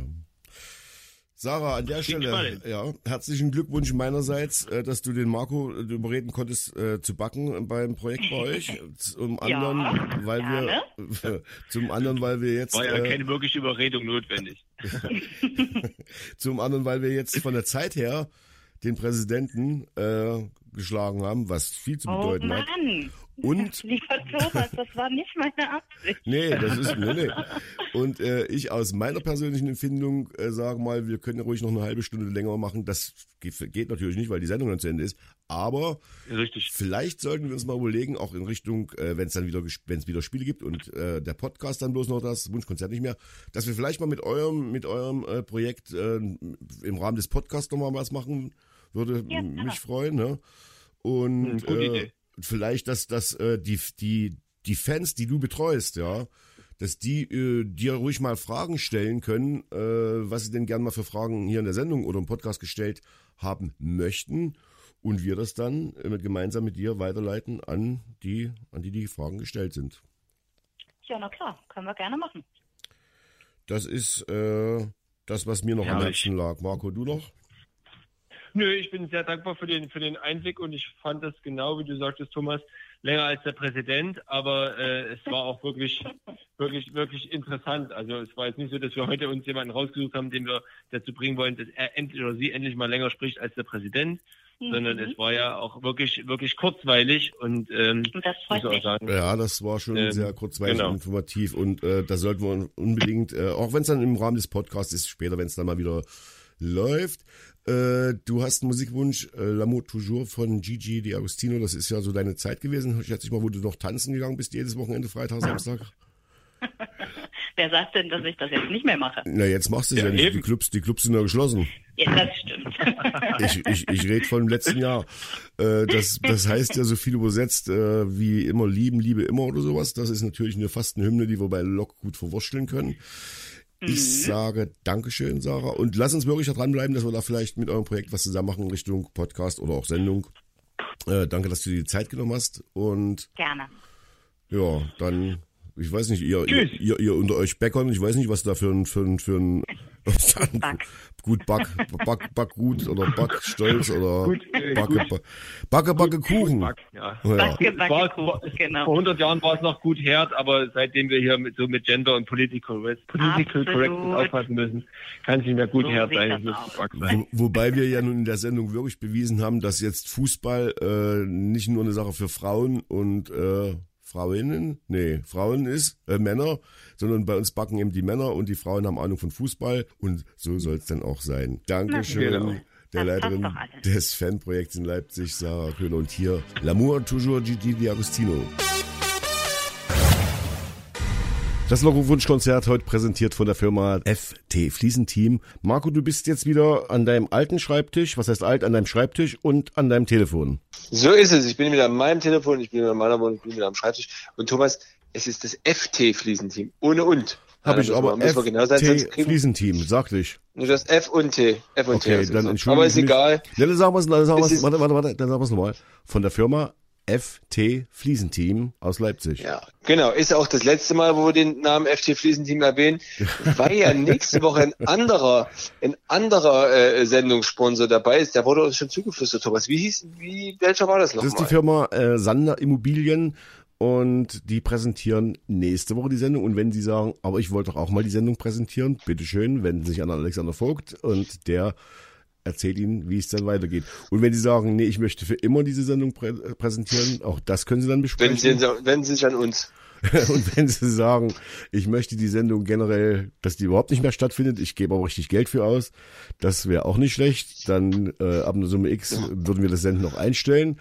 Sarah, an der Stelle, ja, herzlichen Glückwunsch meinerseits, äh, dass du den Marco äh, überreden konntest, äh, zu backen beim Projekt bei euch. Zum anderen, ja, weil gerne. wir, zum anderen, weil wir jetzt. War ja äh, keine wirkliche Überredung notwendig. zum anderen, weil wir jetzt von der Zeit her den Präsidenten äh, geschlagen haben, was viel zu oh bedeuten oh Mann. hat. Und lieber Thomas, das war nicht meine Absicht. nee, das ist nee, nee. Und äh, ich aus meiner persönlichen Empfindung äh, sage mal, wir können ja ruhig noch eine halbe Stunde länger machen. Das geht, natürlich nicht, weil die Sendung dann zu Ende ist. Aber Richtig. vielleicht sollten wir uns mal überlegen, auch in Richtung, äh, wenn es dann wieder wenn es wieder Spiele gibt und äh, der Podcast dann bloß noch das Wunschkonzert nicht mehr, dass wir vielleicht mal mit eurem mit eurem äh, Projekt äh, im Rahmen des Podcasts nochmal was machen würde ja, mich freuen. Ne? Und hm, äh, vielleicht, dass, dass äh, die, die, die Fans, die du betreust, ja, dass die äh, dir ruhig mal Fragen stellen können, äh, was sie denn gern mal für Fragen hier in der Sendung oder im Podcast gestellt haben möchten und wir das dann äh, gemeinsam mit dir weiterleiten an die, an die die Fragen gestellt sind. Ja, na klar, können wir gerne machen. Das ist äh, das, was mir noch ja, am Herzen lag. Marco, du noch? Nö, ich bin sehr dankbar für den, für den Einblick und ich fand das genau, wie du sagtest, Thomas, länger als der Präsident, aber äh, es war auch wirklich, wirklich, wirklich interessant. Also es war jetzt nicht so, dass wir heute uns jemanden rausgesucht haben, den wir dazu bringen wollen, dass er endlich oder sie endlich mal länger spricht als der Präsident. Mhm. sondern es war ja auch wirklich, wirklich kurzweilig und, ähm, das freut mich. Sagen, ja, das war schon ähm, sehr kurzweilig genau. und informativ und äh, da sollten wir unbedingt, äh, auch wenn es dann im Rahmen des Podcasts ist, später, wenn es dann mal wieder läuft, äh, du hast einen Musikwunsch, äh, L'amour toujours von Gigi Di Agostino. Das ist ja so deine Zeit gewesen. Schätze ich mal, wo du noch tanzen gegangen bist, jedes Wochenende, Freitag, Samstag. Wer sagt denn, dass ich das jetzt nicht mehr mache? Na, jetzt machst du es ja, ja, nicht. Die Clubs, die Clubs sind ja geschlossen. Ja, das stimmt. Ich, ich, ich rede von dem letzten Jahr. Äh, das, das heißt ja so viel übersetzt äh, wie immer lieben, liebe immer oder sowas. Das ist natürlich eine fast eine Hymne, die wir bei Lok gut verwurschteln können. Ich mhm. sage Dankeschön, Sarah. Und lass uns wirklich da dranbleiben, dass wir da vielleicht mit eurem Projekt was zusammen machen in Richtung Podcast oder auch Sendung. Äh, danke, dass du dir die Zeit genommen hast. Und gerne. Ja, dann, ich weiß nicht, ihr, ihr, ihr, ihr, unter euch Bäckern, ich weiß nicht, was da für ein, für ein, für ein Back. gut Back, Back, Back gut oder Back stolz oder gut, äh, Backe, gut. Backe, Backe Kuchen. Back, ja. Ja. Backe, Backe war, Kuchen, genau. Vor 100 Jahren war es noch gut herd, aber seitdem wir hier mit, so mit Gender und Political, Political Correctness aufpassen müssen, kann es nicht mehr gut so herd sein. sein. Wo, wobei wir ja nun in der Sendung wirklich bewiesen haben, dass jetzt Fußball äh, nicht nur eine Sache für Frauen und äh, Frauen, nee, Frauen ist, äh, Männer, sondern bei uns backen eben die Männer und die Frauen haben Ahnung von Fußball und so soll es dann auch sein. Dankeschön. Genau. Der Leiterin des Fanprojekts in Leipzig, Sarah Köhler und hier L'amour toujours Gigi D'Agostino. Das Logo-Wunschkonzert heute präsentiert von der Firma FT Fliesenteam. Marco, du bist jetzt wieder an deinem alten Schreibtisch, was heißt alt, an deinem Schreibtisch und an deinem Telefon. So ist es. Ich bin wieder an meinem Telefon, ich bin wieder an meiner Wohnung, ich bin wieder am Schreibtisch. Und Thomas, es ist das FT Fliesenteam, ohne und. Habe ich aber FT genau Fliesenteam, sagte ich. Nur das F und T. F und okay, T. dann entschuldige Aber ist egal. Ja, dann sagen wir es, warte, warte, warte, dann sagen wir es nochmal. Von der Firma FT Fliesenteam aus Leipzig. Ja, genau. Ist auch das letzte Mal, wo wir den Namen FT Fliesenteam erwähnen, weil ja nächste Woche ein anderer, ein anderer äh, Sendungssponsor dabei ist. Der wurde uns schon zugeflüstert, Thomas. Wie hieß, wie, welcher war das nochmal? Das ist die Firma äh, Sander Immobilien und die präsentieren nächste Woche die Sendung. Und wenn Sie sagen, aber ich wollte doch auch mal die Sendung präsentieren, bitteschön, wenden Sie sich an Alexander Vogt und der erzählt Ihnen, wie es dann weitergeht. Und wenn Sie sagen, nee, ich möchte für immer diese Sendung prä präsentieren, auch das können Sie dann besprechen. Wenn Sie, wenden Sie sich an uns. und wenn Sie sagen, ich möchte die Sendung generell, dass die überhaupt nicht mehr stattfindet, ich gebe auch richtig Geld für aus, das wäre auch nicht schlecht, dann äh, ab einer Summe X würden wir das Senden noch einstellen.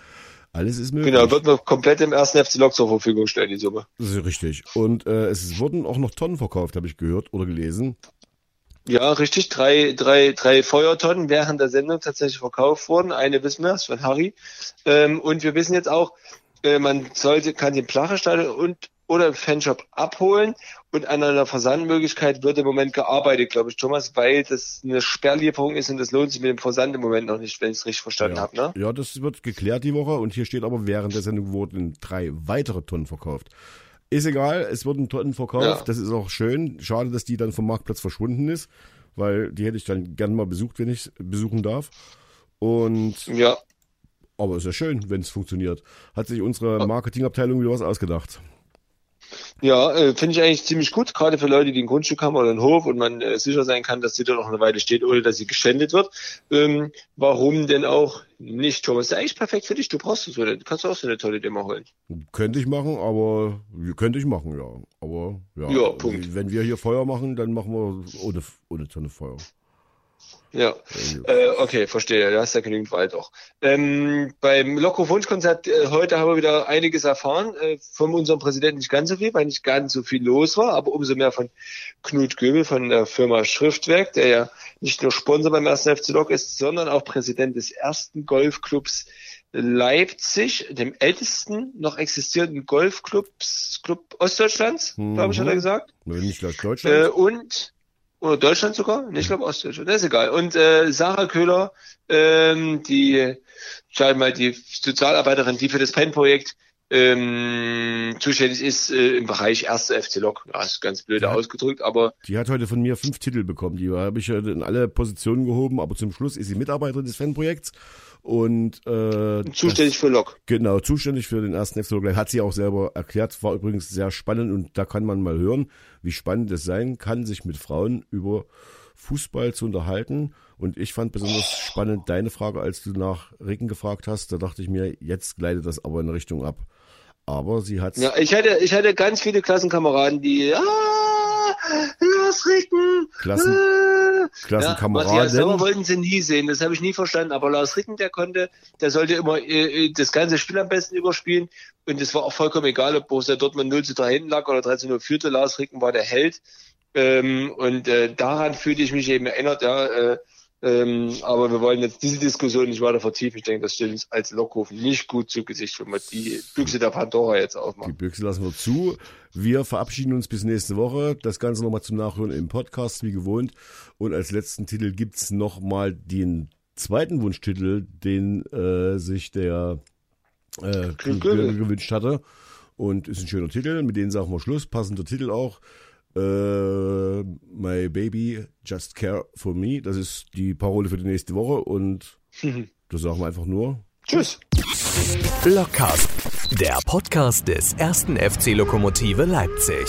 Alles ist möglich. Genau, wird man komplett im ersten FC Lok zur Verfügung stellen, die Summe. Das ist richtig. Und äh, es wurden auch noch Tonnen verkauft, habe ich gehört oder gelesen. Ja, richtig. Drei, drei, drei Feuertonnen während der Sendung tatsächlich verkauft worden. Eine wissen wir, ist von Harry. Ähm, und wir wissen jetzt auch, äh, man sollte, kann den Plachestadion und oder im Fanshop abholen und an einer Versandmöglichkeit wird im Moment gearbeitet, glaube ich, Thomas, weil das eine Sperrlieferung ist und das lohnt sich mit dem Versand im Moment noch nicht, wenn ich es richtig verstanden ja. habe. Ne? Ja, das wird geklärt die Woche und hier steht aber, während der Sendung wurden drei weitere Tonnen verkauft. Ist egal, es wurden Tonnen verkauft, ja. das ist auch schön. Schade, dass die dann vom Marktplatz verschwunden ist, weil die hätte ich dann gern mal besucht, wenn ich besuchen darf. Und ja. Aber ist ja schön, wenn es funktioniert. Hat sich unsere Marketingabteilung wieder was ausgedacht. Ja, äh, finde ich eigentlich ziemlich gut, gerade für Leute, die ein Grundstück haben oder einen Hof und man äh, sicher sein kann, dass sie dort noch eine Weile steht, ohne dass sie geschändet wird. Ähm, warum denn auch nicht, Thomas? Das ist eigentlich perfekt für dich. Du brauchst so eine, kannst du auch so eine tolle Demo holen. Könnte ich machen, aber könnte ich machen, ja. Aber ja, ja Punkt. wenn wir hier Feuer machen, dann machen wir ohne, ohne Tonne Feuer. Ja, äh, okay, verstehe. Du hast ja genügend Wald auch. Ähm, beim Loco-Wunschkonzert äh, heute haben wir wieder einiges erfahren. Äh, von unserem Präsidenten nicht ganz so viel, weil nicht ganz so viel los war, aber umso mehr von Knut Göbel von der Firma Schriftwerk, der ja nicht nur Sponsor beim ersten FC Lok ist, sondern auch Präsident des ersten Golfclubs Leipzig, dem ältesten noch existierenden Golfclubs Club Ostdeutschlands, mhm. glaube ich, hat er gesagt. Wenn nicht aus Deutschland. Äh, und oder Deutschland sogar? Nee, ich glaube Ostdeutschland. Das ist egal. Und äh, Sarah Köhler, ähm, die, schau mal, die Sozialarbeiterin, die für das Fanprojekt ähm, zuständig ist äh, im Bereich erste FC Lok. Ja, ist ganz blöd ausgedrückt, aber. Die hat heute von mir fünf Titel bekommen. Die habe ich in alle Positionen gehoben, aber zum Schluss ist sie Mitarbeiterin des Fanprojekts und äh, zuständig das, für Lok. Genau, zuständig für den ersten FC Lok. Hat sie auch selber erklärt, war übrigens sehr spannend und da kann man mal hören, wie spannend es sein kann, sich mit Frauen über Fußball zu unterhalten. Und ich fand besonders spannend deine Frage, als du nach Ricken gefragt hast. Da dachte ich mir, jetzt gleitet das aber in Richtung ab. Aber sie hat Ja, ich hatte, ich hatte ganz viele Klassenkameraden, die, ah, Lars Ricken, Klassen, äh, Klassenkameraden. Ja, Matthias wollten sie nie sehen, das habe ich nie verstanden. Aber Lars Ricken, der konnte, der sollte immer äh, das ganze Spiel am besten überspielen. Und es war auch vollkommen egal, ob Borussia Dortmund 0 zu 3 hinten lag oder 3 zu 0 führte. Lars Ricken war der Held. Ähm, und äh, daran fühlte ich mich eben erinnert, ja, äh, ähm, aber wir wollen jetzt diese Diskussion nicht weiter vertiefen. Ich denke, das steht uns als Lokhof nicht gut zu Gesicht, wenn wir die Büchse der Pandora jetzt aufmachen. Die Büchse lassen wir zu. Wir verabschieden uns bis nächste Woche. Das Ganze nochmal zum Nachhören im Podcast, wie gewohnt. Und als letzten Titel gibt's nochmal den zweiten Wunschtitel, den äh, sich der äh, gewünscht hatte. Und ist ein schöner Titel. Mit denen sagen wir Schluss. Passender Titel auch. Äh, My Baby Just Care for Me. Das ist die Parole für die nächste Woche und das sagen wir einfach nur Tschüss. Blockcast, der Podcast des ersten FC Lokomotive Leipzig.